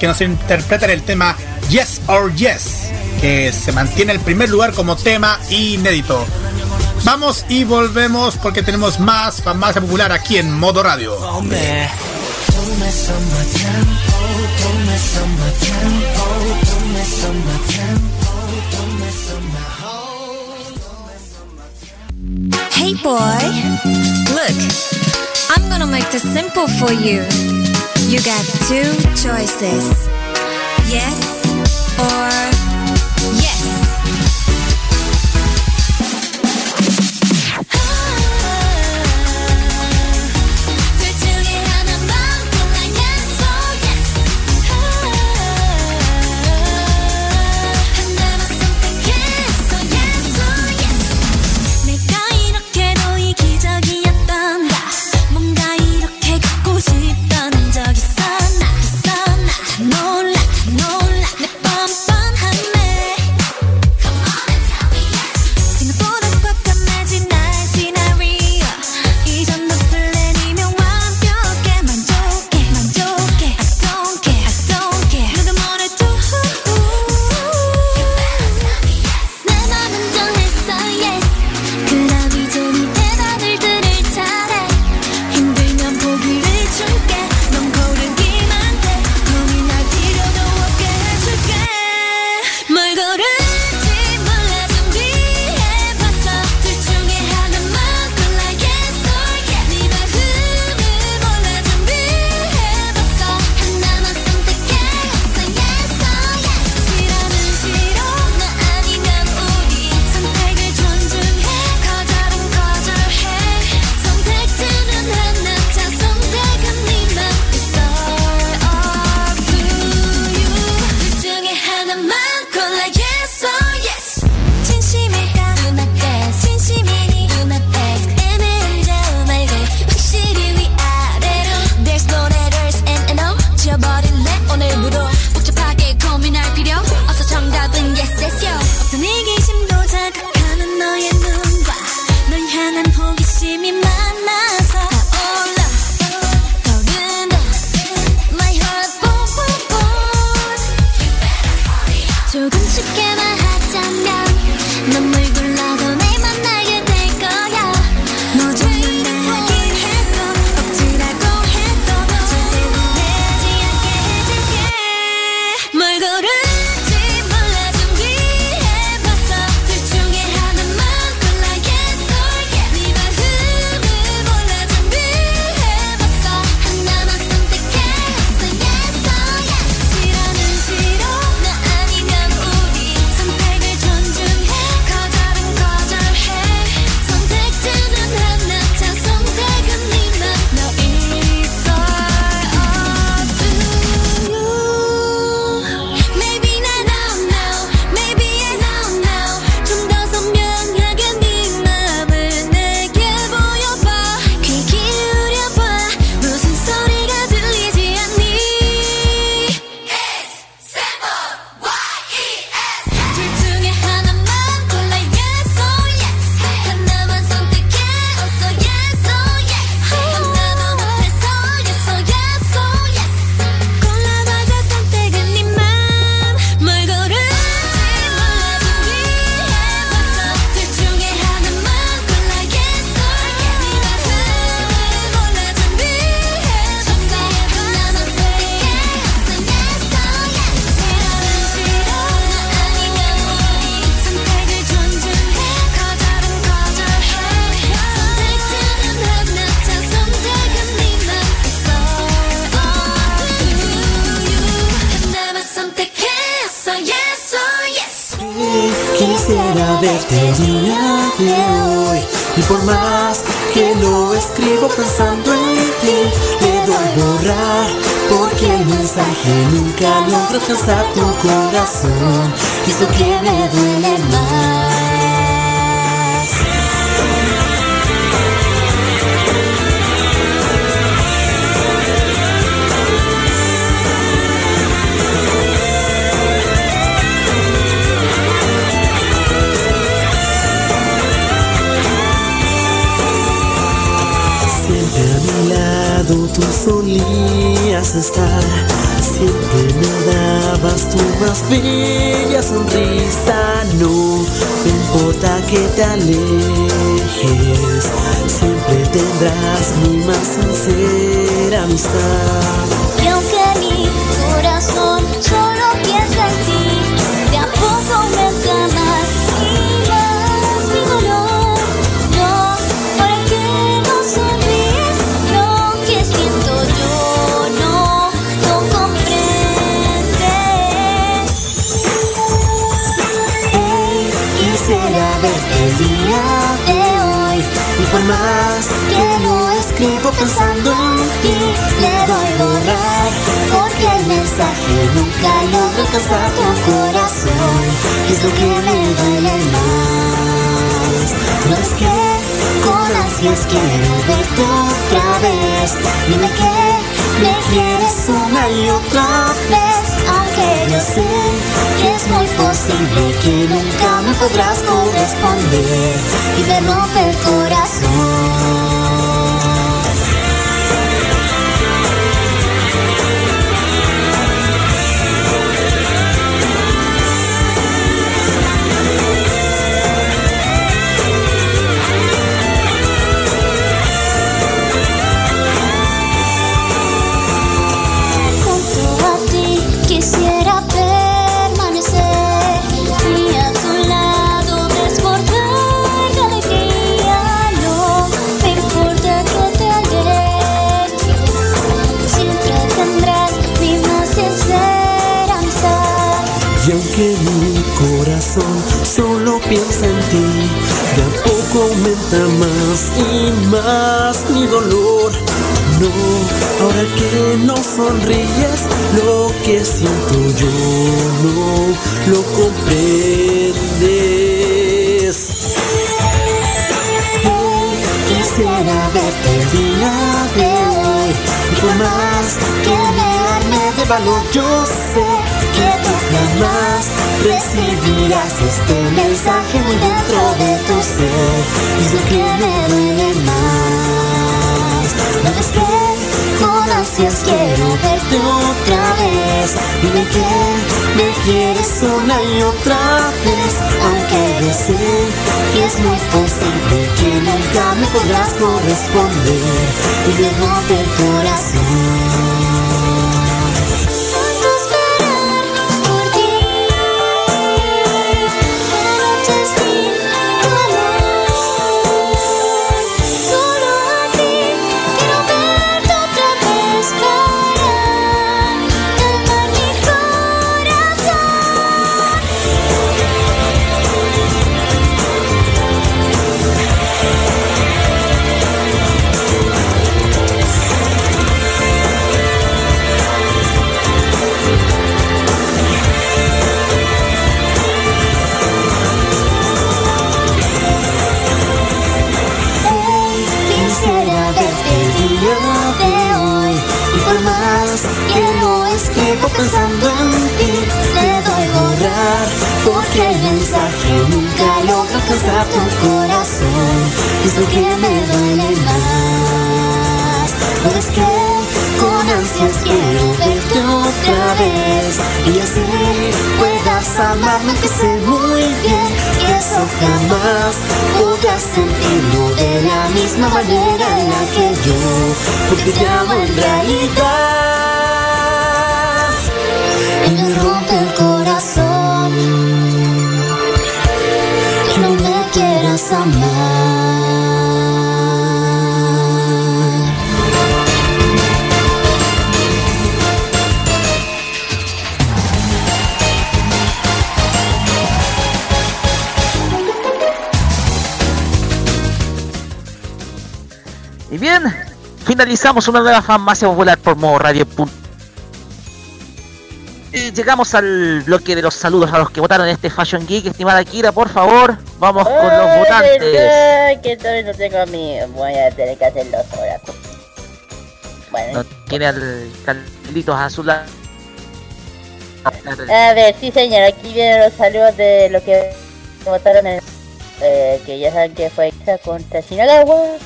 que nos interpretan el tema Yes or Yes, que se mantiene el primer lugar como tema inédito. Vamos y volvemos porque tenemos más farmacia popular aquí en modo radio. Hey boy, look, I'm gonna make this simple for you. You got two choices. Yes or amarte otra vez. Dime que me quieres una y otra vez. Aunque yo sé que es muy posible que nunca me podrás corresponder. Y dejarte el corazón. pensando en ti. Le doy borrar porque el mensaje nunca logra alcanzar tu corazón. Es lo que me duele más. No es que con ansias quiero verte otra vez. Y así puedas amarme que sé muy bien Que eso jamás podrás sentirlo de la misma manera en la que yo. Porque te amo en realidad rompe el corazón que no me quieras amar. Y bien, finalizamos una nueva fan más popular por modo radio llegamos al bloque de los saludos a los que votaron en este Fashion Geek. Estimada Kira, por favor, vamos con los votantes. verdad que todavía no tengo a mí. Voy a tener que hacerlo ahora. Bueno, No tiene al Carlitos a su lado. a ver, sí señor, aquí vienen los saludos de lo que votaron en... eh, que ya saben que fue Exa contra Shinagawa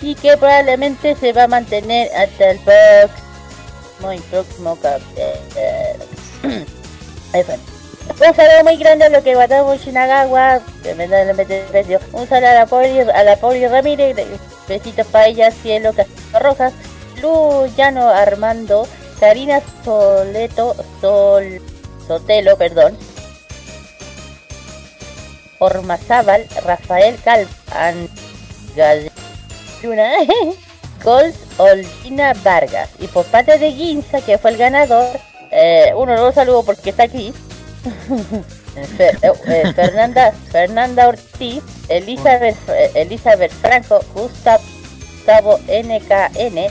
y que probablemente se va a mantener hasta el próximo próximo cap- eh, eh. Un saludo muy grande a lo que votamos Shinagawa, el precio. Un saludo a la Poli, a la Poli Ramírez, besitos para ella, Cielo Castillo Rojas, Lu Llano Armando, Karina Soleto, Sol, Sotelo, perdón, Ormazábal, Rafael Calpan, Galluna, Gold Olina Vargas. Y por parte de Ginza, que fue el ganador, eh, uno no lo saludo porque está aquí. Eh, eh, Fernanda, Fernanda Ortiz, Elizabeth, Elizabeth Franco, Gustav, Gustavo NKN,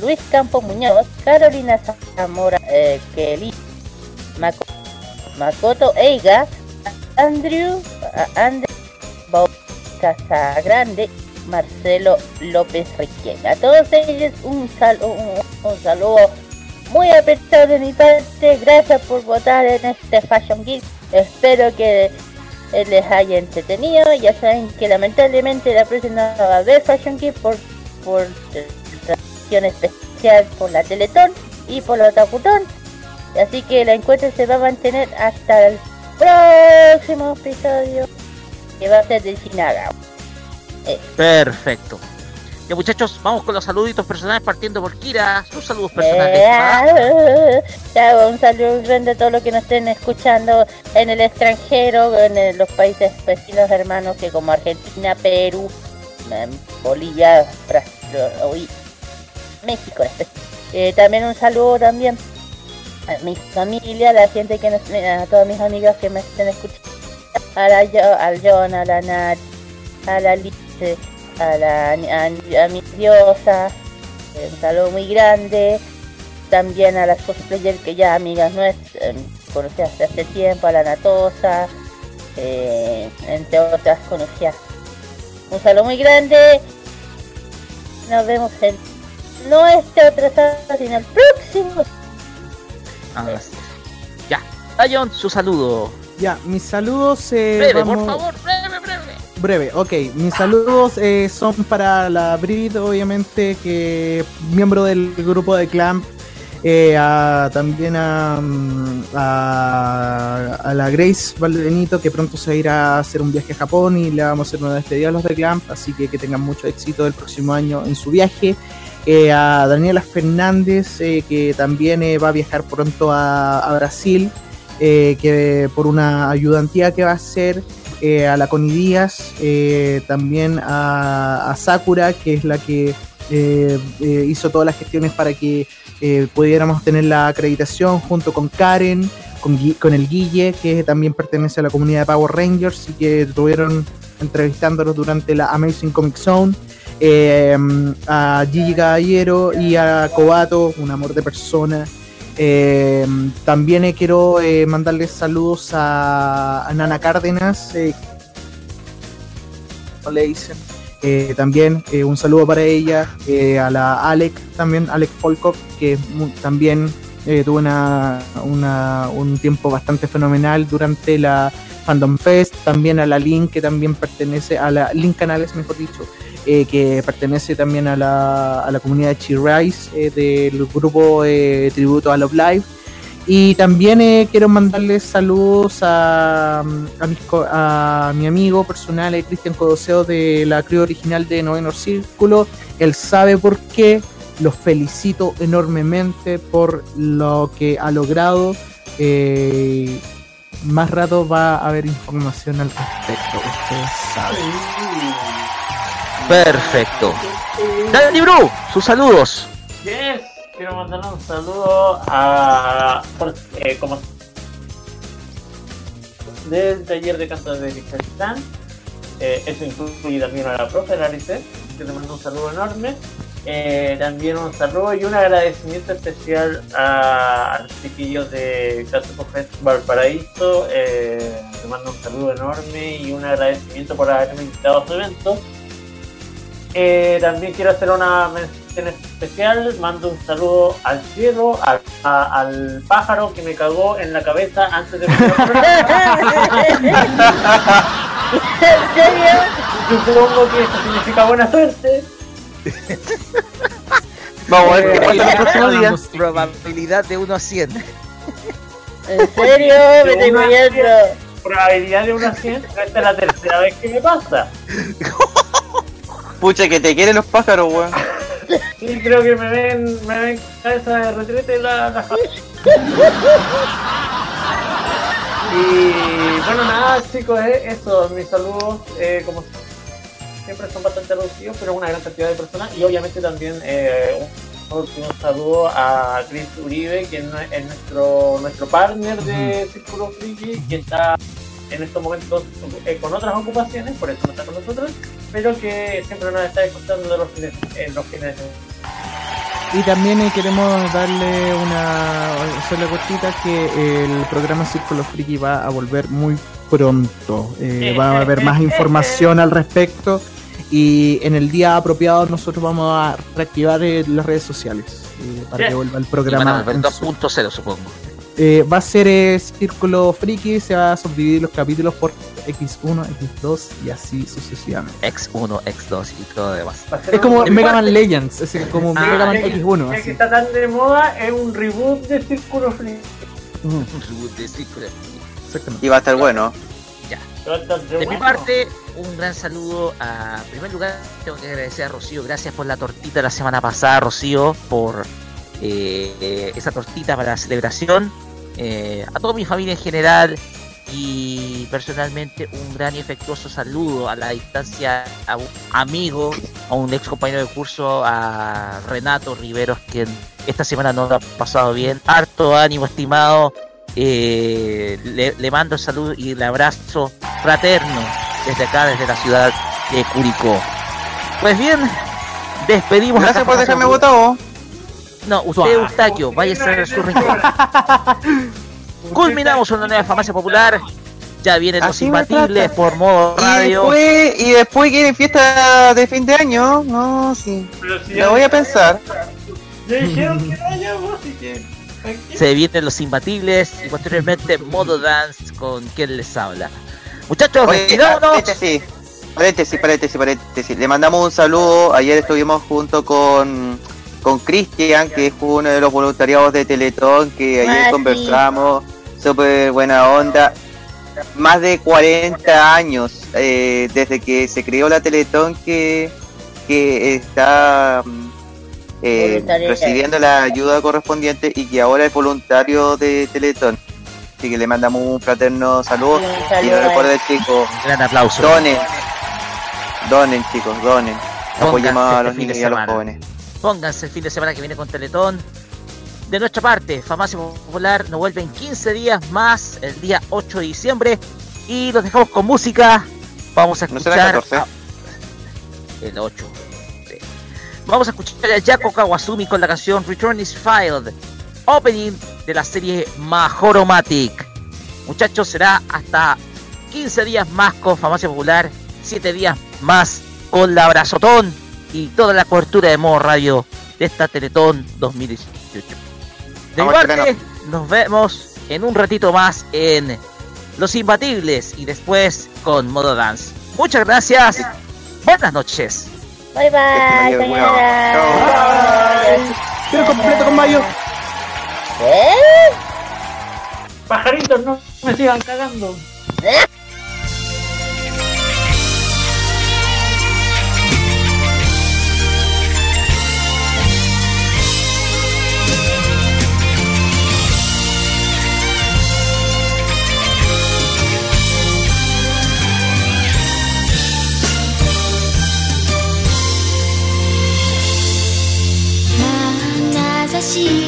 Luis Campo Muñoz, Carolina Zamora, eh, Kelly, Mako- Makoto Eiga, Andrew, Andrew Casagrande, Marcelo López Riquelme. A todos ellos un, sal- un, un saludo muy apretado de mi parte. Gracias por votar en este Fashion Geek. Espero que eh, les haya entretenido. Ya saben que lamentablemente la próxima no va a haber Fashion Geek por, por transmisión especial por la Teletón y por la Otakutón. Así que el encuentro se va a mantener hasta el próximo episodio que va a ser de Shinaga. Perfecto. Ya muchachos, vamos con los saluditos personales partiendo por Kira. Sus saludos personales. ¿va? Eh, un saludo grande a todos los que nos estén escuchando en el extranjero, en los países vecinos hermanos que como Argentina, Perú, em, Bolivia, Brasil, México. especial. Eh, también un saludo también a mi familia, a la gente que nos, a todas mis amigas que me estén escuchando, a la, Jo- al John, a la Nat, a la Lice, a la a, a mi diosa, eh, un saludo muy grande, también a las cosplayers que ya amigas nuestras, eh, conocidas desde hace tiempo, a la Natosa, eh, entre otras conocidas. Un saludo muy grande, nos vemos en no este otro sábado, sino el próximo. Ah. Ya. Lion, su saludo. Ya, mis saludos. eh, Breve, vamos- por favor, breve, breve. Breve, ok. Mis saludos eh, son para la Brit, obviamente, que miembro del grupo de Clamp. eh, a- también a, mm, a, la Grace Valdenito, que pronto se irá a hacer un viaje a Japón y le vamos a hacer una despedida a los de Clamp. Así que que tengan mucho éxito el próximo año en su viaje. Eh, a Daniela Fernández, eh, que también eh, va a viajar pronto a, a Brasil, que por una ayudantía que va a hacer eh, a la Connie Díaz, eh, también a, Sakura, que es la que eh, hizo todas las gestiones para que pudiéramos tener la acreditación junto con Karen, con, el Guille, que también pertenece a la comunidad de Power Rangers y que estuvieron entrevistándolos durante la Amazing Comic Zone. a Gigi Caballero y a Kobato, un amor de persona. Eh, también eh, quiero eh, mandarles saludos a, a Nana Cárdenas, eh, le dicen. También un saludo para ella, a la Alec también, Alec Folkov, que mu- también tuvo una, una- un tiempo bastante fenomenal durante la Fandom Fest, también a la Link, que también pertenece a la Link Canales, mejor dicho, eh, que pertenece también a la, a la comunidad de Chi-Rise eh, del grupo eh, Tributo a Love Live. Y también eh, quiero mandarles saludos a, a, mi amigo personal, Cristian Codoseo, de la crew original de Noveno Círculo. Él sabe por qué. Los felicito enormemente por lo que ha logrado. Más rato va a haber información al respecto. Ustedes saben. Perfecto. Dani Bru, sus saludos. Yes, quiero mandar un saludo a. eh, como del taller de canto de Vicentán. Eh, eso incluye también a la profe Larice, que te mando un saludo enorme. Eh, también un saludo y un agradecimiento especial a, a los chiquillos de Caso Valparaíso. Eh, mando un saludo enorme y un agradecimiento por haberme invitado a su evento. Eh, también quiero hacer una mención especial. Mando un saludo al cielo, al, a- al pájaro que me cagó en la cabeza antes de. ¿En serio? Supongo que eso significa buena suerte. Vamos a ver qué pasa el oye, próximo día. Probabilidad de 1 a 100. ¿En serio? Me estoy muriendo. Probabilidad de 1 a 100. Esta es la tercera vez que me pasa. Pucha, que te quieren los pájaros, weón. Sí, creo que me ven, me ven cabeza de retrete la, la Y bueno, nada, chicos, eh, eso, mis saludos, eh, como siempre son bastante reducidos, pero una gran cantidad de personas. Y obviamente también eh, un último saludo a Chris Uribe, quien es nuestro, nuestro partner de Círculo Friki, que está en estos momentos eh, con otras ocupaciones, por eso no está con nosotros, pero que siempre nos está escuchando de los fines, en los fines de semana. Y también eh, queremos darle una sola cortita que el programa Círculo Friki va a volver muy pronto. Eh, va a haber más información al respecto y en el día apropiado nosotros vamos a reactivar eh, las redes sociales eh, para que vuelva el Y van a programa. volver en 2.0, supongo. Eh, va a ser eh, Círculo Friki, se va a subdividir los capítulos por X1, X2 y así sucesivamente. X1, X2 y todo lo demás. Es como Mega Man Legends, es como Ah, Mega Man ya que- X1. ya así. que está tan de moda, es un reboot de Círculo Free. Ujú, Reboot de Círculo exactamente. Y va a estar bueno. De mi parte, un gran saludo a. En primer lugar, tengo que agradecer a Rocío. Gracias por la tortita la semana pasada, Rocío, por eh, eh, esa tortita para la celebración. Eh, a toda mi familia en general y personalmente un gran y efectuoso saludo a la distancia a un amigo, a un ex compañero de curso, a Renato Riveros, quien esta semana no lo ha pasado bien. Harto ánimo, estimado. Eh, le, le mando el saludo y el abrazo fraterno desde acá, desde la ciudad de Curicó. Pues bien, despedimos Gracias por dejarme votado. No, usted, Eustaquio, váyase a su rincón. Culminamos una nueva farmacia popular. Ya vienen los imbatibles por modo Y radio. después, y después quieren fiesta de fin de año. No, sí. Si Me voy a pensar. Ya dijeron que así que. Se vienen los imbatibles y posteriormente modo dance con quien les habla. Muchachos, Oye, despidámonos. paréntesis, paréntesis, paréntesis, paréntesis. Le mandamos un saludo. Ayer estuvimos junto con con Cristian, que es uno de los voluntariados de Teletón, que ayer Ah, conversamos. Súper buena onda. Más de 40 años eh, desde que se creó la Teletón que, que está mm, eh, recibiendo la ayuda correspondiente y que ahora es voluntario de Teletón. Así que le mandamos un fraterno saludo. Sí, un Y él. recuerden chicos, Gran aplauso. donen, donen chicos, donen. Apoyemos Pónganse a este los niños y a los jóvenes. Pónganse el fin de semana que viene con Teletón. De nuestra parte, Farmacia Popular nos vuelve en 15 días más, el día 8 de diciembre. Y los dejamos con música. Vamos a ¿No será el escuchar. 14? a- el 8. sí. Vamos a escuchar a Yako Kawasumi con la canción Return is Filed, opening de la serie Majoromatic. Muchachos, será hasta 15 días más con Farmacia Popular, 7 días más con la Abrazotón y toda la cobertura de modo radio de esta Teletón 2018. De mi Vamos, parte, nos vemos en un ratito más en Los Imbatibles y después con Modo Dance. Muchas gracias. Buenas noches. Bye bye, Este, señora. Pero completo con mayo. ¿Eh? Pajaritos, no me sigan cagando.「眼しい